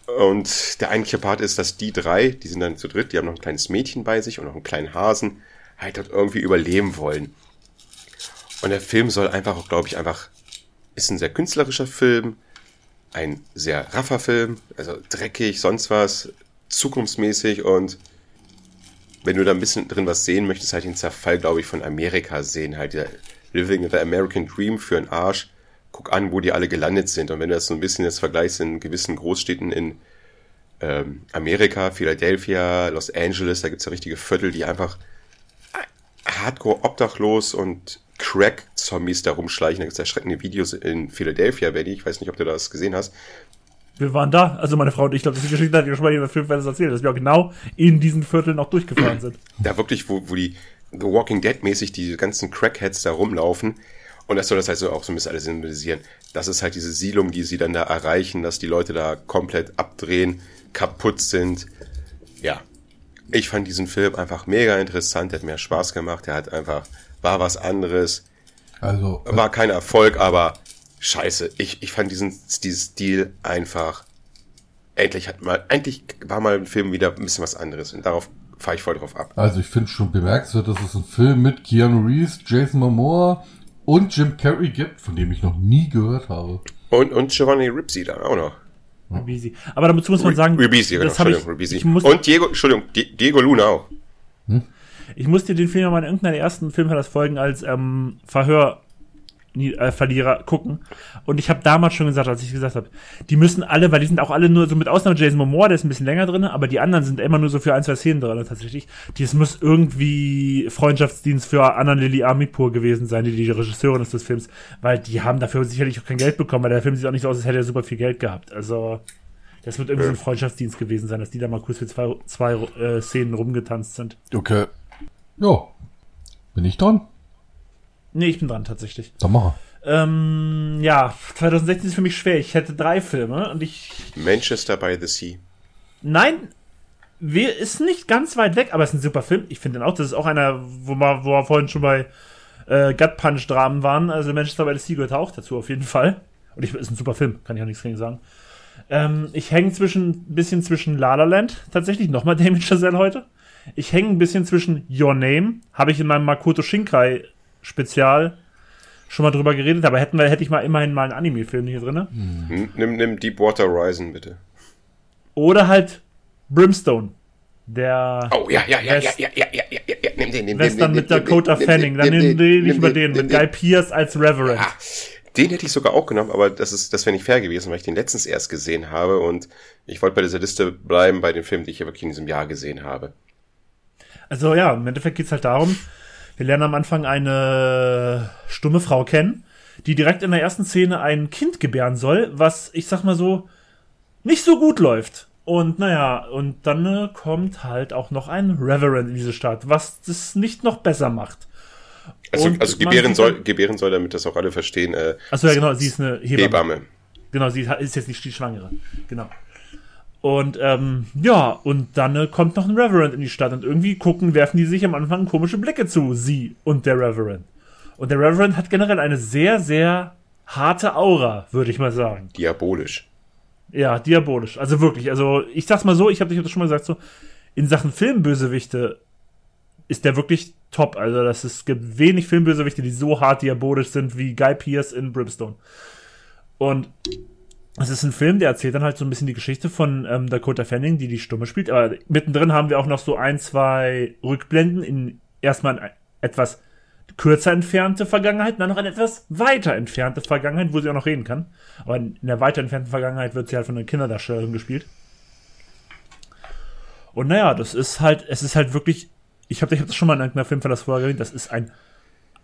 Und der eigentliche Part ist, dass die drei, die sind dann zu dritt, die haben noch ein kleines Mädchen bei sich und noch einen kleinen Hasen, halt dort irgendwie überleben wollen. Und der Film soll einfach auch, glaube ich, einfach, ist ein sehr künstlerischer Film, ein sehr raffer Film, also dreckig, sonst was, zukunftsmäßig und wenn du da ein bisschen drin was sehen möchtest, halt den Zerfall, glaube ich, von Amerika sehen, halt der Living the American Dream für einen Arsch. Guck an, wo die alle gelandet sind. Und wenn du das so ein bisschen jetzt vergleichst in gewissen Großstädten in ähm, Amerika, Philadelphia, Los Angeles, da gibt's ja richtige Viertel, die einfach hardcore obdachlos und Crack-Zombies da rumschleichen. Da gibt's erschreckende Videos in Philadelphia, Benny. Ich weiß nicht, ob du das gesehen hast. Wir waren da, also meine Frau und ich glaube, das ist die Geschichte, hat ja schon mal in der Filmfans erzählt, dass wir auch genau in diesen Vierteln auch durchgefahren sind. da wirklich, wo, wo die The Walking Dead mäßig die ganzen Crackheads da rumlaufen. Und das soll das halt so auch so ein bisschen alles symbolisieren. Das ist halt diese Siedlung, die sie dann da erreichen, dass die Leute da komplett abdrehen, kaputt sind. Ja. Ich fand diesen Film einfach mega interessant, der hat mir Spaß gemacht, der hat einfach, war was anderes, Also, war kein Erfolg, aber scheiße, ich, ich fand diesen, diesen Stil einfach, endlich hat mal, endlich war mal ein Film wieder ein bisschen was anderes und darauf fahre ich voll drauf ab. also ich finde schon bemerkenswert, dass es einen Film mit Keanu Reeves, Jason Momoa und Jim Carrey gibt, von dem ich noch nie gehört habe. Und, und Giovanni Ribisi da auch noch. Ribisi. Aber dazu muss man sagen, Ribisi, genau, das habe ich, Entschuldigung, Ribisi. ich, muss, Und Diego, Entschuldigung, Di- Diego Luna auch. ich musste den Film ja mal in irgendeiner ersten Filmverlassfolgen als ähm, Verhör Verlierer gucken. Und ich habe damals schon gesagt, als ich gesagt habe, die müssen alle, weil die sind auch alle nur so mit Ausnahme Jason Momoa, der ist ein bisschen länger drin, aber die anderen sind immer nur so für ein, zwei Szenen drin tatsächlich. Das muss irgendwie Freundschaftsdienst für Anna Lily Amipur gewesen sein, die die Regisseurin ist des Films, weil die haben dafür sicherlich auch kein Geld bekommen, weil der Film sieht auch nicht so aus, als hätte er super viel Geld gehabt. Also das wird irgendwie so ein Freundschaftsdienst gewesen sein, dass die da mal kurz für zwei, zwei äh, Szenen rumgetanzt sind. Okay. Ja. Bin ich dran? Nee, ich bin dran tatsächlich. Dann mach Ähm, ja, 2016 ist für mich schwer. Ich hätte drei Filme und ich. Manchester by the Sea. Nein, wir ist nicht ganz weit weg, aber es ist ein super Film. Ich finde den auch. Das ist auch einer, wo wir, wo wir vorhin schon bei äh, Gut Punch Dramen waren. Also Manchester by the Sea gehört auch dazu auf jeden Fall. Und ich ist ein super Film, kann ich auch nichts gegen sagen. Ähm, ich hänge zwischen ein bisschen zwischen La La Land, tatsächlich, nochmal Damien Chazelle heute. Ich hänge ein bisschen zwischen Your Name, habe ich in meinem Makoto Shinkai Spezial schon mal drüber geredet, aber hätten wir, hätte ich mal immerhin mal einen Anime-Film hier drin. Hm, Nimm, nimm Deepwater Horizon, bitte. Oder halt Brimstone. Der Oh, ja, ja, ja, ja, West- ja, ja, ja, ja, ja, ja, nimm den, nimm den. Western nimm mit Dakota Fanning. Dann nimm den, nicht über den, nimm mit Guy Pierce als Reverend. Ah, den hätte ich sogar auch genommen, aber das ist, das wäre nicht fair gewesen, weil ich den letztens erst gesehen habe und ich wollte bei dieser Liste bleiben bei den Filmen, die ich ja wirklich in diesem Jahr gesehen habe. Also ja, im Endeffekt geht's halt darum, wir lernen am Anfang eine stumme Frau kennen, die direkt in der ersten Szene ein Kind gebären soll, was, ich sag mal so, nicht so gut läuft. Und naja, und dann äh, kommt halt auch noch ein Reverend in diese Stadt, was das nicht noch besser macht. Also, Und also gebären soll, gebären soll, damit das auch alle verstehen, äh, Achso, ja genau, sie ist eine Hebamme. Hebamme. Genau, sie ist jetzt nicht die Schwangere. Genau. Und ähm, ja, und dann äh, kommt noch ein Reverend in die Stadt und irgendwie gucken, werfen die sich am Anfang komische Blicke zu, sie und der Reverend. Und der Reverend hat generell eine sehr, sehr harte Aura, würde ich mal sagen. Diabolisch. Ja, diabolisch. Also wirklich, also ich sag's mal so, ich habe das schon mal gesagt, so, in Sachen Filmbösewichte ist der wirklich top. Also das ist, es gibt wenig Filmbösewichte, die so hart diabolisch sind wie Guy Pearce in Brimstone. Und es ist ein Film, der erzählt dann halt so ein bisschen die Geschichte von ähm, Dakota Fanning, die die Stumme spielt. Aber mittendrin haben wir auch noch so ein, zwei Rückblenden in erstmal ein etwas kürzer entfernte Vergangenheit, dann noch eine etwas weiter entfernte Vergangenheit, wo sie auch noch reden kann. Aber in der weiter entfernten Vergangenheit wird sie halt von einer Kinderdarstellerin gespielt. Und naja, das ist halt, es ist halt wirklich, ich habe ich hab das schon mal in irgendeiner Filmverlass vorher erwähnt, das ist ein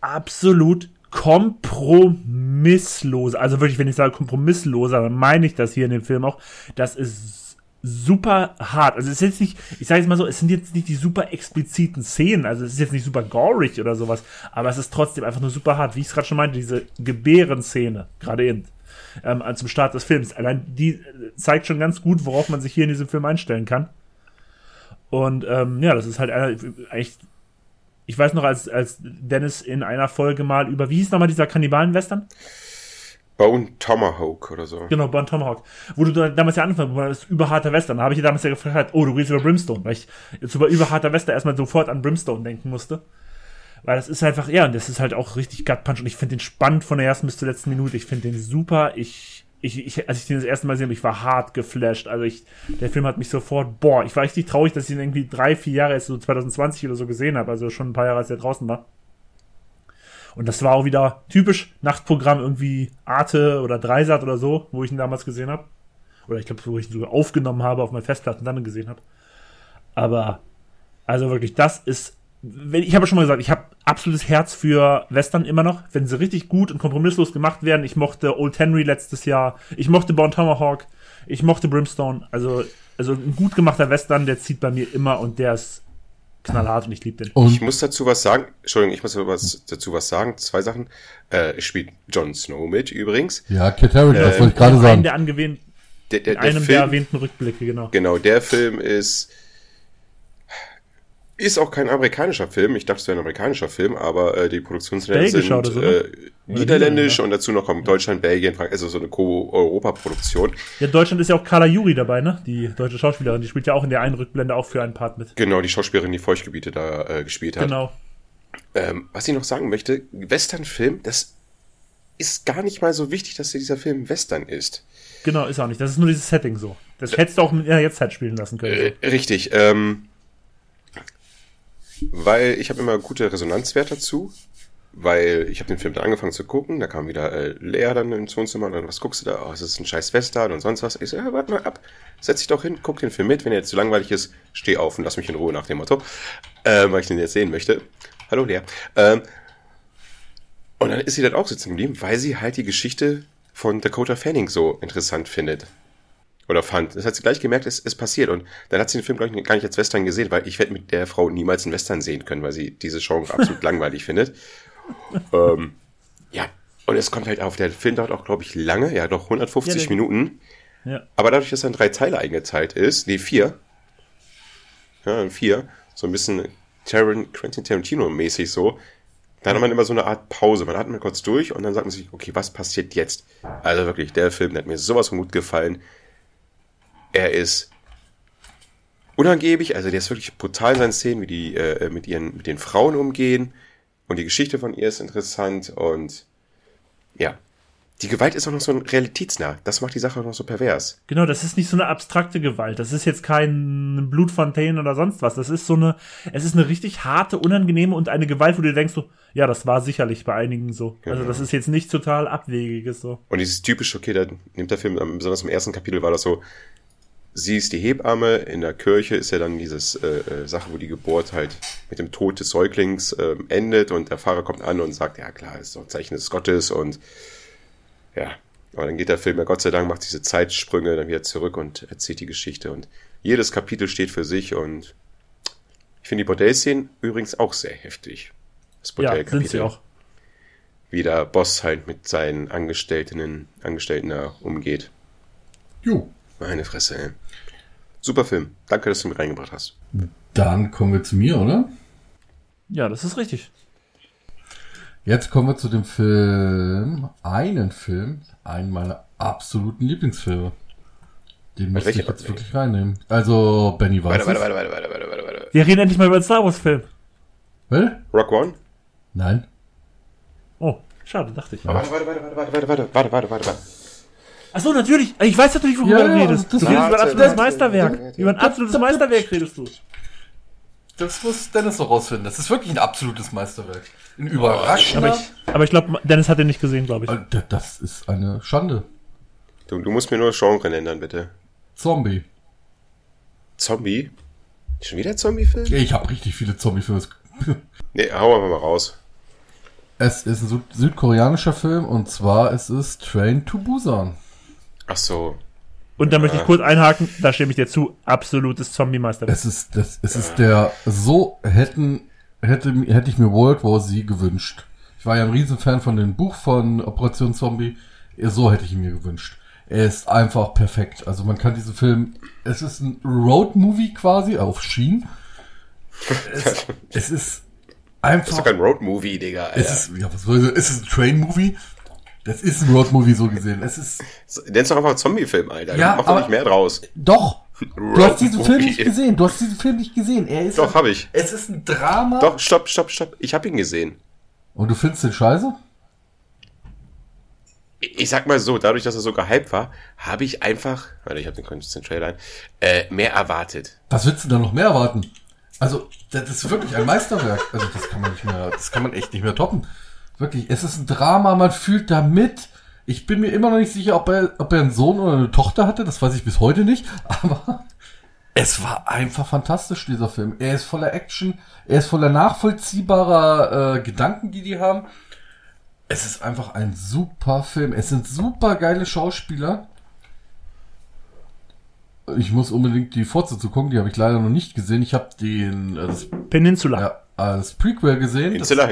absolut kompromissloser, also wirklich, wenn ich sage kompromissloser, dann meine ich das hier in dem Film auch, das ist super hart. Also es ist jetzt nicht, ich sage jetzt mal so, es sind jetzt nicht die super expliziten Szenen, also es ist jetzt nicht super gorig oder sowas, aber es ist trotzdem einfach nur super hart, wie ich es gerade schon meinte, diese Gebären-Szene, gerade eben, ähm, zum Start des Films. Allein die äh, zeigt schon ganz gut, worauf man sich hier in diesem Film einstellen kann. Und ähm, ja, das ist halt eigentlich, ich weiß noch, als, als Dennis in einer Folge mal über, wie hieß nochmal dieser Kannibalen-Western? Bone Tomahawk oder so. Genau, Bon Tomahawk. Wo du da damals ja angefangen hast, das ist überharter Western. Da habe ich dir damals ja gefragt, oh, du redest über Brimstone, weil ich jetzt über überharter Western erstmal sofort an Brimstone denken musste. Weil das ist einfach, ja, und das ist halt auch richtig Gut Punch und ich finde den spannend von der ersten bis zur letzten Minute. Ich finde den super. Ich, ich, ich, als ich den das erste Mal gesehen habe, ich war hart geflasht. Also ich, der Film hat mich sofort, boah, ich war richtig traurig, dass ich ihn irgendwie drei, vier Jahre, jetzt so 2020 oder so gesehen habe. Also schon ein paar Jahre, als er draußen war. Und das war auch wieder typisch Nachtprogramm, irgendwie Arte oder Dreisat oder so, wo ich ihn damals gesehen habe. Oder ich glaube, wo ich ihn sogar aufgenommen habe auf meinen Festplatten dann gesehen habe. Aber, also wirklich, das ist. Wenn, ich habe schon mal gesagt, ich habe absolutes Herz für Western immer noch, wenn sie richtig gut und kompromisslos gemacht werden. Ich mochte Old Henry letztes Jahr, ich mochte Born Tomahawk, ich mochte Brimstone. Also, also ein gut gemachter Western, der zieht bei mir immer und der ist knallhart und ich liebe den. Und Ich muss dazu was sagen. Entschuldigung, ich muss was, dazu was sagen. Zwei Sachen. Äh, spielt Jon Snow mit übrigens. ja, Kit Harington, das Äh, wollte ich gerade Einen sagen. der Der, der, in der einem der Film, erwähnten Rückblicke, genau. genau, der Film ist ist auch kein amerikanischer Film. Ich dachte, es wäre ein amerikanischer Film, aber äh, die Produktionsländer sind so, ne? äh, niederländisch Niederländer. und dazu noch kommt Deutschland, Belgien, Frankreich, also so eine Co-Europa-Produktion. Ja, Deutschland ist ja auch Carla Juri dabei, ne? Die deutsche Schauspielerin, die spielt ja auch in der einen Rückblende auch für einen Part mit. Genau, die Schauspielerin, die Feuchtgebiete da äh, gespielt hat. Genau. Ähm, was ich noch sagen möchte, Western-Film, das ist gar nicht mal so wichtig, dass dieser Film Western ist. Genau, ist auch nicht. Das ist nur dieses Setting so. Das hättest du auch in der Jetztzeit spielen lassen können. Äh, richtig. Ähm, weil ich habe immer gute Resonanzwert dazu. Weil ich habe den Film dann angefangen zu gucken, da kam wieder äh, Lea dann ins Wohnzimmer und dann, was guckst du da? Oh, es ist ein scheiß Western und sonst was. Ich so, ja, warte mal ab. Setz dich doch hin, guck den Film mit. Wenn er jetzt zu langweilig ist, steh auf und lass mich in Ruhe nach dem Motto. Ähm, weil ich den jetzt sehen möchte. Hallo Lea. Ähm, und dann ist sie dann auch sitzen geblieben, weil sie halt die Geschichte von Dakota Fanning so interessant findet. Oder fand. Das hat sie gleich gemerkt, es ist passiert. Und dann hat sie den Film, glaube ich, gar nicht als Western gesehen, weil ich werde mit der Frau niemals einen Western sehen können, weil sie diese Genre absolut langweilig findet. Ähm, ja, und es kommt halt auf, der Film dauert auch, glaube ich, lange, ja doch 150 Ja, Minuten. Ja. Aber dadurch, dass er in drei Teile eingeteilt ist, nee, vier, ja, in vier, so ein bisschen Taran, Quentin Tarantino-mäßig so, dann hat man immer so eine Art Pause. Man atmet kurz durch und dann sagt man sich, okay, was passiert jetzt? Also wirklich, der Film, der hat mir sowas von gut gefallen. Er ist unangeblich, also der ist wirklich brutal in seinen Szenen, wie die äh, mit ihren, mit den Frauen umgehen. Und die Geschichte von ihr ist interessant und ja. Die Gewalt ist auch noch so realitätsnah. Das macht die Sache auch noch so pervers. Genau, das ist nicht so eine abstrakte Gewalt. Das ist jetzt kein Blutfontänen oder sonst was. Das ist so eine, es ist eine richtig harte, unangenehme und eine Gewalt, wo du denkst so, ja, das war sicherlich bei einigen so. Also das ist jetzt nicht total abwegiges so. Und dieses typische, okay, da nimmt der Film, besonders im ersten Kapitel war das so, sie ist die Hebamme, in der Kirche ist ja dann dieses äh, äh, Sache, wo die Geburt halt mit dem Tod des Säuglings äh, endet und der Pfarrer kommt an und sagt, ja klar, ist doch ein Zeichen des Gottes und ja, aber dann geht der Film ja Gott sei Dank, macht diese Zeitsprünge dann wieder zurück und erzählt die Geschichte und jedes Kapitel steht für sich und ich finde die Bordellszenen übrigens auch sehr heftig. Das Bordellkapitel. Ja, sind sie auch. Wie der Boss halt mit seinen Angestellten, Angestellten da umgeht. Jo. Meine Fresse, ey. Super Film. Danke, dass du mich reingebracht hast. Dann kommen wir zu mir, oder? Ja, das ist richtig. Jetzt kommen wir zu dem Film, einen Film, einen meiner absoluten Lieblingsfilme. Den möchte ich jetzt wirklich reinnehmen. Also, Benny weiß warte, warte, warte, warte, warte, warte, warte. Wir reden endlich mal über den Star Wars Film. Was? Rock One? Nein. Oh, schade, dachte ich. Warte, warte, warte, warte, warte, warte, warte, warte, warte, warte. Ach so, natürlich. Ich weiß natürlich, worüber ja, du redest. Du redest über ein absolutes Meisterwerk. Über ein absolutes Meisterwerk redest du. Das muss Dennis doch rausfinden. Das ist wirklich ein absolutes Meisterwerk. Ein überraschender. Aber ich, aber ich glaube, Dennis hat den nicht gesehen, glaube ich. Das ist eine Schande. Du, du musst mir nur Genre nennen, bitte. Zombie. Zombie? Schon wieder Zombie-Film? Ich habe richtig viele Zombie-Filme. nee, hau einfach mal raus. Es ist ein südkoreanischer Film und zwar es ist Train to Busan. Ach so. Und da möchte ich kurz einhaken, da stimme ich dir zu, absolutes Zombie-Meisterwerk. Es ist, das, es ist der, so hätten, hätte, hätte ich mir World War Z gewünscht. Ich war ja ein Riesenfan von dem Buch von Operation Zombie. So hätte ich ihn mir gewünscht. Er ist einfach perfekt. Also man kann diesen Film, es ist ein Road-Movie quasi auf Schienen. Es, es ist einfach. Das ist doch kein Road-Movie, Digga. Alter. Es ist, ja, was soll ich, es ist ein Train-Movie. Das ist ein Roadmovie so gesehen. Es ist. Nenn's doch einfach Zombie-Film, Alter. Ja, Mach doch nicht mehr draus. Doch. Du hast diesen Film nicht gesehen. Du hast diesen Film nicht gesehen. Er ist. Doch, habe ich. Es ist ein Drama. Doch, stopp, stopp, stopp. Ich habe ihn gesehen. Und du findest den scheiße? Ich sag mal so, dadurch, dass er so gehypt war, habe ich einfach, warte, ich habe den den Trailer ein, äh, mehr erwartet. Was willst du da noch mehr erwarten? Also, das ist wirklich ein Meisterwerk. Also, das kann man nicht mehr, das kann man echt nicht mehr toppen. Wirklich, es ist ein Drama, man fühlt da mit. Ich bin mir immer noch nicht sicher, ob er, ob er einen Sohn oder eine Tochter hatte, das weiß ich bis heute nicht, aber es war einfach fantastisch, dieser Film. Er ist voller Action, er ist voller nachvollziehbarer äh, Gedanken, die die haben. Es ist einfach ein super Film. Es sind super geile Schauspieler. Ich muss unbedingt die Fortsetzung gucken, die habe ich leider noch nicht gesehen. Ich habe den äh, Peninsula ja, als Prequel gesehen. Peninsula,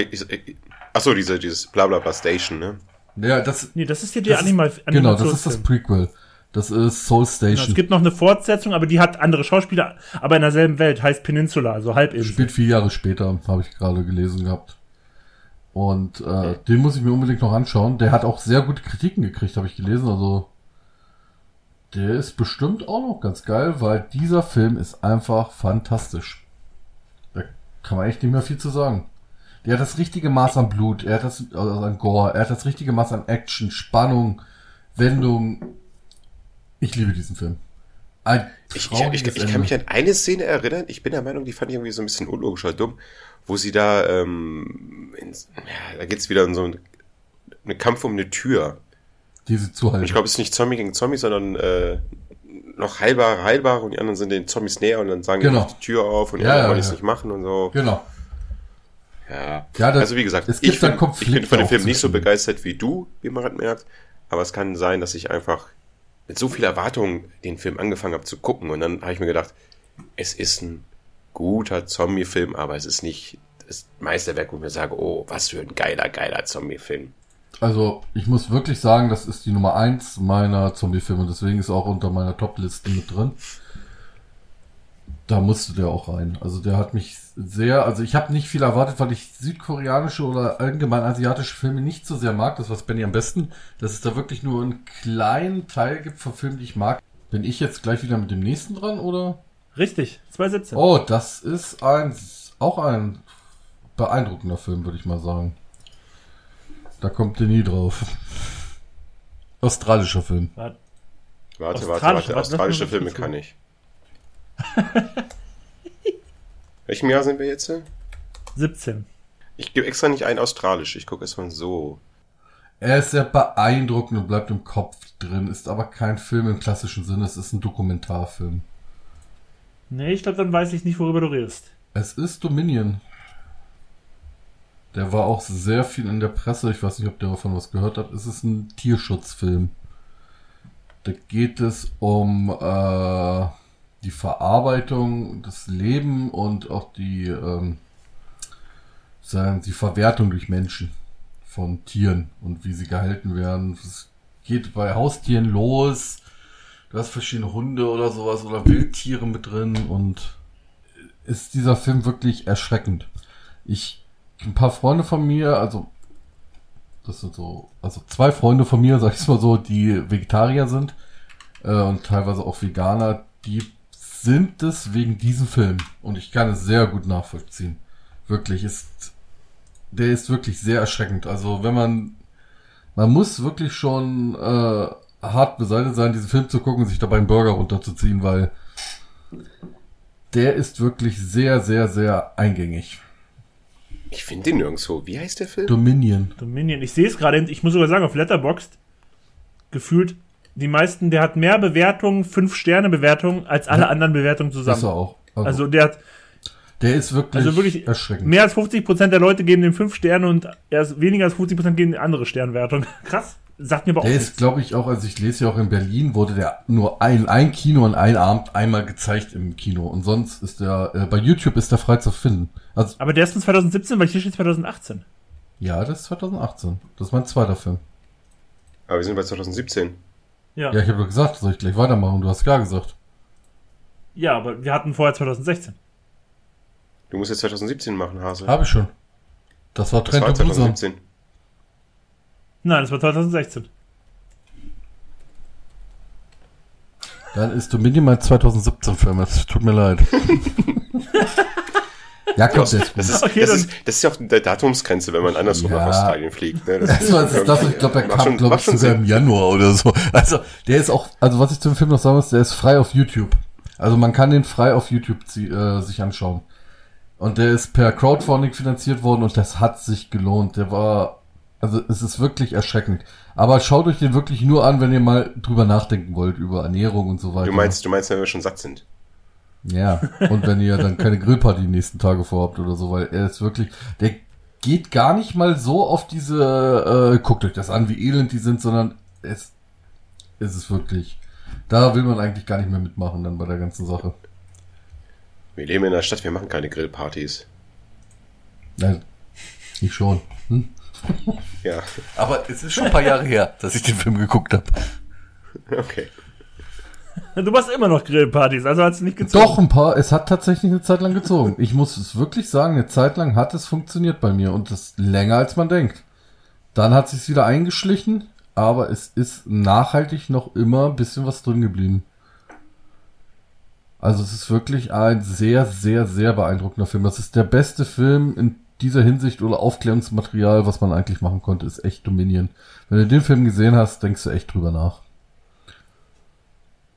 Ach so, diese, dieses Blablabla Station, ne? Ja, das. Nee, das ist hier die Animal. Genau, das ist das Prequel. Das ist Soul Station. Genau, es gibt noch eine Fortsetzung, aber die hat andere Schauspieler, aber in derselben Welt, heißt Peninsula, also Halbinsel. Spielt vier Jahre später, habe ich gerade gelesen gehabt. Und äh, den muss ich mir unbedingt noch anschauen. Der hat auch sehr gute Kritiken gekriegt, habe ich gelesen. Also der ist bestimmt auch noch ganz geil, weil dieser Film ist einfach fantastisch. Kann man echt nicht mehr viel zu sagen. Der hat das richtige Maß an Blut, er hat das also an Gore, er hat das richtige Maß an Action, Spannung, Wendung. Ich liebe diesen Film. Ein ich, ich, ich, ich kann mich an eine Szene erinnern, ich bin der Meinung, die fand ich irgendwie so ein bisschen unlogisch oder dumm, wo sie da, ähm, ins, ja, da geht's wieder in so einen, einen Kampf um eine Tür. Diese Zuhaltung. Ich glaube, es ist nicht Zombie gegen Zombie, sondern äh, noch heilbare, heilbare und die anderen sind den Zombies näher und dann sagen genau. die, die Tür auf und ja, ja, wollen ja. es nicht machen und so. Genau. Ja, ja das, also wie gesagt, es gibt ich, bin, ich bin von dem Film nicht so begeistert wie du, wie man halt merkt, aber es kann sein, dass ich einfach mit so viel Erwartung den Film angefangen habe zu gucken und dann habe ich mir gedacht, es ist ein guter Zombie-Film, aber es ist nicht das Meisterwerk, wo ich mir sage, oh, was für ein geiler, geiler Zombie-Film. Also, ich muss wirklich sagen, das ist die Nummer eins meiner Zombie-Filme, deswegen ist er auch unter meiner Top-Liste mit drin da musste der auch rein. Also der hat mich sehr, also ich habe nicht viel erwartet, weil ich südkoreanische oder allgemein asiatische Filme nicht so sehr mag. Das was Benny am besten, dass es da wirklich nur einen kleinen Teil gibt von Filmen, die ich mag. Bin ich jetzt gleich wieder mit dem nächsten dran, oder? Richtig, 2017. Oh, das ist ein, auch ein beeindruckender Film, würde ich mal sagen. Da kommt ihr nie drauf. Australischer Film. Warte, Warte, warte, Australische, warte. Australische Filme kann ich. Welchem Jahr sind wir jetzt? 17. Ich gebe extra nicht ein australisch. Ich gucke erstmal so. Er ist sehr beeindruckend und bleibt im Kopf drin, ist aber kein Film im klassischen Sinne, es ist ein Dokumentarfilm. Nee, ich glaube, dann weiß ich nicht, worüber du redest. Es ist Dominion. Der war auch sehr viel in der Presse. Ich weiß nicht, ob der davon was gehört hat. Es ist ein Tierschutzfilm. Da geht es um äh, die Verarbeitung, das Leben und auch die, ähm, die Verwertung durch Menschen von Tieren und wie sie gehalten werden. Es geht bei Haustieren los. Du hast verschiedene Hunde oder sowas oder Wildtiere mit drin und ist dieser Film wirklich erschreckend. Ich, ein paar Freunde von mir, also, das sind so, also zwei Freunde von mir, sag ich mal so, die Vegetarier sind, äh, und teilweise auch Veganer, die sind es wegen diesem Film. Und ich kann es sehr gut nachvollziehen. Wirklich, ist, der ist wirklich sehr erschreckend. Also, wenn man, man muss wirklich schon, äh, hart beseitigt sein, diesen Film zu gucken sich dabei einen Burger runterzuziehen, weil der ist wirklich sehr, sehr, sehr eingängig. Ich finde den nirgendwo. Wie heißt der Film? Dominion. Dominion. Ich sehe es gerade, ich muss sogar sagen, auf Letterboxd gefühlt die meisten, der hat mehr Bewertungen, 5 Sterne Bewertungen, als alle anderen Bewertungen Ist er zusammen. auch. Also der hat der ist wirklich, also wirklich erschreckend. mehr als 50% der Leute geben dem 5 Sterne und erst weniger als 50% geben die andere Sternwertung. Krass. Sagt mir aber auch Der ist, glaube ich, auch, also ich lese ja auch in Berlin, wurde der nur ein, ein Kino und ein Abend einmal gezeigt im Kino. Und sonst ist der, äh, bei YouTube ist der frei zu finden. Also, Aber der ist von 2017, weil hier steht 2018. ja, das ist 2018. Das ist mein zweiter Film. Aber wir sind bei 2017. Ja. Ja, ich habe doch gesagt, soll ich gleich weitermachen? Du hast gar gesagt. ja, aber wir hatten vorher 2016. Du musst jetzt 2017 machen, Hase. Habe ich schon. Das war das Trent war of Busan. 2017. Nein, das war 2016. Dann ist Dominion mein 2017 Film. Es tut mir leid. ja, kommt jetzt gut. Das ist, Okay, das, ist, das ist ja auch der Datumsgrenze, wenn man andersrum Ja. nach Australien fliegt. Ne? Das war das, das, ich glaube, der kam, schon- glaube ich, schon sogar im Januar oder so. Also, der ist auch, also was ich zum Film noch sagen muss, der ist frei auf YouTube. Also man kann den frei auf YouTube äh, sich anschauen. Und der ist per Crowdfunding finanziert worden und das hat sich gelohnt. Der war, also es ist wirklich erschreckend. Aber schaut euch den wirklich nur an, wenn ihr mal drüber nachdenken wollt, über Ernährung und so weiter. Du meinst, du meinst, wenn wir schon satt sind. Ja, und wenn ihr dann keine Grillparty die nächsten Tage vorhabt oder so, weil er ist wirklich, der geht gar nicht mal so auf diese, äh, guckt euch das an, wie elend die sind, sondern es, es ist wirklich, da will man eigentlich gar nicht mehr mitmachen dann bei der ganzen Sache. Wir leben in der Stadt, wir machen keine Grillpartys. Ja, ich schon. Hm? Ja, Aber es ist schon ein paar Jahre her, dass ich den Film geguckt habe. okay. Du machst immer noch Grillpartys, also hast du nicht gezogen. Doch, ein paar, es hat tatsächlich eine Zeit lang gezogen. Ich muss es wirklich sagen, eine Zeit lang hat es funktioniert bei mir und das länger als man denkt. Dann hat sich's wieder eingeschlichen, aber es ist nachhaltig noch immer ein bisschen was drin geblieben. Also es ist wirklich ein sehr, sehr, sehr beeindruckender Film. Das ist der beste Film in dieser Hinsicht oder Aufklärungsmaterial, was man eigentlich machen konnte, ist echt Dominion. Wenn du den Film gesehen hast, denkst du echt drüber nach.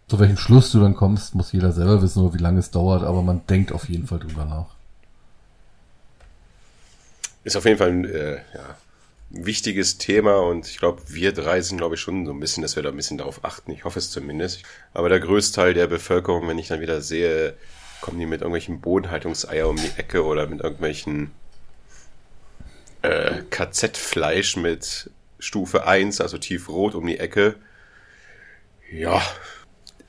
Zu welchem Schluss du dann kommst, muss jeder selber wissen, wie lange es dauert, aber man denkt auf jeden Fall drüber nach. Ist auf jeden Fall ein äh, ja, wichtiges Thema und ich glaube, wir drei sind, glaube ich, schon so ein bisschen, dass wir da ein bisschen darauf achten. Ich hoffe es zumindest. Aber der Größteil der Bevölkerung, wenn ich dann wieder sehe, kommen die mit irgendwelchen Bodenhaltungseier um die Ecke oder mit irgendwelchen äh, KZ-Fleisch mit Stufe 1, also tiefrot um die Ecke. Ja,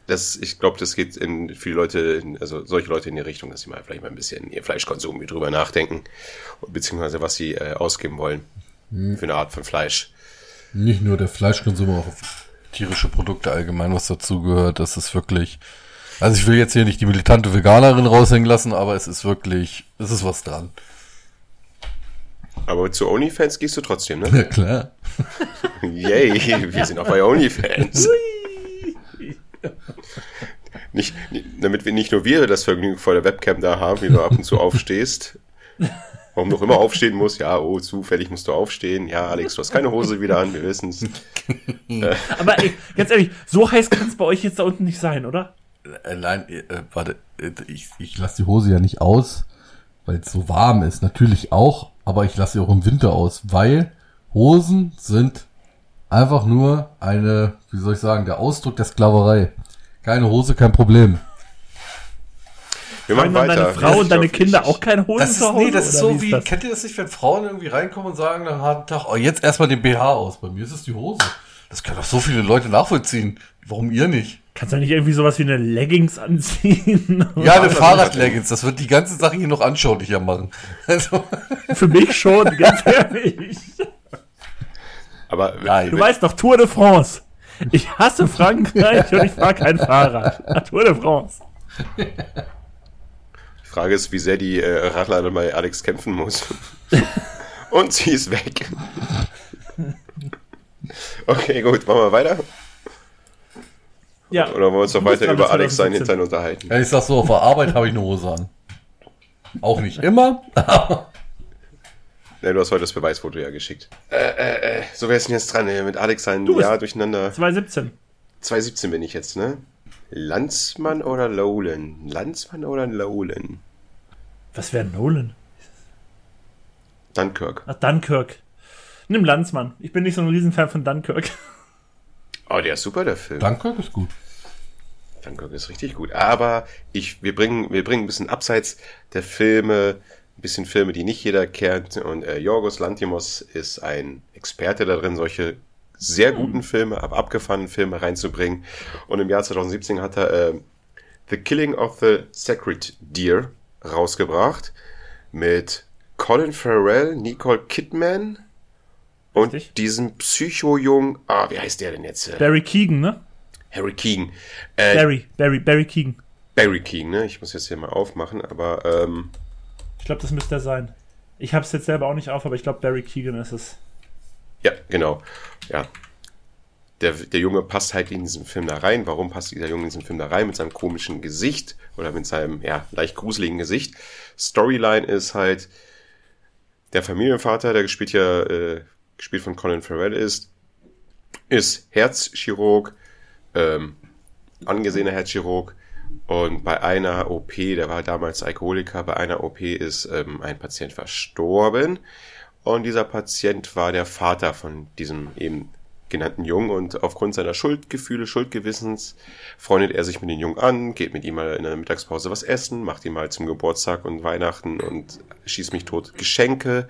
das, ich glaube, das geht in viele Leute, in, also solche Leute in die Richtung, dass sie mal vielleicht mal ein bisschen ihr Fleischkonsum drüber nachdenken, beziehungsweise was sie äh, ausgeben wollen für eine Art von Fleisch. Nicht nur der Fleischkonsum, auch tierische Produkte allgemein, was dazugehört. Das ist wirklich. Also ich will jetzt hier nicht die militante Veganerin raushängen lassen, aber es ist wirklich, es ist was dran. Aber zu OnlyFans gehst du trotzdem, ne? Ja klar. Yay, wir sind auch bei OnlyFans. Nicht, damit wir nicht nur wir das Vergnügen vor der Webcam da haben, wie du ab und zu aufstehst. Warum noch immer aufstehen muss, ja, oh, zufällig musst du aufstehen. Ja, Alex, du hast keine Hose wieder an, wir wissen's. Aber ey, ganz ehrlich, so heiß kann es bei euch jetzt da unten nicht sein, oder? Äh, nein, äh, warte, äh, ich, ich lasse die Hose ja nicht aus, weil es so warm ist. Natürlich auch, aber ich lasse sie auch im Winter aus, weil Hosen sind einfach nur eine, wie soll ich sagen, der Ausdruck der Sklaverei. Keine Hose, kein Problem. Wir machen weiter. deine Frau und deine Ich- Kinder auch keine Hosen Das ist, zu Hause? nee, das ist oder so wie, das? kennt ihr das nicht, wenn Frauen irgendwie reinkommen und sagen nach einem harten Tag, oh, jetzt erstmal den BH aus. Bei mir ist es die Hose. Das können doch so viele Leute nachvollziehen. Warum ihr nicht? Kannst du nicht irgendwie sowas wie eine Leggings anziehen? Ja, eine Fahrradleggings, das wird die ganze Sache hier noch anschaulicher machen. Also, Für mich schon, ganz ehrlich. Aber Nein. Du weißt doch, Tour de France. Ich hasse Frankreich und ich fahre kein Fahrrad. Ah, Tour de France. die Frage ist, wie sehr die äh, Radlerin bei Alex kämpfen muss. und sie ist weg. Okay, gut, machen wir weiter. Ja. Oder wollen wir uns noch weiter dran, über Alex sein 2017. Hintern unterhalten? ja, ich sag so, auf der Arbeit habe ich eine Hose an. Auch nicht immer. Ne, du hast heute das Beweisfoto ja geschickt. Äh, äh, äh, so wer ist denn jetzt dran? Mit Alex sein Jahr durcheinander. 2017. 2017 bin ich jetzt, ne? Landsmann oder Lowland? Landsmann oder Lowland? Was wäre Nolan? Dunkirk. Ach, Dunkirk. Nimm Landsmann. Ich bin nicht so ein Riesenfan von Dunkirk. Oh, der ist super, der Film. Dunkirk ist gut. Dunkirk ist richtig gut. Aber ich, wir bringen, wir bringen ein bisschen abseits der Filme, ein bisschen Filme, die nicht jeder kennt. Und äh, Yorgos Lantimos ist ein Experte darin, solche sehr guten Filme, aber abgefahrenen Filme reinzubringen. Und im Jahr 2017 hat er äh, The Killing of the Sacred Deer rausgebracht mit Colin Farrell, Nicole Kidman und Richtig. diesem Psycho-Jung, ah, wie heißt der denn jetzt? Äh, Barry Keegan, ne? Harry Keegan. Äh, Barry, Barry, Barry Keegan. Barry Keegan, ne? Ich muss jetzt hier mal aufmachen, aber ähm, Ich glaube, das müsste er sein. Ich habe es jetzt selber auch nicht auf, aber ich glaube, Barry Keegan ist es. ja, genau. Ja. Der, der Junge passt halt in diesen Film da rein. Warum passt dieser Junge in diesen Film da rein? Mit seinem komischen Gesicht oder mit seinem, ja, leicht gruseligen Gesicht. Storyline ist halt, der Familienvater, der gespielt ja, äh, gespielt von Colin Farrell ist, ist Herzchirurg, ähm, angesehener Herzchirurg. Und bei einer OP, der war damals Alkoholiker, bei einer OP ist ähm, ein Patient verstorben. Und dieser Patient war der Vater von diesem eben genannten Jungen. Und aufgrund seiner Schuldgefühle, Schuldgewissens freundet er sich mit den Jungen an, geht mit ihm mal in der Mittagspause was essen, macht ihm mal zum Geburtstag und Weihnachten und schießt mich tot Geschenke.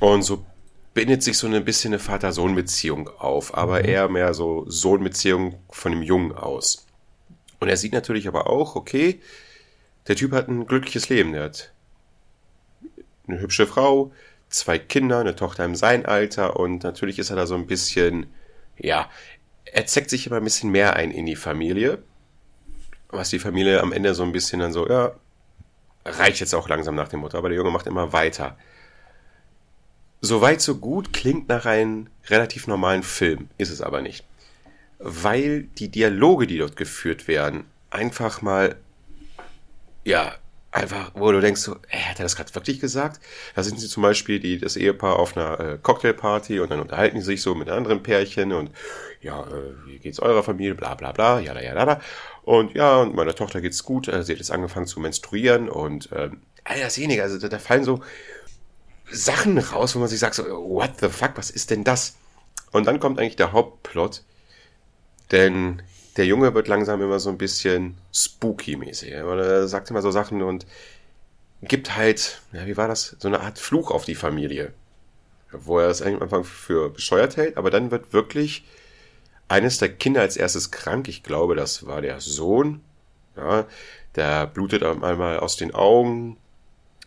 Und so bindet sich so ein bisschen eine Vater-Sohn-Beziehung auf, aber eher mehr so Sohn-Beziehung von dem Jungen aus. Und er sieht natürlich aber auch, okay, der Typ hat ein glückliches Leben. Der hat eine hübsche Frau, zwei Kinder, eine Tochter im sein Alter und natürlich ist er da so ein bisschen, ja, er zeckt sich immer ein bisschen mehr ein in die Familie, was die Familie am Ende so ein bisschen dann so, ja, reicht jetzt auch langsam nach dem Motto, aber der Junge macht immer weiter. Soweit so gut klingt nach einem relativ normalen Film, ist es aber nicht. Weil die Dialoge, die dort geführt werden, einfach mal, ja, einfach, wo du denkst so, ey, hat er das gerade wirklich gesagt? Da sind sie zum Beispiel die, das Ehepaar auf einer äh, Cocktailparty und dann unterhalten die sich so mit anderen Pärchen und ja, äh, wie geht's eurer Familie, bla bla bla, ja, ja, ja, Und ja, und meiner Tochter geht's gut, äh, sie hat jetzt angefangen zu menstruieren und ähm, all dasjenige, also da, da fallen so Sachen raus, wo man sich sagt so, what the fuck, was ist denn das? Und dann kommt eigentlich der Hauptplot, denn der Junge wird langsam immer so ein bisschen spooky-mäßig. Er sagt immer so Sachen und gibt halt, ja, wie war das? So eine Art Fluch auf die Familie. Wo er es am Anfang für bescheuert hält, aber dann wird wirklich eines der Kinder als erstes krank. Ich glaube, das war der Sohn. Ja, der blutet einmal aus den Augen,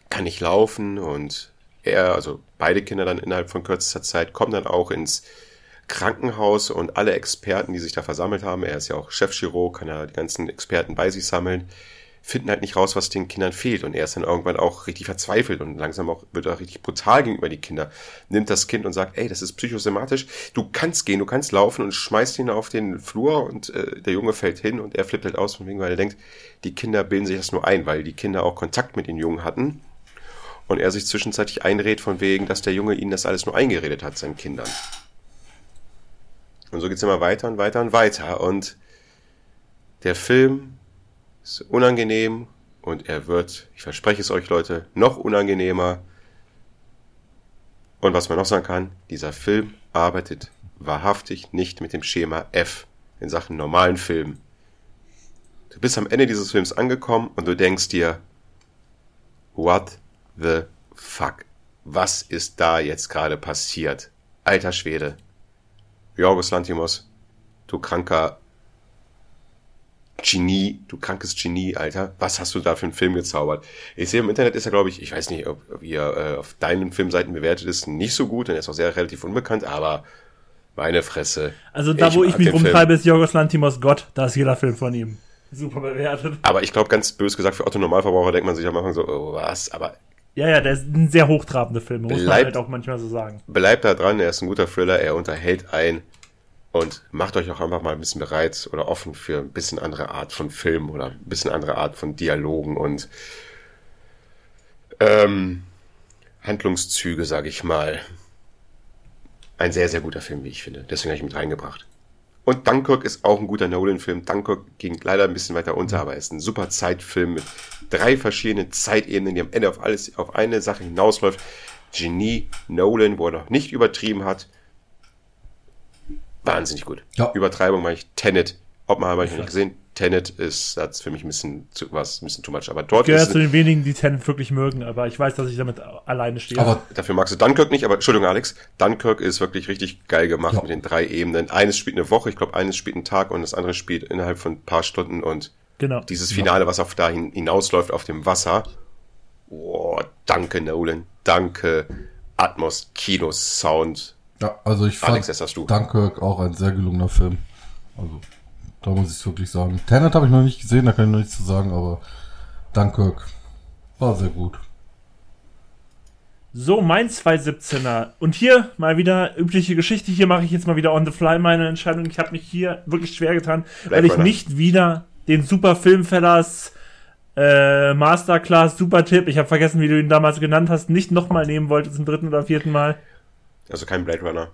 kann nicht laufen und er, also beide Kinder dann innerhalb von kürzester Zeit, kommen dann auch ins Krankenhaus und alle Experten, die sich da versammelt haben, er ist ja auch Chefchirurg, kann ja die ganzen Experten bei sich sammeln, finden halt nicht raus, was den Kindern fehlt. Und er ist dann irgendwann auch richtig verzweifelt und langsam auch wird er richtig brutal gegenüber die Kinder. Nimmt das Kind und sagt, ey, das ist psychosomatisch. Du kannst gehen, du kannst laufen und schmeißt ihn auf den Flur und äh, der Junge fällt hin und er flippt halt aus, von wegen, weil er denkt, die Kinder bilden sich das nur ein, weil die Kinder auch Kontakt mit den Jungen hatten. Und er sich zwischenzeitlich einredet von wegen, dass der Junge ihnen das alles nur eingeredet hat, seinen Kindern. Und so geht's immer weiter und weiter und weiter. Und der Film ist unangenehm und er wird, ich verspreche es euch Leute, noch unangenehmer. Und was man noch sagen kann, dieser Film arbeitet wahrhaftig nicht mit dem Schema F in Sachen normalen Filmen. Du bist am Ende dieses Films angekommen und du denkst dir, what the fuck? Was ist da jetzt gerade passiert? Alter Schwede. Jorgos Lantimos, du kranker Genie, du krankes Genie, Alter. Was hast du da für einen Film gezaubert? Ich sehe im Internet ist er, glaube ich, ich weiß nicht, ob, ob ihr äh, auf deinen Filmseiten bewertet ist, nicht so gut, denn er ist auch sehr relativ unbekannt, aber meine Fresse. Also da, Ich wo ich mich den Film. rumtreibe, ist Jorgos Lantimos Gott. Da ist jeder Film von ihm. Super bewertet. Aber ich glaube, ganz bös gesagt, für Otto Normalverbraucher denkt man sich am Anfang so, oh, was? Aber Ja, ja, der ist ein sehr hochtrabender Film, muss man Bleibt- halt auch manchmal so sagen. bleibt da dran, er ist ein guter Thriller, er unterhält ein und macht euch auch einfach mal ein bisschen bereit oder offen für ein bisschen andere Art von Film oder ein bisschen andere Art von Dialogen und ähm, Handlungszüge, sage ich mal. Ein sehr, sehr guter Film, wie ich finde. Deswegen habe ich ihn mit reingebracht. Und Dunkirk ist auch ein guter Nolan-Film. Dunkirk ging leider ein bisschen weiter unter, aber er ist ein super Zeitfilm mit drei verschiedenen Zeitebenen, die am Ende auf alles, auf eine Sache hinausläuft. Genie Nolan, wo er noch nicht übertrieben hat. Wahnsinnig gut. Ja. Übertreibung meine ich. Tenet. Ob man habe ich noch nicht gesehen. Tenet ist, das für mich ein bisschen zu, was, ein bisschen too much. Aber dort Ich gehöre ist zu den wenigen, die Tenet wirklich mögen, aber ich weiß, dass ich damit alleine stehe. Aber Dafür magst du Dunkirk nicht, aber Entschuldigung, Alex. Dunkirk ist wirklich richtig geil gemacht Ja. mit den drei Ebenen. Eines spielt eine Woche, ich glaube, eines spielt einen Tag und das andere spielt innerhalb von ein paar Stunden und genau. dieses Finale, was auf dahin hinausläuft auf dem Wasser. Oh, danke, Nolan. Danke. Atmos, Kino, Sound. ja, also ich fand Alex, das hast du. Dunkirk auch ein sehr gelungener Film. Also, da muss ich es wirklich sagen. Tenet habe ich noch nicht gesehen, da kann ich noch nichts zu sagen, aber Dunkirk war sehr gut. So, mein 217er. Und hier mal wieder übliche Geschichte. Hier mache ich jetzt mal wieder on the fly meine Entscheidung. Ich habe mich hier wirklich schwer getan, weil ich Runner. nicht wieder den super Filmfellers äh, Masterclass Super Tipp, ich habe vergessen, wie du ihn damals genannt hast, nicht nochmal nehmen wollte zum dritten oder vierten Mal. Also kein Blade Runner.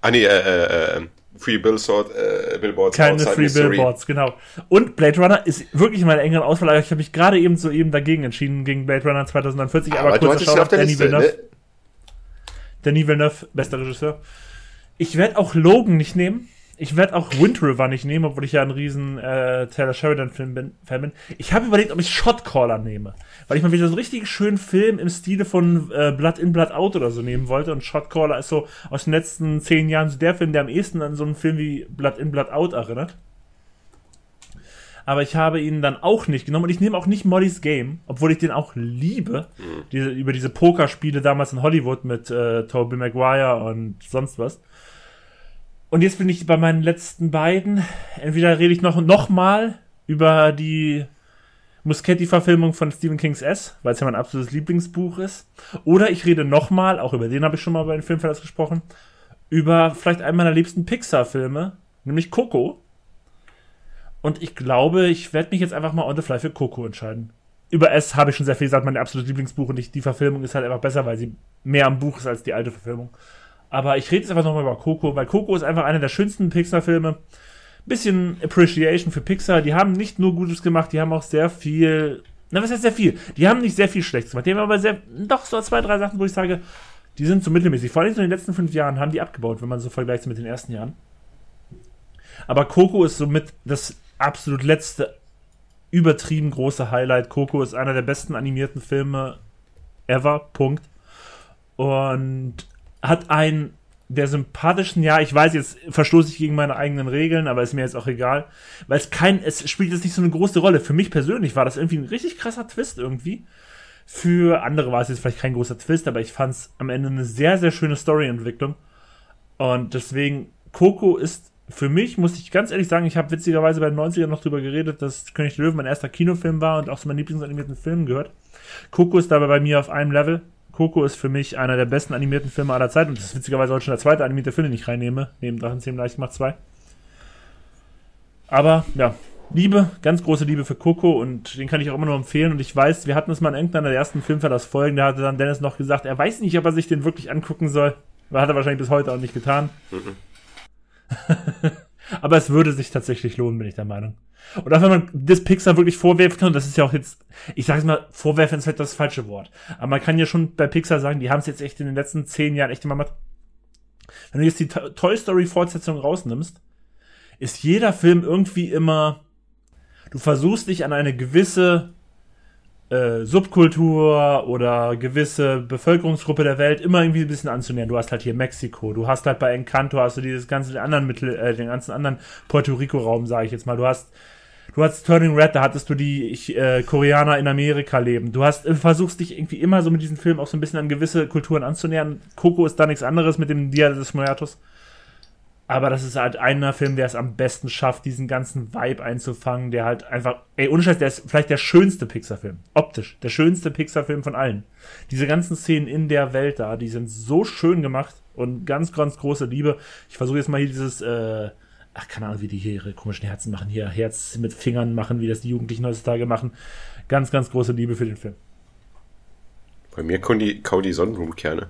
Ah, nee, äh, äh, äh, Free Billboard, äh, Billboards Keine Free Missouri. Billboards, genau. Und Blade Runner ist wirklich meine engere Auswahl. aber Ich habe mich gerade eben so eben dagegen entschieden, gegen Blade Runner 2040. Aber, Aber hattest ihn auf Danny Liste, Villeneuve. ne? Danny Villeneuve, bester Regisseur. Ich werde auch Logan nicht nehmen. Ich werde auch Wind River nicht nehmen, obwohl ich ja ein riesen äh, Taylor Sheridan-Film bin, Fan bin. Ich habe überlegt, ob ich Shotcaller nehme. Weil ich mal wieder so einen richtig schönen Film im Stile von äh, Blood in, Blood out oder so nehmen wollte. Und Shotcaller ist so aus den letzten zehn Jahren so der Film, der am ehesten an so einen Film wie Blood in, Blood out erinnert. Aber ich habe ihn dann auch nicht genommen und ich nehme auch nicht Molly's Game, obwohl ich den auch liebe. Diese, über diese Pokerspiele damals in Hollywood mit äh, Tobey Maguire und sonst was. Und jetzt bin ich bei meinen letzten beiden. Entweder rede ich noch, noch mal über die Muschetti-Verfilmung von Stephen Kings S, weil es ja mein absolutes Lieblingsbuch ist. Oder ich rede noch mal, auch über den habe ich schon mal bei den Filmverlass gesprochen, über vielleicht einen meiner liebsten Pixar-Filme, nämlich Coco. Und ich glaube, ich werde mich jetzt einfach mal on the fly für Coco entscheiden. Über S habe ich schon sehr viel gesagt, mein absolutes Lieblingsbuch und ich, die Verfilmung ist halt einfach besser, weil sie mehr am Buch ist als die alte Verfilmung. Aber ich rede jetzt einfach nochmal über Coco, weil Coco ist einfach einer der schönsten Pixar-Filme. Bisschen Appreciation für Pixar. Die haben nicht nur Gutes gemacht, die haben auch sehr viel. Na, was heißt sehr viel? Die haben nicht sehr viel Schlechtes gemacht. Die haben aber sehr, doch so zwei, drei Sachen, wo ich sage, die sind so mittelmäßig. Vor allem in den letzten fünf Jahren haben die abgebaut, wenn man so vergleicht mit den ersten Jahren. Aber Coco ist somit das absolut letzte übertrieben große Highlight. Coco ist einer der besten animierten Filme ever. Punkt. Und hat einen der sympathischen, ja, ich weiß, jetzt verstoße ich gegen meine eigenen Regeln, aber ist mir jetzt auch egal, weil es kein, es spielt jetzt nicht so eine große Rolle. Für mich persönlich war das irgendwie ein richtig krasser Twist irgendwie. Für andere war es jetzt vielleicht kein großer Twist, aber ich fand es am Ende eine sehr, sehr schöne Storyentwicklung. Und deswegen, Coco ist für mich muss ich ganz ehrlich sagen, ich habe witzigerweise bei den 90ern noch drüber geredet, dass König der Löwen mein erster Kinofilm war und auch zu meinen Lieblingsanimierten Filmen gehört. Coco ist dabei bei mir auf einem Level. Coco ist für mich einer der besten animierten Filme aller Zeiten und das ist witzigerweise heute schon der zweite animierte Film, den ich reinnehme, neben Drachenzähmen leicht gemacht 2. Aber ja, Liebe, ganz große Liebe für Coco und den kann ich auch immer nur empfehlen. Und ich weiß, wir hatten es mal in irgendeiner der ersten Filmfall Folgen, da hatte dann Dennis noch gesagt, er weiß nicht, ob er sich den wirklich angucken soll. Hat er wahrscheinlich bis heute auch nicht getan. Mhm. Aber es würde sich tatsächlich lohnen, bin ich der Meinung. Und auch wenn man das Pixar wirklich vorwerfen kann, das ist ja auch jetzt, ich sage es mal, vorwerfen ist halt das falsche Wort. Aber man kann ja schon bei Pixar sagen, die haben es jetzt echt in den letzten zehn Jahren echt immer mal. Wenn du jetzt die Toy Story Fortsetzung rausnimmst, ist jeder Film irgendwie immer, du versuchst dich an eine gewisse äh, Subkultur oder gewisse Bevölkerungsgruppe der Welt immer irgendwie ein bisschen anzunähern. Du hast halt hier Mexiko, du hast halt bei Encanto hast du dieses ganze den anderen Mittel, äh, den ganzen anderen Puerto Rico Raum, sage ich jetzt mal. Du hast Du hast Turning Red, da hattest du die ich, äh, Koreaner in Amerika leben. Du hast äh, versuchst dich irgendwie immer so mit diesem Film auch so ein bisschen an gewisse Kulturen anzunähern. Coco ist da nichts anderes mit dem Dia des Muertos. Aber das ist halt einer Film, der es am besten schafft, diesen ganzen Vibe einzufangen, der halt einfach, ey, ohne Scheiß, der ist vielleicht der schönste Pixar-Film. Optisch. Der schönste Pixar-Film von allen. Diese ganzen Szenen in der Welt da, die sind so schön gemacht und ganz, ganz große Liebe. Ich versuche jetzt mal hier dieses, äh, ach, keine Ahnung, wie die hier ihre komischen Herzen machen, hier Herz mit Fingern machen, wie das die Jugendlichen heutzutage machen. Ganz, ganz große Liebe für den Film. Bei mir kauen die, kauen die Sonnenblumenkerne.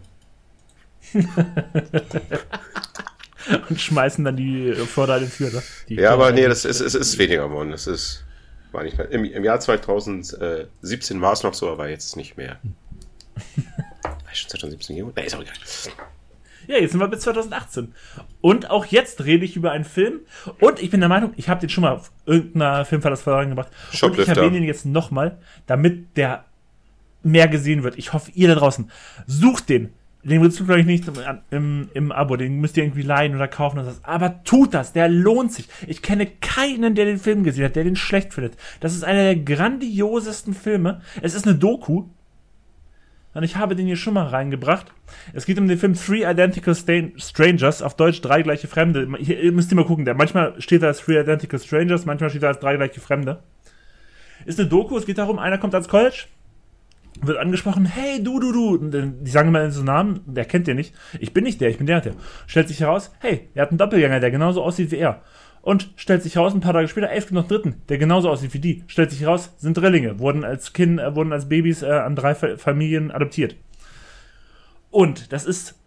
und schmeißen dann die vor deine Tür. Ne? Die ja, aber nee, das ist, es ist weniger geworden. Das ist, war nicht mehr. Im, Im, Jahr 2017 war es noch so, aber jetzt nicht mehr. war schon 2017 geworden? Nee, ist auch egal. Ja, jetzt sind wir bis 2018. Und auch jetzt rede ich über einen Film. Und ich bin der Meinung, ich habe den schon mal auf irgendeiner Filmverlassfolge gebracht. Und ich erwähne ihn jetzt nochmal, damit der mehr gesehen wird. Ich hoffe, ihr da draußen sucht den. Den willst du, ich, nicht im, im, im, Abo. Den müsst ihr irgendwie leihen oder kaufen. Oder so. Aber tut das, der lohnt sich. Ich kenne keinen, der den Film gesehen hat, der den schlecht findet. Das ist einer der grandiosesten Filme. Es ist eine Doku. Und ich habe den hier schon mal reingebracht. Es geht um den Film Three Identical Strangers, auf Deutsch drei gleiche Fremde. Hier, müsst ihr mal gucken. Der, manchmal steht da als Three Identical Strangers, manchmal steht da als drei gleiche Fremde. Ist eine Doku, es geht darum, einer kommt ans College, wird angesprochen, hey, du, du, du. Die sagen immer so Namen, der kennt den nicht. Ich bin nicht der, ich bin der, der. Stellt sich heraus, hey, er hat einen Doppelgänger, der genauso aussieht wie er. Und stellt sich heraus, ein paar Tage später, ey, es gibt noch dritten, der genauso aussieht wie die. Stellt sich heraus, sind Drillinge, wurden als Kind, äh, wurden als Babys äh, an drei Familien adoptiert. Und das ist,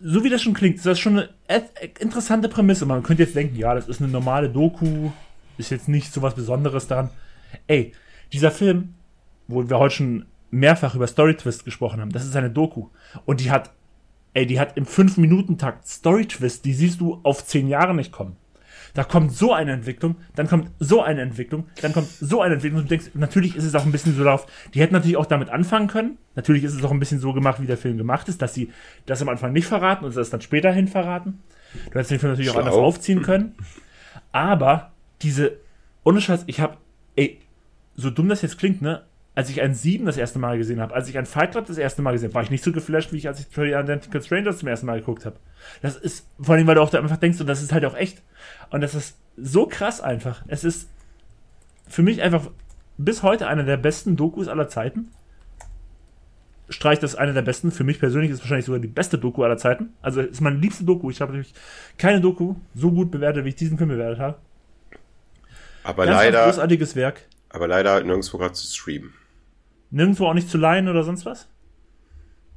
so wie das schon klingt, ist das schon eine interessante Prämisse. Man könnte jetzt denken, ja, das ist eine normale Doku, ist jetzt nicht so was Besonderes daran. Ey, dieser Film, wo wir heute schon mehrfach über Story Twist gesprochen haben. Das ist eine Doku. Und die hat, ey, die hat im 5-Minuten-Takt Story Twist, die siehst du auf 10 Jahre nicht kommen. Da kommt so eine Entwicklung, dann kommt so eine Entwicklung, dann kommt so eine Entwicklung. Und du denkst, natürlich ist es auch ein bisschen so darauf, die hätten natürlich auch damit anfangen können. Natürlich ist es auch ein bisschen so gemacht, wie der Film gemacht ist, dass sie das am Anfang nicht verraten und das dann später hin verraten. Du hättest den Film natürlich Schlau. auch anders aufziehen können. Aber diese, ohne Scheiß, ich hab, ey, so dumm das jetzt klingt, ne? Als ich ein 7 das erste Mal gesehen habe, als ich ein Fight Club das erste Mal gesehen habe, war ich nicht so geflasht, wie ich, als ich Three Identical Strangers zum ersten Mal geguckt habe. Das ist, vor allem, weil du auch da einfach denkst, und das ist halt auch echt. Und das ist so krass einfach. Es ist für mich einfach bis heute einer der besten Dokus aller Zeiten. Streicht das eine der besten. Für mich persönlich ist es wahrscheinlich sogar die beste Doku aller Zeiten. Also ist meine liebste Doku. Ich habe natürlich keine Doku so gut bewertet, wie ich diesen Film bewertet habe. Aber Ganz leider. großartiges Werk. Aber leider nirgendwo gerade zu streamen. Nirgendwo auch nicht zu leihen oder sonst was?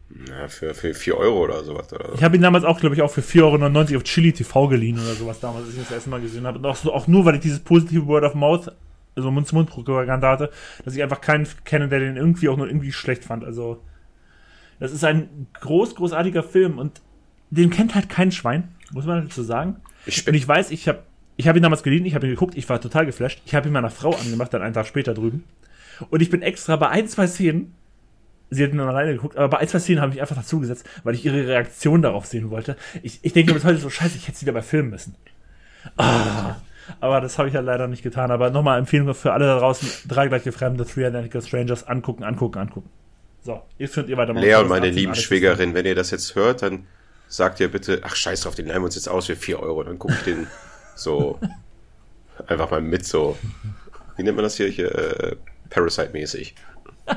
Na, für, für 4 Euro oder sowas. Oder so. Ich habe ihn damals auch, glaube ich, auch für 4,99 Euro auf Chili TV geliehen oder sowas damals, als ich ihn das erste Mal gesehen habe. Und auch, so, auch nur, weil ich dieses positive Word of Mouth, also Mund-zu-Mund-Propaganda hatte, dass ich einfach keinen kenne, der den irgendwie auch nur irgendwie schlecht fand. Also, das ist ein groß, großartiger Film und den kennt halt kein Schwein, muss man dazu sagen. Ich und ich weiß, ich habe ich hab ihn damals geliehen, ich habe ihn geguckt, ich war total geflasht. Ich habe ihn meiner Frau angemacht, dann einen Tag später drüben. Und ich bin extra bei ein, zwei Szenen, sie hat dann alleine geguckt, aber bei ein, zwei Szenen habe ich einfach dazugesetzt, weil ich ihre Reaktion darauf sehen wollte. Ich, ich denke bis heute so, scheiße, ich hätte sie dabei filmen müssen. Ah, aber das habe ich ja leider nicht getan. Aber nochmal Empfehlung für alle da draußen, drei gleiche Fremde, Three Identical Strangers, angucken, angucken, angucken. So, jetzt könnt ihr weitermachen. Lea und meine lieben Schwägerin, wenn ihr das jetzt hört, dann sagt ihr bitte, ach scheiß drauf, den nehmen wir uns jetzt aus für vier Euro, dann gucke ich den So einfach mal mit so, wie nennt man das hier, hier äh, Parasite-mäßig. äh,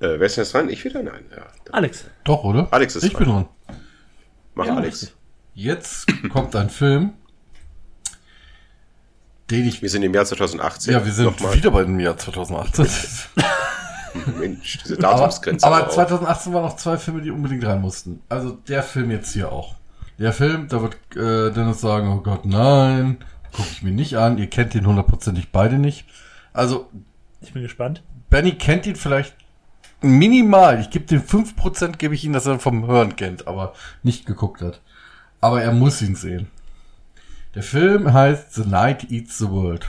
wer ist denn jetzt dran? Ich wieder? Nein. Ja. Alex. Doch, oder? Alex ist Ich bin dran. dran. Mach Ja, Alex. Jetzt kommt ein Film, den ich. Wir sind im Jahr 2018. Ja, wir sind Nochmal. wieder bei dem Jahr 2018. Mensch, diese aber, Datumsgrenze. aber auch. 2018 waren noch zwei Filme, die unbedingt rein mussten. Also der Film jetzt hier auch. Der Film, da wird äh, Dennis sagen, oh Gott, nein, gucke ich mir nicht an. Ihr kennt ihn hundertprozentig beide nicht. Also Ich bin gespannt. Benny kennt ihn vielleicht minimal. Ich gebe den 5%, gebe ich ihm, dass er ihn vom Hören kennt, aber nicht geguckt hat. Aber er muss ihn sehen. Der Film heißt The Night Eats the World.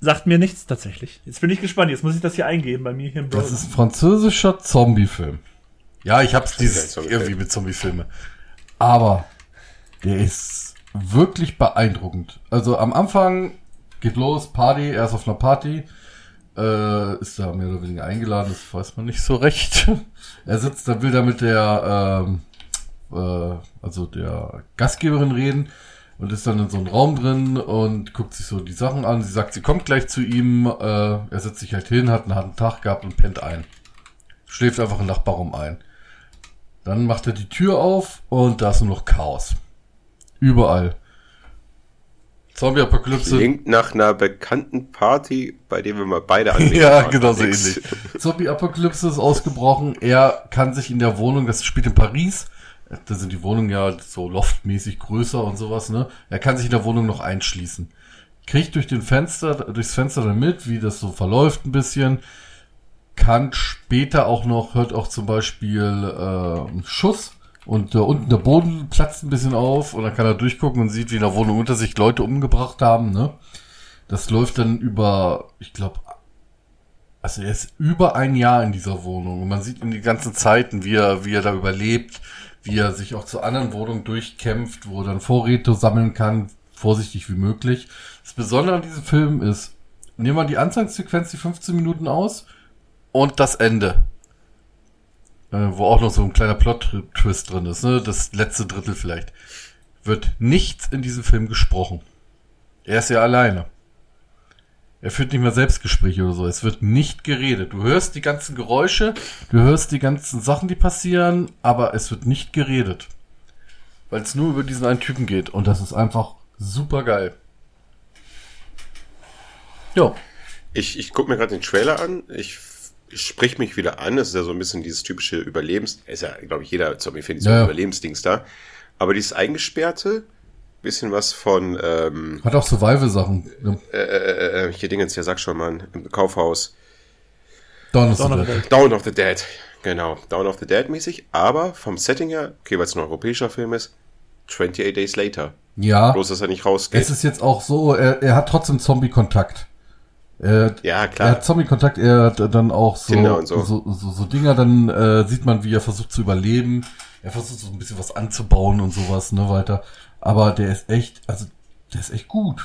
Sagt mir nichts tatsächlich. Jetzt bin ich gespannt. Jetzt muss ich das hier eingeben bei mir hier im Das Browser. ist ein französischer Zombie-Film. Ja, ich hab's dieses irgendwie mit Zombie-Filme. Aber der ist wirklich beeindruckend. Also am Anfang geht los, Party, er ist auf einer Party, äh, ist da mehr oder weniger eingeladen, das weiß man nicht so recht. er sitzt, da will da mit der, ähm, äh, also der Gastgeberin reden und ist dann in so einem Raum drin und guckt sich so die Sachen an. Sie sagt, sie kommt gleich zu ihm, äh, er setzt sich halt hin, hat einen harten Tag gehabt und pennt ein. Schläft einfach im Nachbarraum ein. Dann macht er die Tür auf und da ist nur noch Chaos. Überall. Zombie-Apokalypse. Klingt nach einer bekannten Party, bei der wir mal beide anwesend Ja, waren. genau so ähnlich. Zombie-Apokalypse ist ausgebrochen. Er kann sich in der Wohnung, das spielt in Paris, da sind die Wohnungen ja so loftmäßig größer und sowas, ne? Er kann sich in der Wohnung noch einschließen. Kriegt durch den Fenster, durchs Fenster dann mit, wie das so verläuft ein bisschen. Kann später auch noch, hört auch zum Beispiel äh, einen Schuss und äh, unten der Boden platzt ein bisschen auf und dann kann er durchgucken und sieht, wie in der Wohnung unter sich Leute umgebracht haben, ne? Das läuft dann über, ich glaube, also er ist über ein Jahr in dieser Wohnung und man sieht in die ganzen Zeiten, wie er, wie er da überlebt, wie er sich auch zu anderen Wohnungen durchkämpft, wo er dann Vorräte sammeln kann, vorsichtig wie möglich. Das Besondere an diesem Film ist, nehmen wir die Anfangssequenz, die 15 Minuten aus und das Ende. Äh, wo auch noch so ein kleiner Plot-Twist drin ist, ne? Das letzte Drittel vielleicht. Wird nichts in diesem Film gesprochen. Er ist ja alleine. Er führt nicht mehr Selbstgespräche oder so. Es wird nicht geredet. Du hörst die ganzen Geräusche, du hörst die ganzen Sachen, die passieren, aber es wird nicht geredet. Weil es nur über diesen einen Typen geht. Und das ist einfach super geil. Ja. Ich, ich gucke mir gerade den Trailer an. Ich sprich mich wieder an. Das ist ja so ein bisschen dieses typische Überlebens. Ist ja, glaube ich, jeder Zombie-Fan so Ja. Überlebensdings da. Aber dieses Eingesperrte, bisschen was von ähm, Hat auch Survival-Sachen. Ne? äh, äh, äh, hier Dingens, ja sag schon mal, im Kaufhaus. Dawn of Dawn the of the Dead. Dead. Dawn of the Dead. Genau, Dawn of the Dead mäßig. Aber vom Setting her, okay, weil es ein europäischer Film ist, 28 Days Later. Ja. Bloß, dass er nicht rausgeht. Es ist jetzt auch so, er, er hat trotzdem Zombie-Kontakt. Er, ja, er klar. hat Zombie-Kontakt, er hat dann auch so, so. so, so, so Dinger, dann äh, sieht man, wie er versucht zu überleben. Er versucht so ein bisschen was anzubauen und sowas, ne, weiter. Aber der ist echt, also, der ist echt gut.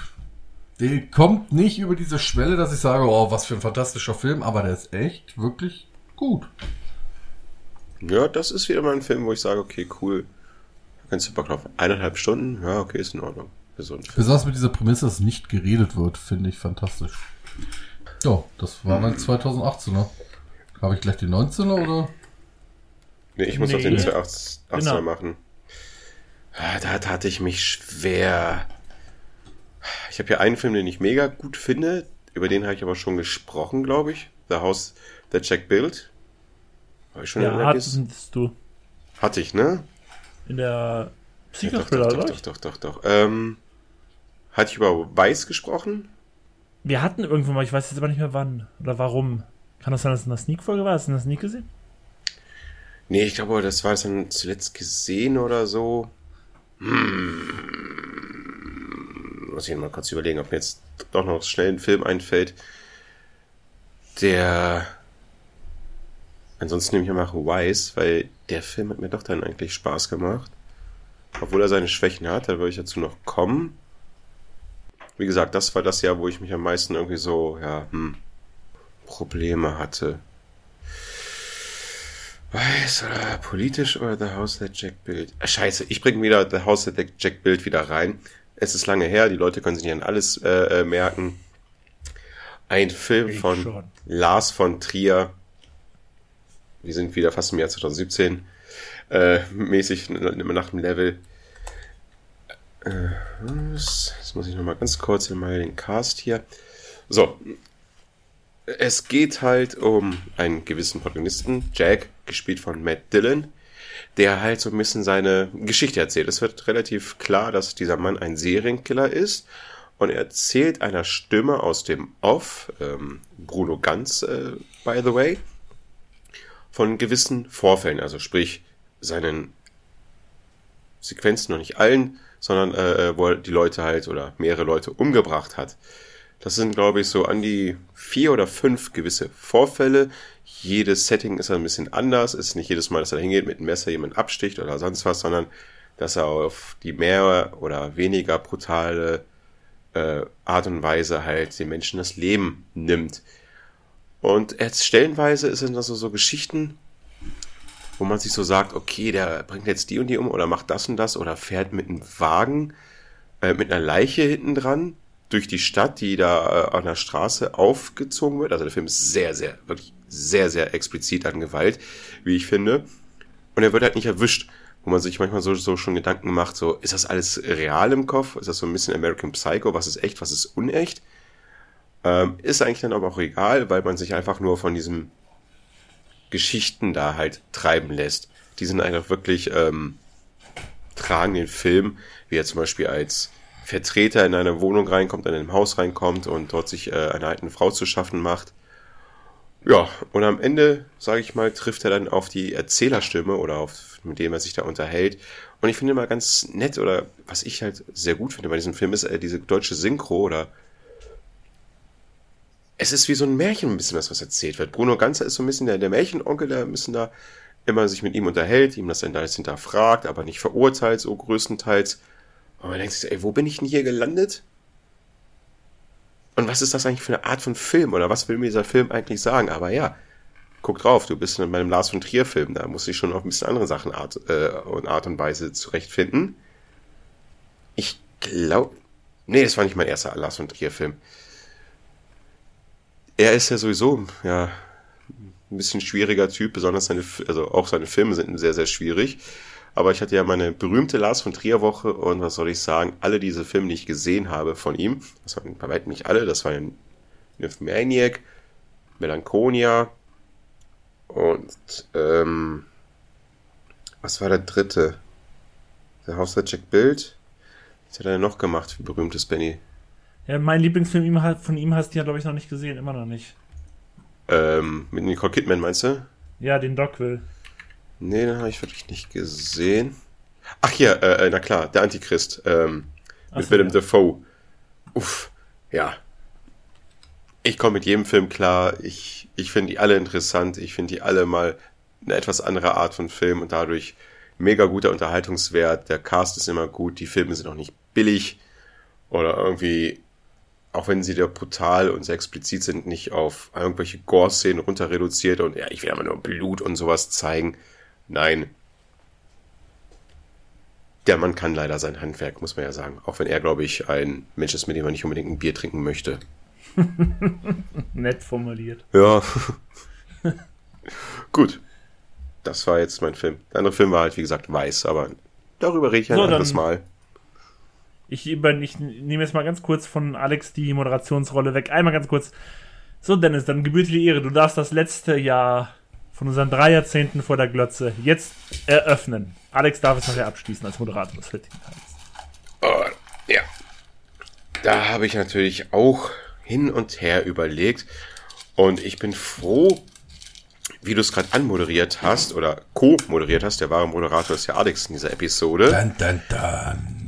Der kommt nicht über diese Schwelle, dass ich sage, oh, was für ein fantastischer Film, aber der ist echt wirklich gut. Ja, das ist wieder mal ein Film, wo ich sage, okay, cool. Ganz super Knopf. Eineinhalb Stunden, ja, okay, ist in Ordnung. Besonders mit dieser Prämisse, dass nicht geredet wird, finde ich fantastisch. Ja, das war mein 2018er. Habe ich gleich die 19er oder? Nee, ich muss Nee. auf den 218 Genau. machen. Ah, Da tate ich mich schwer. Ich habe hier einen Film, den ich mega gut finde. Über den habe ich aber schon gesprochen, glaube ich. The House That Jack Built. Habe ich schon Ja, erwähnt? hattest du Hatte ich, ne? in der Ja, doch, Psycho-Thriller, doch, doch, oder? doch, doch, doch, doch. Ähm, hatte ich über Weiß gesprochen? Wir hatten irgendwann mal, ich weiß jetzt aber nicht mehr wann oder warum. Kann das sein, dass es in der Sneak-Folge war? Hast du der Sneak gesehen? Nee, ich glaube, das war es dann zuletzt gesehen oder so. Hm. Muss ich mal kurz überlegen, ob mir jetzt doch noch schnell ein Film einfällt, der ansonsten nehme ich einfach Wise, weil der Film hat mir doch dann eigentlich Spaß gemacht. Obwohl er seine Schwächen hat, da würde ich dazu noch kommen. Wie gesagt, das war das Jahr, wo ich mich am meisten irgendwie so, ja, hm, Probleme hatte. Weiß oder politisch oder The House That Jack Built? Ah, scheiße, ich bringe wieder The House That Jack Built wieder rein. Es ist lange her, die Leute können sich nicht an alles äh, äh, merken. Ein Film Ich von schon. Lars von Trier. Wir sind wieder fast im Jahr 2017. Äh, mäßig nach dem Level. Äh? Jetzt muss ich nochmal ganz kurz mal den Cast hier. So. Es geht halt um einen gewissen Protagonisten, Jack, gespielt von Matt Dillon, der halt so ein bisschen seine Geschichte erzählt. Es wird relativ klar, dass dieser Mann ein Serienkiller ist und er erzählt einer Stimme aus dem Off, ähm, Bruno Ganz, äh, by the way, von gewissen Vorfällen, also sprich seinen Sequenzen, noch nicht allen, sondern äh, wo er die Leute halt oder mehrere Leute umgebracht hat. Das sind, glaube ich, so an die vier oder fünf gewisse Vorfälle. Jedes Setting ist ein bisschen anders. Es ist nicht jedes Mal, dass er hingeht, mit einem Messer jemanden absticht oder sonst was, sondern dass er auf die mehr oder weniger brutale äh, Art und Weise halt den Menschen das Leben nimmt. Und jetzt stellenweise sind das so, so Geschichten, wo man sich so sagt, okay, der bringt jetzt die und die um oder macht das und das oder fährt mit einem Wagen, äh, mit einer Leiche hinten dran durch die Stadt, die da äh, an der Straße aufgezogen wird. Also der Film ist sehr, sehr, wirklich sehr, sehr explizit an Gewalt, wie ich finde. Und er wird halt nicht erwischt, wo man sich manchmal so, so schon Gedanken macht, so, ist das alles real im Kopf? Ist das so ein bisschen American Psycho? Was ist echt, was ist unecht? Ähm, ist eigentlich dann aber auch egal, weil man sich einfach nur von diesem Geschichten da halt treiben lässt. Die sind einfach wirklich, ähm, tragen den Film, wie er zum Beispiel als Vertreter in eine Wohnung reinkommt, in ein Haus reinkommt und dort sich äh, einer alten Frau zu schaffen macht. Ja, und am Ende, sage ich mal, trifft er dann auf die Erzählerstimme oder auf, mit dem er sich da unterhält. Und ich finde mal ganz nett oder was ich halt sehr gut finde bei diesem Film ist äh, diese deutsche Synchro oder es ist wie so ein Märchen ein bisschen was, was erzählt wird. Bruno Ganzer ist so ein bisschen der, der Märchenonkel, der ein bisschen da immer sich mit ihm unterhält, ihm das dann alles hinterfragt, aber nicht verurteilt, so größtenteils. Und man denkt sich, ey, wo bin ich denn hier gelandet? Und was ist das eigentlich für eine Art von Film? Oder was will mir dieser Film eigentlich sagen? Aber ja, guck drauf, du bist in meinem Lars von Trier Film, da muss ich schon auf ein bisschen andere Sachen Art, äh, und Art und Weise zurechtfinden. Ich glaube, nee, das war nicht mein erster Lars von Trier Film. Er ist ja sowieso, ja, ein bisschen schwieriger Typ, besonders seine, also auch seine Filme sind sehr, sehr schwierig. Aber ich hatte ja meine berühmte Lars von Trier Woche und was soll ich sagen, alle diese Filme, die ich gesehen habe von ihm, das waren bei weitem nicht alle, das waren Nymphomaniac, Melancholia und ähm, was war der dritte? Der Haus der Jack Bild? Was hat er denn noch gemacht, wie berühmtes Benny? Ja, mein Lieblingsfilm von ihm hast du ja, glaube ich, noch nicht gesehen. Immer noch nicht. Ähm, mit Nicole Kidman meinst du? Ja, den Doc will. Nee, den habe ich wirklich nicht gesehen. Ach hier, äh, äh, na klar, der Antichrist. Ähm, mit so, Willem ja. Dafoe. Uff, ja. Ich komme mit jedem Film klar. Ich, ich finde die alle interessant. Ich finde die alle mal eine etwas andere Art von Film und dadurch mega guter Unterhaltungswert. Der Cast ist immer gut. Die Filme sind auch nicht billig oder irgendwie, auch wenn sie da brutal und sehr explizit sind, nicht auf irgendwelche Gore-Szenen runter reduziert und ja, ich will aber nur Blut und sowas zeigen. Nein. Der Mann kann leider sein Handwerk, muss man ja sagen. Auch wenn er, glaube ich, ein Mensch ist, mit dem man nicht unbedingt ein Bier trinken möchte. Nett formuliert. Ja. Gut. Das war jetzt mein Film. Der andere Film war halt, wie gesagt, weiß, aber darüber rede ich ein So, anderes Mal. Ich, ich nehme jetzt mal ganz kurz von Alex die Moderationsrolle weg. Einmal ganz kurz. So, Dennis, dann gebührt dir die Ehre. Du darfst das letzte Jahr von unseren drei Jahrzehnten vor der Glotze jetzt eröffnen. Alex darf es nachher abschließen als Moderator des heutigen Teils. Oh, ja. Da habe ich natürlich auch hin und her überlegt. Und ich bin froh, wie du es gerade anmoderiert hast oder co-moderiert hast. Der wahre Moderator ist ja Alex in dieser Episode. Dun, dun, dun.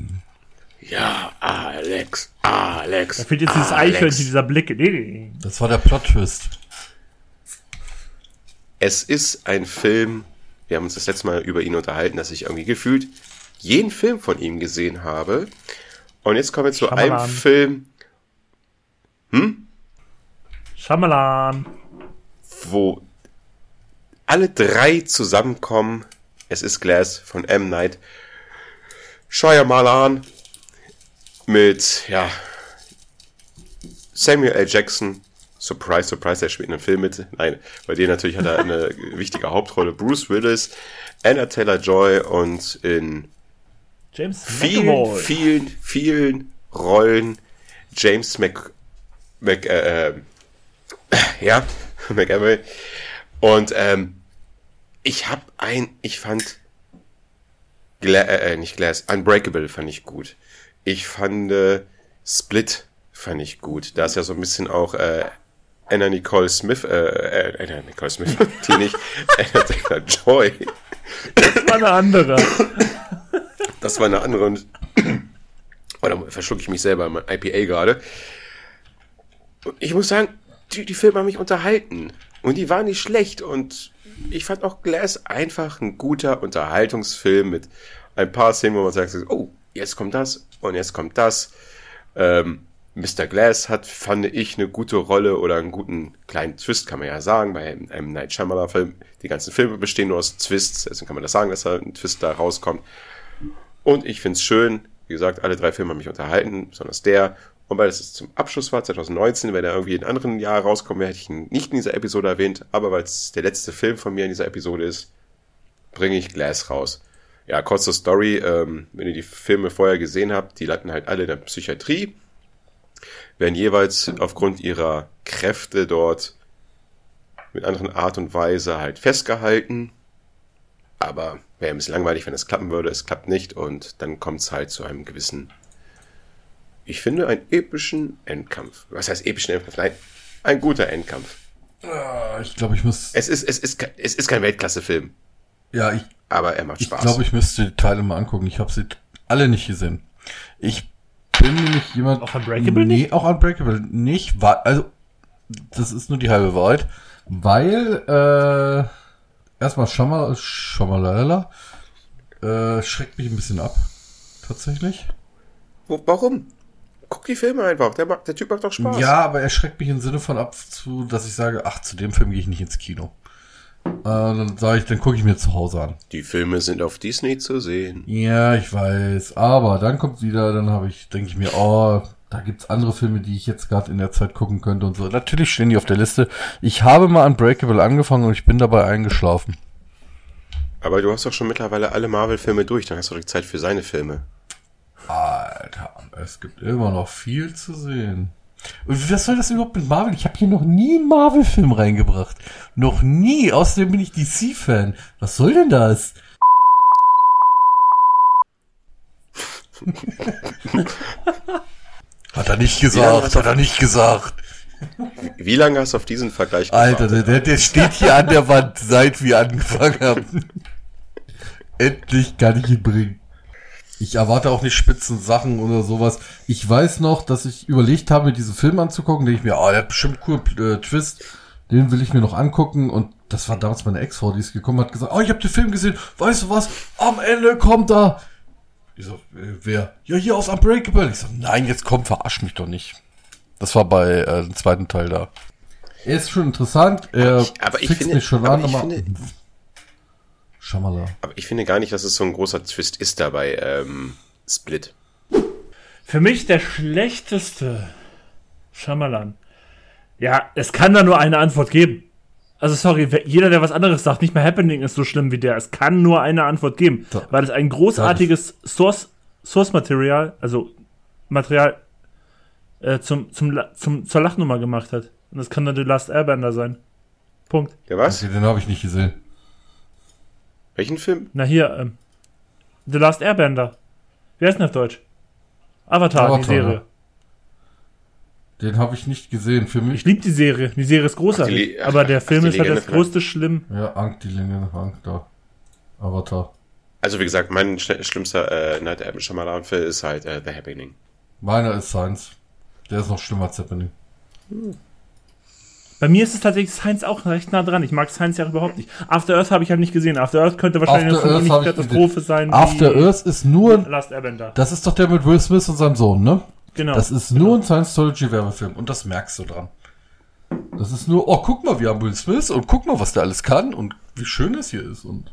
Ja, Alex, Alex. Da fehlt jetzt dieses Alex. Eichhörnchen, dieser Blick. Nee, nee. Das war der Plot-Twist. Es ist ein Film, wir haben uns das letzte Mal über ihn unterhalten, dass ich irgendwie gefühlt jeden Film von ihm gesehen habe. Und jetzt kommen wir zu einem Shyamalan. Film, Schamalan. wo alle drei zusammenkommen. Es ist Glass von M. Night. Shyamalan mit, ja, Samuel L. Jackson. Surprise, surprise, er spielt in einem Film mit. Nein, bei dem natürlich hat er eine wichtige Hauptrolle. Bruce Willis, Anna Taylor-Joy und in James vielen, McAvoy. vielen, vielen Rollen James Mc, Mc äh, äh, ja, McAvoy. Und ähm, ich hab ein, ich fand Gla äh, äh, nicht Glass, Unbreakable fand ich gut. Ich fand äh, Split fand ich gut. Da ist ja so ein bisschen auch äh, Anna Nicole Smith, äh, äh, Anna Nicole Smith, die nicht, Anna Taylor Joy. Mal eine andere. Das war eine andere und oder verschlucke ich mich selber mein IPA gerade. Und ich muss sagen, die, die Filme haben mich unterhalten. Und die waren nicht schlecht. Und ich fand auch Glass einfach ein guter Unterhaltungsfilm mit ein paar Szenen, wo man sagt, oh, jetzt kommt das und jetzt kommt das. Ähm, Mr. Glass hat, fand ich, eine gute Rolle oder einen guten kleinen Twist, kann man ja sagen, bei einem, Night Shyamalan-Film. Die ganzen Filme bestehen nur aus Twists, deswegen kann man das sagen, dass da ein Twist da rauskommt. Und ich find's schön, wie gesagt, alle drei Filme haben mich unterhalten, besonders der. Und weil es zum Abschluss war, 2019, wenn er irgendwie in einem anderen Jahr rauskommen hätte ich ihn nicht in dieser Episode erwähnt, aber weil es der letzte Film von mir in dieser Episode ist, bringe ich Glass raus. Ja, kurze Story, ähm, wenn ihr die Filme vorher gesehen habt, die landen halt alle in der Psychiatrie, werden jeweils aufgrund ihrer Kräfte dort mit anderen Art und Weise halt festgehalten. Aber wäre ein bisschen langweilig, wenn es klappen würde. Es klappt nicht und dann kommt es halt zu einem gewissen, ich finde, einen epischen Endkampf. Was heißt epischen Endkampf? Nein, ein guter Endkampf. Ah, Ich glaube, ich muss. Es ist, es ist, es ist kein Weltklasse-Film, Ja, ich, aber er macht ich Spaß. glaube, ich müsste die Teile mal angucken. Ich habe sie alle nicht gesehen. Ich bin nämlich jemand. Auch Unbreakable Nee, nicht? auch Unbreakable nicht. Weil, also, das ist nur die halbe Wahrheit. Weil, äh, erstmal Schamal, Schamalala, äh, schreckt mich ein bisschen ab. Tatsächlich. Wo, warum? Guck die Filme einfach. Der, der Typ macht doch Spaß. Ja, aber er schreckt mich im Sinne von ab zu, dass ich sage, ach, zu dem Film gehe ich nicht ins Kino. Äh, dann sage ich, dann gucke ich mir zu Hause an. Die Filme sind auf Disney zu sehen. Ja, ich weiß. Aber dann kommt wieder, dann habe ich, denke ich mir, oh, da gibt's andere Filme, die ich jetzt gerade in der Zeit gucken könnte und so. Natürlich stehen die auf der Liste. Ich habe mal Unbreakable angefangen und ich bin dabei eingeschlafen. Aber du hast doch schon mittlerweile alle Marvel-Filme durch. Dann hast du doch Zeit für seine Filme. Alter, es gibt immer noch viel zu sehen. Und was soll das überhaupt mit Marvel? Ich habe hier noch nie einen Marvel-Film reingebracht. Noch nie. Außerdem bin ich DC-Fan. Was soll denn das? Hat er nicht gesagt, hat er nicht gesagt. Wie lange hast du auf diesen Vergleich Alter, gewartet? der, der steht hier an der Wand, seit wir angefangen haben. Endlich kann ich ihn bringen. Ich erwarte auch nicht spitzen Sachen oder sowas. Ich weiß noch, dass ich überlegt habe, mir diesen Film anzugucken. Denke ich mir, ah, der hat bestimmt coolen äh, Twist. Den will ich mir noch angucken. Und das war damals meine Ex-Frau, die ist gekommen hat, gesagt, oh, ich habe den Film gesehen. Weißt du was? Am Ende kommt da. Ich so, äh, wer? Ja, hier aus Unbreakable. Ich so, nein, jetzt komm, verarsch mich doch nicht. Das war bei äh, dem zweiten Teil da. Er ist schon interessant. Er ich- aber ich finde- mich schon aber an, aber Schamala. Aber ich finde gar nicht, dass es so ein großer Twist ist dabei, ähm, Split. Für mich der schlechteste Schamalan. Ja, es kann da nur eine Antwort geben. Also sorry, jeder, der was anderes sagt, nicht mehr Happening ist so schlimm wie der. Es kann nur eine Antwort geben, Da- weil es ein großartiges Source, Source Material, also Material äh, zum, zum, zum, zur Lachnummer gemacht hat. Und das kann dann The Last Airbender sein. Punkt. Der was? Okay, den habe ich nicht gesehen. Welchen Film? Na hier, ähm, The Last Airbender. Wie heißt denn auf Deutsch? Avatar, die Avatar, Serie. ja. Den habe ich nicht gesehen. Für Ich mich. liebe die Serie. Die Serie ist großartig. Ach, die ach, aber der ach, Film die ist halt das von- größte Schlimm. Ja, Ank, die Linie, Ank, da. Avatar. Also wie gesagt, mein schl schlimmster äh, Night. Shyamalan-Film ist halt äh, The Happening. Meiner ist Science. Der ist noch schlimmer als Zeppelin. Bei mir ist es tatsächlich Science auch recht nah dran. Ich mag Science ja überhaupt nicht. After Earth habe ich halt nicht gesehen. After Earth könnte wahrscheinlich After eine Earth Katastrophe sein After wie Earth ist nur. Last Airbender. Das ist doch der mit Will Smith und seinem Sohn, ne? Genau. Das ist nur ein Science-Story-Werbefilm und das merkst du dran. Das ist nur, oh, guck mal, wir haben Will Smith und guck mal, was der alles kann und wie schön das hier ist. Und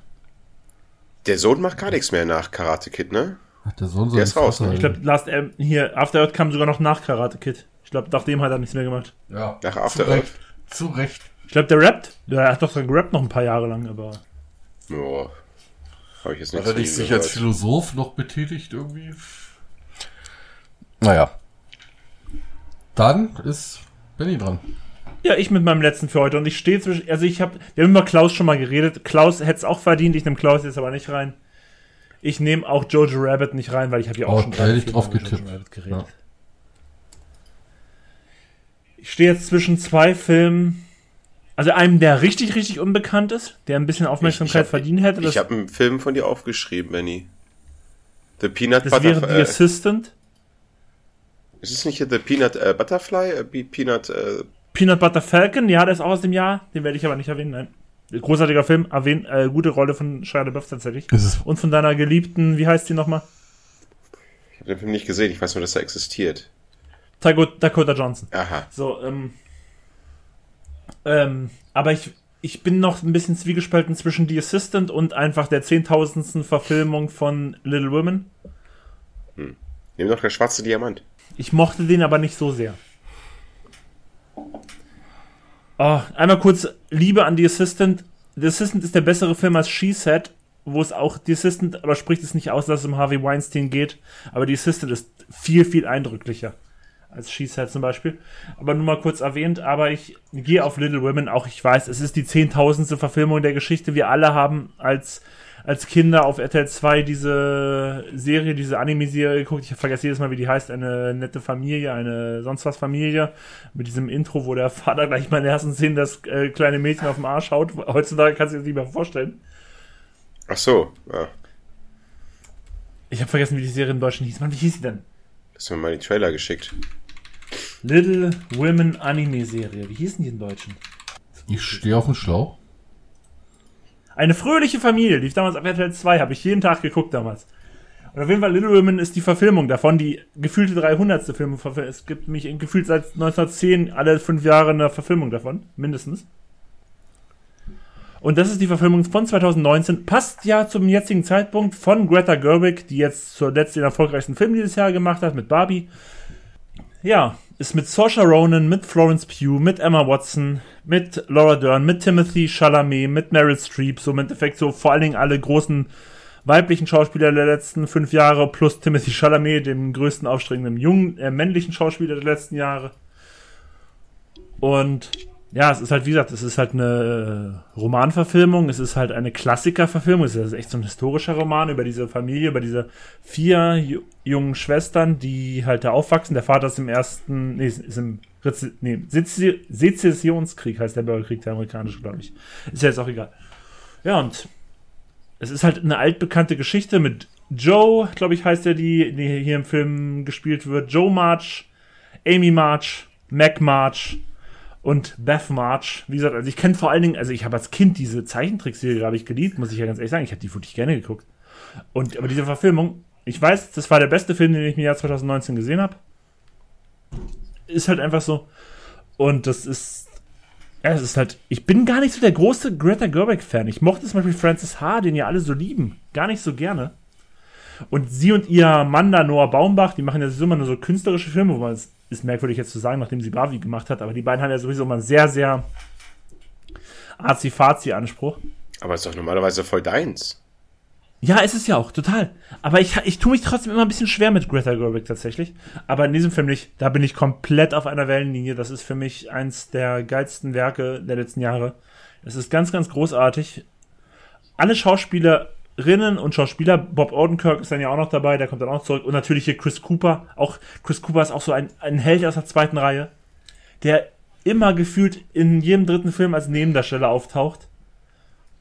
Der Sohn macht gar nichts mehr nach Karate Kid, ne? hat der Sohn so Der ist raus, ne? Ich glaube, Last ähm, hier, After Earth kam sogar noch nach Karate Kid. Ich glaube, nachdem hat er nichts mehr gemacht. ja, Nach After Recht. Zu Recht. Ich glaube, der rappt. Der hat doch gerappt noch ein paar Jahre lang, aber. Boah. Habe ich jetzt Hat nicht er nicht ihm sich gehört. als Philosoph noch betätigt irgendwie? Naja. Dann ist Benny dran. Ja, ich mit meinem letzten für heute. Und ich stehe zwischen. Also, ich habe. Wir haben über Klaus schon mal geredet. Klaus hätte es auch verdient. Ich nehme Klaus jetzt aber nicht rein. Ich nehme auch Jojo Rabbit nicht rein, weil ich habe ja auch Oh, schon da hätte ich viel drauf über Jojo getippt. Rabbit geredet. Ja. Ich stehe jetzt zwischen zwei Filmen. Also einem, der richtig, richtig unbekannt ist, der ein bisschen Aufmerksamkeit Ich- ich hab- verdient hätte. Ich habe einen Film von dir aufgeschrieben, Benny. The Peanut das wäre The Butterfly. Assistant. ist es nicht hier The Peanut äh, Butterfly? Äh, Peanut. Äh, Peanut Butter Falcon, ja, der ist auch aus dem Jahr. Den werde ich aber nicht erwähnen, nein. Großartiger Film, erwähnt, äh, gute Rolle von Shia LaBeouf tatsächlich. Und von deiner geliebten, wie heißt die nochmal? ich habe den Film nicht gesehen. Ich weiß nur, dass er existiert. Dakota, Dakota Johnson. Aha. So, ähm, ähm, aber ich, ich bin noch ein bisschen zwiegespalten zwischen The Assistant und einfach der zehntausendsten Verfilmung von Little Women. Nimm doch der schwarze Diamant. Ich mochte den aber nicht so sehr. Oh, einmal kurz Liebe an The Assistant. The Assistant ist der bessere Film als She Said, wo es auch The Assistant, aber spricht es nicht aus, dass es um Harvey Weinstein geht. Aber The Assistant ist viel, viel eindrücklicher als Said zum Beispiel. Aber nur mal kurz erwähnt, aber ich gehe auf Little Women, auch ich weiß, es ist die zehntausendste Verfilmung der Geschichte. Wir alle haben als, als Kinder auf RTL 2 diese Serie, diese Anime-Serie geguckt. Ich vergesse jedes Mal, wie die heißt. Eine nette Familie, eine sonst was Familie. Mit diesem Intro, wo der Vater gleich mal in der ersten Szene das äh, kleine Mädchen auf dem Arsch haut. Heutzutage kannst du dir das nicht mehr vorstellen. Ach so. Ja. Ich habe vergessen, wie die Serie in Deutschland hieß. Mann, wie hieß sie denn? Hast du mir mal die Trailer geschickt. Little Women Anime-Serie. Wie hießen die in Deutschen? Ich stehe auf dem Schlauch. Eine fröhliche Familie, lief damals auf RTL 2, habe ich jeden Tag geguckt damals. Und auf jeden Fall Little Women ist die Verfilmung davon, die gefühlte 300. Film. Es gibt mich gefühlt seit 1910 alle fünf Jahre eine Verfilmung davon, mindestens. Und das ist die Verfilmung von 2019. Passt ja zum jetzigen Zeitpunkt von Greta Gerwig, die jetzt zuletzt den erfolgreichsten Film dieses Jahr gemacht hat mit Barbie. Ja, ist mit Saoirse Ronan, mit Florence Pugh, mit Emma Watson, mit Laura Dern, mit Timothy Chalamet, mit Meryl Streep, so im Endeffekt so vor allen Dingen alle großen weiblichen Schauspieler der letzten fünf Jahre plus Timothy Chalamet, dem größten aufstrebenden jungen, äh, männlichen Schauspieler der letzten Jahre. Und ja, es ist halt, wie gesagt, es ist halt eine äh, Romanverfilmung, es ist halt eine Klassikerverfilmung, es ist echt so ein historischer Roman über diese Familie, über diese vier ju jungen Schwestern, die halt da aufwachsen. Der Vater ist im ersten, nee, ist im nee, Sezessionskrieg heißt der Bürgerkrieg, der amerikanische, glaube ich. Ist ja jetzt auch egal. Ja, und es ist halt eine altbekannte Geschichte mit Joe, glaube ich, heißt er, die, die hier im Film gespielt wird. Joe March, Amy March, Mac March und Beth March. Wie gesagt, also ich kenne vor allen Dingen, also ich habe als Kind diese Zeichentrickserie, habe ich geliebt, muss ich ja ganz ehrlich sagen. Ich habe die wirklich gerne geguckt. Und aber diese Verfilmung, ich weiß, das war der beste Film, den ich im Jahr 2019 gesehen habe. Ist halt einfach so. Und das ist. Ja, es ist halt. Ich bin gar nicht so der große Greta Gerwig-Fan. Ich mochte zum Beispiel Francis H., den ja alle so lieben. Gar nicht so gerne. Und sie und ihr Mann da, Noah Baumbach, die machen ja immer nur so künstlerische Filme, wo man es ist merkwürdig jetzt zu sagen, nachdem sie Barbie gemacht hat, aber die beiden haben ja sowieso immer einen sehr, sehr Azi-Fazi-Anspruch. Aber ist doch normalerweise voll deins. Ja, ist es ja auch, total. Aber ich, ich tue mich trotzdem immer ein bisschen schwer mit Greta Gerwig tatsächlich. Aber in diesem Film nicht. Da bin ich komplett auf einer Wellenlinie. Das ist für mich eins der geilsten Werke der letzten Jahre. Es ist ganz, ganz großartig. Alle Schauspielerinnen und Schauspieler, Bob Odenkirk ist dann ja auch noch dabei, der kommt dann auch zurück. Und natürlich hier Chris Cooper. Auch Chris Cooper ist auch so ein, ein Held aus der zweiten Reihe, der immer gefühlt in jedem dritten Film als Nebendarsteller auftaucht.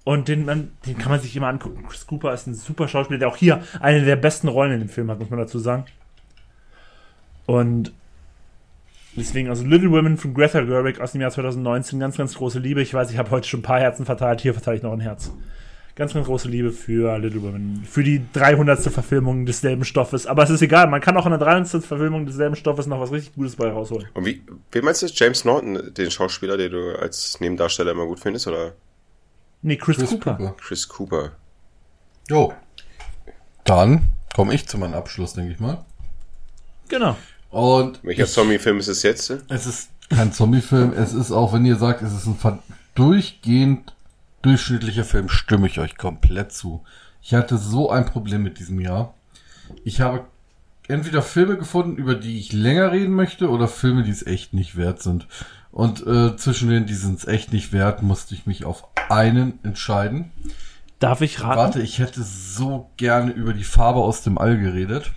Und den, man, den kann man sich immer angucken. Chris Cooper ist ein super Schauspieler, der auch hier eine der besten Rollen in dem Film hat, muss man dazu sagen. Und deswegen, also Little Women von Greta Gerwig aus dem Jahr 2019, ganz, ganz große Liebe. Ich weiß, ich habe heute schon ein paar Herzen verteilt, hier verteile ich noch ein Herz. Ganz, ganz große Liebe für Little Women. Für die 300. Verfilmung desselben Stoffes. Aber es ist egal, man kann auch in der 300. Verfilmung desselben Stoffes noch was richtig Gutes bei rausholen. Und wie, wie meinst du James Norton, den Schauspieler, den du als Nebendarsteller immer gut findest, oder Nee, Chris, Chris Cooper. Cooper. Chris Cooper? Jo. Dann komme ich zu meinem Abschluss, denke ich mal. Genau. Und Welcher Zombie-Film ist es jetzt? es ist kein Zombie-Film. Es ist auch, wenn ihr sagt, es ist ein durchgehend durchschnittlicher Film, stimme ich euch komplett zu. Ich hatte so ein Problem mit diesem Jahr. Ich habe entweder Filme gefunden, über die ich länger reden möchte, oder Filme, die es echt nicht wert sind. Und äh, zwischen denen, die sind es echt nicht wert, musste ich mich auf einen entscheiden. Darf ich raten? Warte, ich hätte so gerne über die Farbe aus dem All geredet.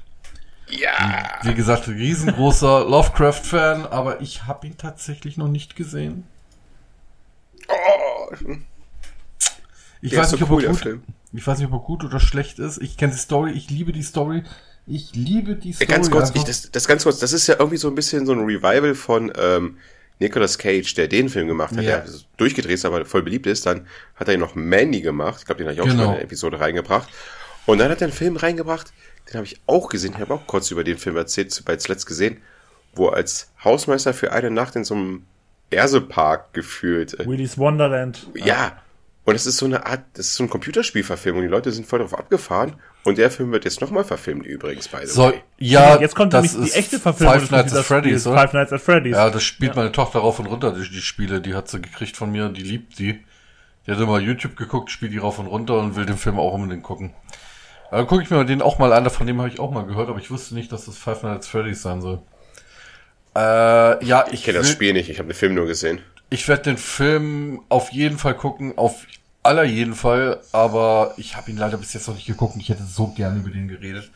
Ja! Wie gesagt, riesengroßer Lovecraft-Fan, aber ich habe ihn tatsächlich noch nicht gesehen. Oh, Ich der weiß, nicht, ob cool, er der gut, ich weiß nicht, ob er gut oder schlecht ist. Ich kenne die Story, ich liebe die Story. Ich liebe die Ja, Story. ganz kurz, ich, das, das ganz kurz, das ist ja irgendwie so ein bisschen so ein Revival von ähm, Nicolas Cage, der den Film gemacht hat, Ja. der durchgedreht ist, aber voll beliebt ist. Dann hat er noch Mandy gemacht. Ich glaube, den habe ich auch schon Genau. mal in eine Episode reingebracht. Und dann hat er einen Film reingebracht, den habe ich auch gesehen. Ich habe auch kurz über den Film erzählt, bei zuletzt gesehen, wo er als Hausmeister für eine Nacht in so einem Ersepark gefühlt. Äh, Willy's Wonderland. ja. Und es ist so eine Art, das ist so ein Computerspielverfilmung. Die Leute sind voll darauf abgefahren. Und der Film wird jetzt nochmal verfilmt übrigens, by the so, way. ja, Jetzt kommt das nämlich die echte Verfilmung Five Nights at Freddy's, oder? Five Nights at Freddy's. Ja, das spielt meine Tochter rauf und runter, die, die Spiele. Die hat sie gekriegt von mir, die liebt die. Die hat immer YouTube geguckt, spielt die rauf und runter und will den Film auch unbedingt gucken. Aber gucke ich mir den auch mal an, von dem habe ich auch mal gehört, aber ich wusste nicht, dass das Five Nights at Freddy's sein soll. Äh, ja, ich, Ich kenne das Spiel nicht, ich habe den Film nur gesehen. Ich werde den Film auf jeden Fall gucken, auf aller jeden Fall, aber ich habe ihn leider bis jetzt noch nicht geguckt. und Ich hätte so gerne über den geredet,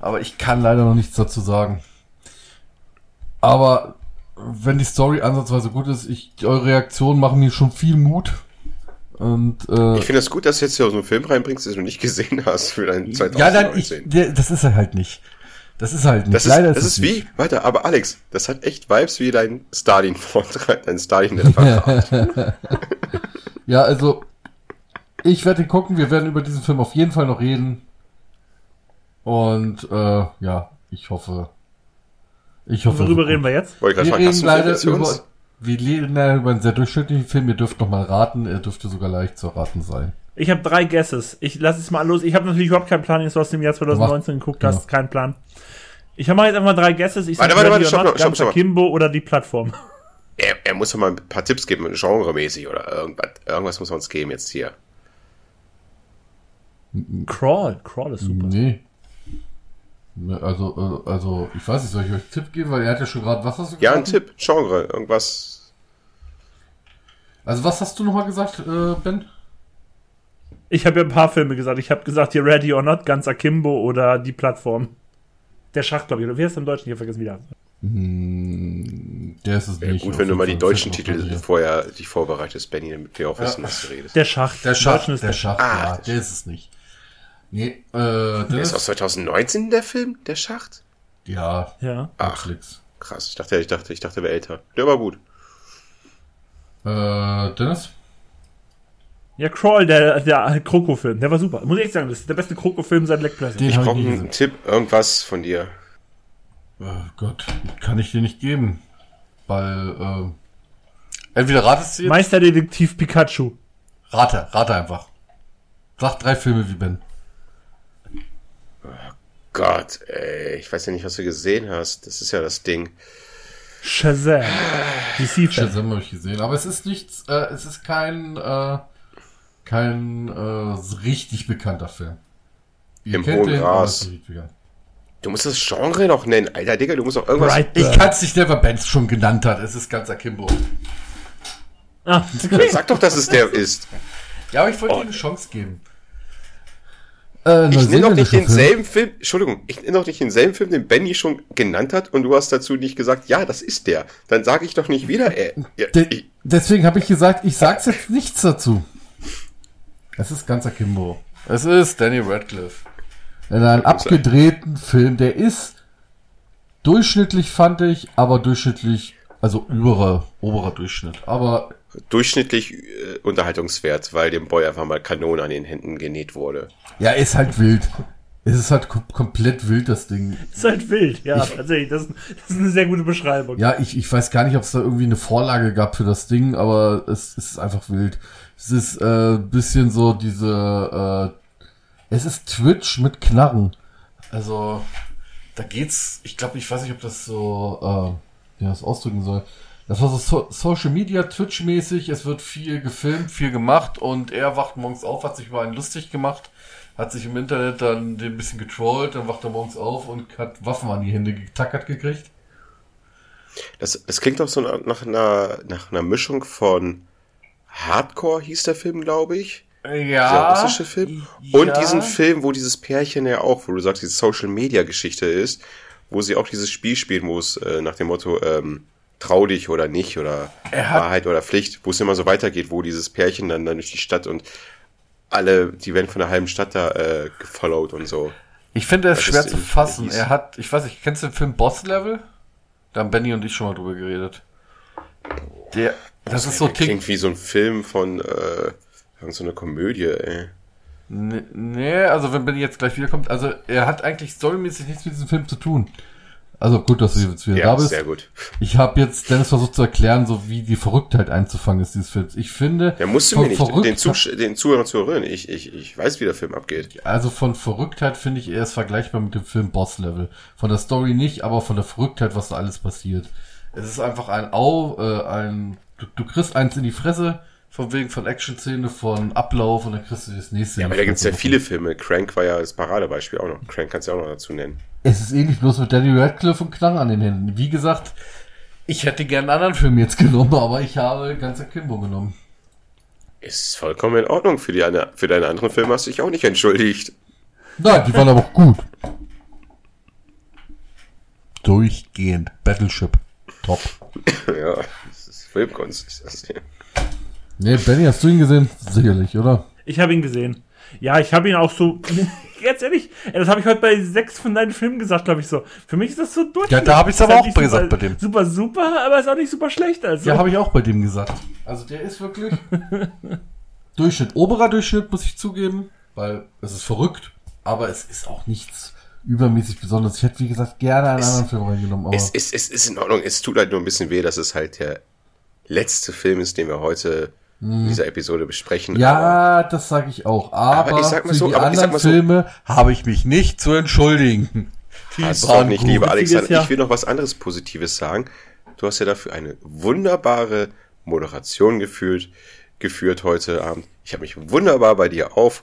aber ich kann leider noch nichts dazu sagen. Aber wenn die Story ansatzweise gut ist, ich, eure Reaktionen machen mir schon viel Mut. Und äh, Ich finde es gut, dass du jetzt hier so einen Film reinbringst, den du nicht gesehen hast für dein 2019. ja, dann ich, das ist er halt nicht. Das ist halt nicht. das ist, leider das es ist wie, warte, aber Alex, das hat echt Vibes wie dein Stalin-Vortrag, dein Stalin-Referat. Ja, also ich werde ihn gucken. Wir werden über diesen Film auf jeden Fall noch reden. Und äh, ja, ich hoffe. Ich hoffe. Worüber reden wir jetzt? Wir reden du leider über. Wir reden leider über einen sehr durchschnittlichen Film. Ihr dürft noch mal raten. Er dürfte sogar leicht zu erraten sein. Ich habe drei Guesses. Ich lasse es mal los. Ich habe natürlich überhaupt keinen Plan, jetzt du aus dem Jahr 2019 geguckt Genau. hast. Keinen Plan. Ich habe mal jetzt einfach drei Guesses. Ich Warte, warte, warte, stopp, stopp, stopp. Kimbo oder die Plattform. Er, er muss doch mal ein paar Tipps geben, genremäßig oder irgendwas. Irgendwas muss er uns geben jetzt hier. Crawl. Crawl ist super. Nee. Ne, Also, äh, also, ich weiß nicht, soll ich euch einen Tipp geben? Weil er hat ja schon gerade, was hast du Ja, ein? Tipp, Genre, irgendwas. Also, was hast du nochmal gesagt, äh, Ben? Ich habe ja ein paar Filme gesagt. Ich habe gesagt hier Ready or Not, Ganzer Kimbo oder die Plattform. Der Schacht, glaube ich. Oder wie heißt der im Deutschen? Ich habe vergessen wieder. Hm, der ist es Wäre nicht. gut, wenn du mal die deutschen Titel vorher dich vorbereitest, Benny, damit wir auch wissen, was du redest. Der Schacht. Der Im Schacht, Deutschen ist der Schacht, Ah, ja, das- der ist es nicht. Nee, äh, Der der ist aus ist, 2019 der Film, der Schacht? ja, Ja. Ach, Netflix. krass. Ich dachte, ich dachte, ich dachte, der wäre älter. Der war gut. Äh, Dennis? Ja, Crawl, der, der Kroko-Film. Der war super. Muss ich echt sagen, das ist der beste Kroko-Film seit Black. Den Ich brauche einen. Tipp, irgendwas von dir. Oh Gott, kann ich dir nicht geben. Weil, äh, entweder ratest du jetzt, Meisterdetektiv Pikachu. rate, rate einfach. Sag drei Filme wie Ben. Gott, ey, ich weiß ja nicht, was du gesehen hast. Das ist ja das Ding. Shazam. Shazam habe ich gesehen. Aber es ist nichts, äh, es ist kein, äh, kein äh, richtig bekannter Film. Ihr Im hohen Gras. Du musst das Genre noch nennen. Alter, Digga, du musst auch irgendwas. Right. Ich kann es nicht, der Benz schon genannt hat. Es ist ganz Akimbo. Ah, Sag doch, dass es der ist. Ja, aber ich wollte Oh. ihm eine Chance geben. Äh, Ich nenne doch nicht neuseeländischer Film. denselben Film. Entschuldigung, ich nenne doch nicht denselben Film, den Benny schon genannt hat und du hast dazu nicht gesagt, ja, das ist der. Dann sage ich doch nicht wieder, äh, ja, De ich, deswegen habe ich gesagt, ich sag's jetzt nichts dazu. Es ist ganz Akimbo. Es ist Danny Radcliffe. In einem abgedrehten Film, der ist durchschnittlich, fand ich, aber durchschnittlich, also überer, oberer Durchschnitt. Aber durchschnittlich äh, unterhaltungswert, weil dem Boy einfach mal Kanone an den Händen genäht wurde. Ja, ist halt wild. Es ist halt kom komplett wild, das Ding. Ist halt wild, ja, tatsächlich. Das, das ist eine sehr gute Beschreibung. Ja, ich, ich weiß gar nicht, ob es da irgendwie eine Vorlage gab für das Ding, aber es, es ist einfach wild. Es ist äh, bisschen so diese, äh, es ist Twitch mit Knarren. Also, da geht's, ich glaube, ich weiß nicht, ob das so, äh, wie man das ausdrücken soll. Das war so, so Social Media, Twitch-mäßig, es wird viel gefilmt, viel gemacht und er wacht morgens auf, hat sich über einen lustig gemacht, hat sich im Internet dann den bisschen getrollt, dann wacht er morgens auf und hat Waffen an die Hände getackert gekriegt. Das, das klingt doch so nach einer, nach einer Mischung von Hardcore hieß der Film, glaube ich. Dieser russische Film. Und ja. diesen Film, wo dieses Pärchen ja auch, wo du sagst, diese Social Media Geschichte ist, wo sie auch dieses Spiel spielen, wo es äh, nach dem Motto ähm, trau dich oder nicht oder Er Wahrheit oder Pflicht, wo es immer so weitergeht, wo dieses Pärchen dann, dann durch die Stadt und alle, die werden von der halben Stadt da äh, gefollowt und so. Ich finde es Das schwer zu fassen. Er hat, ich weiß nicht, kennst du den Film Boss Level? Da haben Benny und ich schon mal drüber geredet. Der, das ist so Tick. klingt wie so ein Film von äh, so eine Komödie, ey. Nee, nee, also wenn Benny jetzt gleich wiederkommt, also er hat eigentlich storymäßig nichts mit diesem Film zu tun. Also gut, dass du jetzt wieder da Ja, bist. sehr gut. Ich habe jetzt Dennis versucht zu erklären, so wie die Verrücktheit einzufangen ist dieses Films. Ich finde, Der musst du mir nicht, den, Zusch den Zuhörer Zuhörerinnen, ich, ich, ich weiß, wie der Film abgeht. Also von Verrücktheit finde ich, er ist vergleichbar mit dem Film Boss Level. Von der Story nicht, aber von der Verrücktheit, was da alles passiert. Es ist einfach ein Au, äh, ein, du, du kriegst eins in die Fresse, von wegen von Action-Szene, von Ablauf und dann kriegst du das nächste. Ja, aber da gibt's ja Fresse. viele Filme. Crank war ja das Paradebeispiel auch noch. Crank kannst du ja auch noch dazu nennen. Es ist ähnlich bloß mit Danny Radcliffe und Knarren an den Händen. Wie gesagt, ich hätte gern einen anderen Film jetzt genommen, aber ich habe ganz Akimbo genommen. Ist vollkommen in Ordnung. Für, die, eine- für deine anderen Filme hast du dich auch nicht entschuldigt. Nein, die waren aber auch gut. Durchgehend. Battleship. Top. ja, das ist Filmkunst. Ist das hier. Nee, Benny, hast du ihn gesehen? Sicherlich, oder? Ich habe ihn gesehen. Ja, ich habe ihn auch so. Ganz ehrlich, das habe ich heute bei sechs von deinen Filmen gesagt, glaube ich so. Für mich ist das so durch. Ja, da hab ich's aber auch gesagt bei dem. Super, super, aber ist auch nicht super schlecht. Also. Ja, habe ich auch bei dem gesagt. Also der ist wirklich Durchschnitt. Oberer Durchschnitt, muss ich zugeben, weil es ist verrückt, aber es ist auch nichts übermäßig Besonderes. Ich hätte, wie gesagt, gerne einen Es- anderen Film reingenommen, aber Es, es, es ist in Ordnung. Es tut halt nur ein bisschen weh, dass es halt der letzte Film ist, den wir heute in dieser Episode besprechen. Aber Mhm. ja, das sage ich auch. Aber, Aber ich sag mal für so, die aber anderen mal so- Filme habe ich mich nicht zu entschuldigen. Die hast du waren nicht, Witzig Alexander. Ich will noch was anderes Positives sagen. Du hast ja dafür eine wunderbare Moderation geführt, geführt heute Abend. Ich habe mich wunderbar bei dir auf,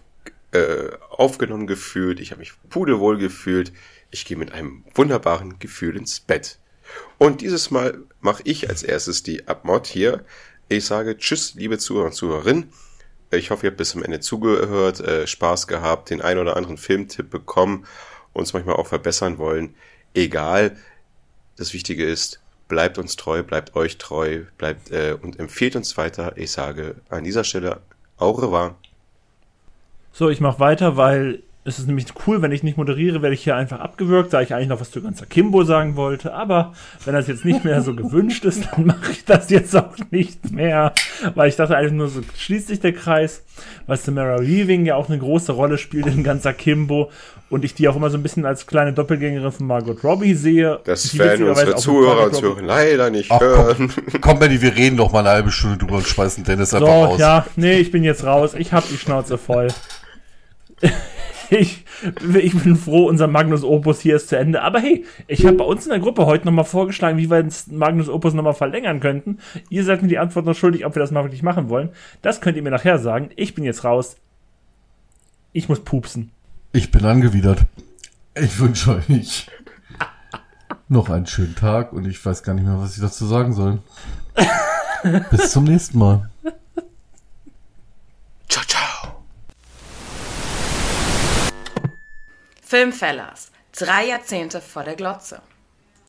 äh, aufgenommen gefühlt. Ich habe mich pudelwohl gefühlt. Ich gehe mit einem wunderbaren Gefühl ins Bett. Und dieses Mal mache ich als erstes die Abmod hier. Ich sage Tschüss, liebe Zuhörer und Zuhörerinnen. Ich hoffe, ihr habt bis zum Ende zugehört, äh, Spaß gehabt, den ein oder anderen Filmtipp bekommen, uns manchmal auch verbessern wollen. Egal. Das Wichtige ist, bleibt uns treu, bleibt euch treu, bleibt äh, und empfehlt uns weiter. Ich sage an dieser Stelle au revoir. So, ich mache weiter, weil es ist nämlich cool, wenn ich nicht moderiere, werde ich hier einfach abgewürgt, da ich eigentlich noch was zu ganzer Kimbo sagen wollte. Aber wenn das jetzt nicht mehr so gewünscht ist, dann mache ich das jetzt auch nicht mehr. Weil ich dachte eigentlich nur, so schließt sich der Kreis, weil Samara Weaving ja auch eine große Rolle spielt in ganzer Kimbo und ich die auch immer so ein bisschen als kleine Doppelgängerin von Margot Robbie sehe. Das die werden unsere Zuhörer und Zuhörer leider nicht Ach, hören. komm, komm, Benny, wir reden doch mal eine halbe Stunde drüber und schmeißen Dennis einfach So, raus. ja, nee, ich bin jetzt raus. Ich hab die Schnauze voll. Ich, ich bin froh, unser Magnus Opus hier ist zu Ende. Aber hey, ich habe bei uns in der Gruppe heute nochmal vorgeschlagen, wie wir das Magnus Opus nochmal verlängern könnten. Ihr seid mir die Antwort noch schuldig, ob wir das mal wirklich machen wollen. Das könnt ihr mir nachher sagen. Ich bin jetzt raus. Ich muss pupsen. Ich bin angewidert. Ich wünsche euch noch einen schönen Tag und ich weiß gar nicht mehr, was ich dazu sagen soll. Bis zum nächsten Mal. Filmfellers. Drei Jahrzehnte vor der Glotze.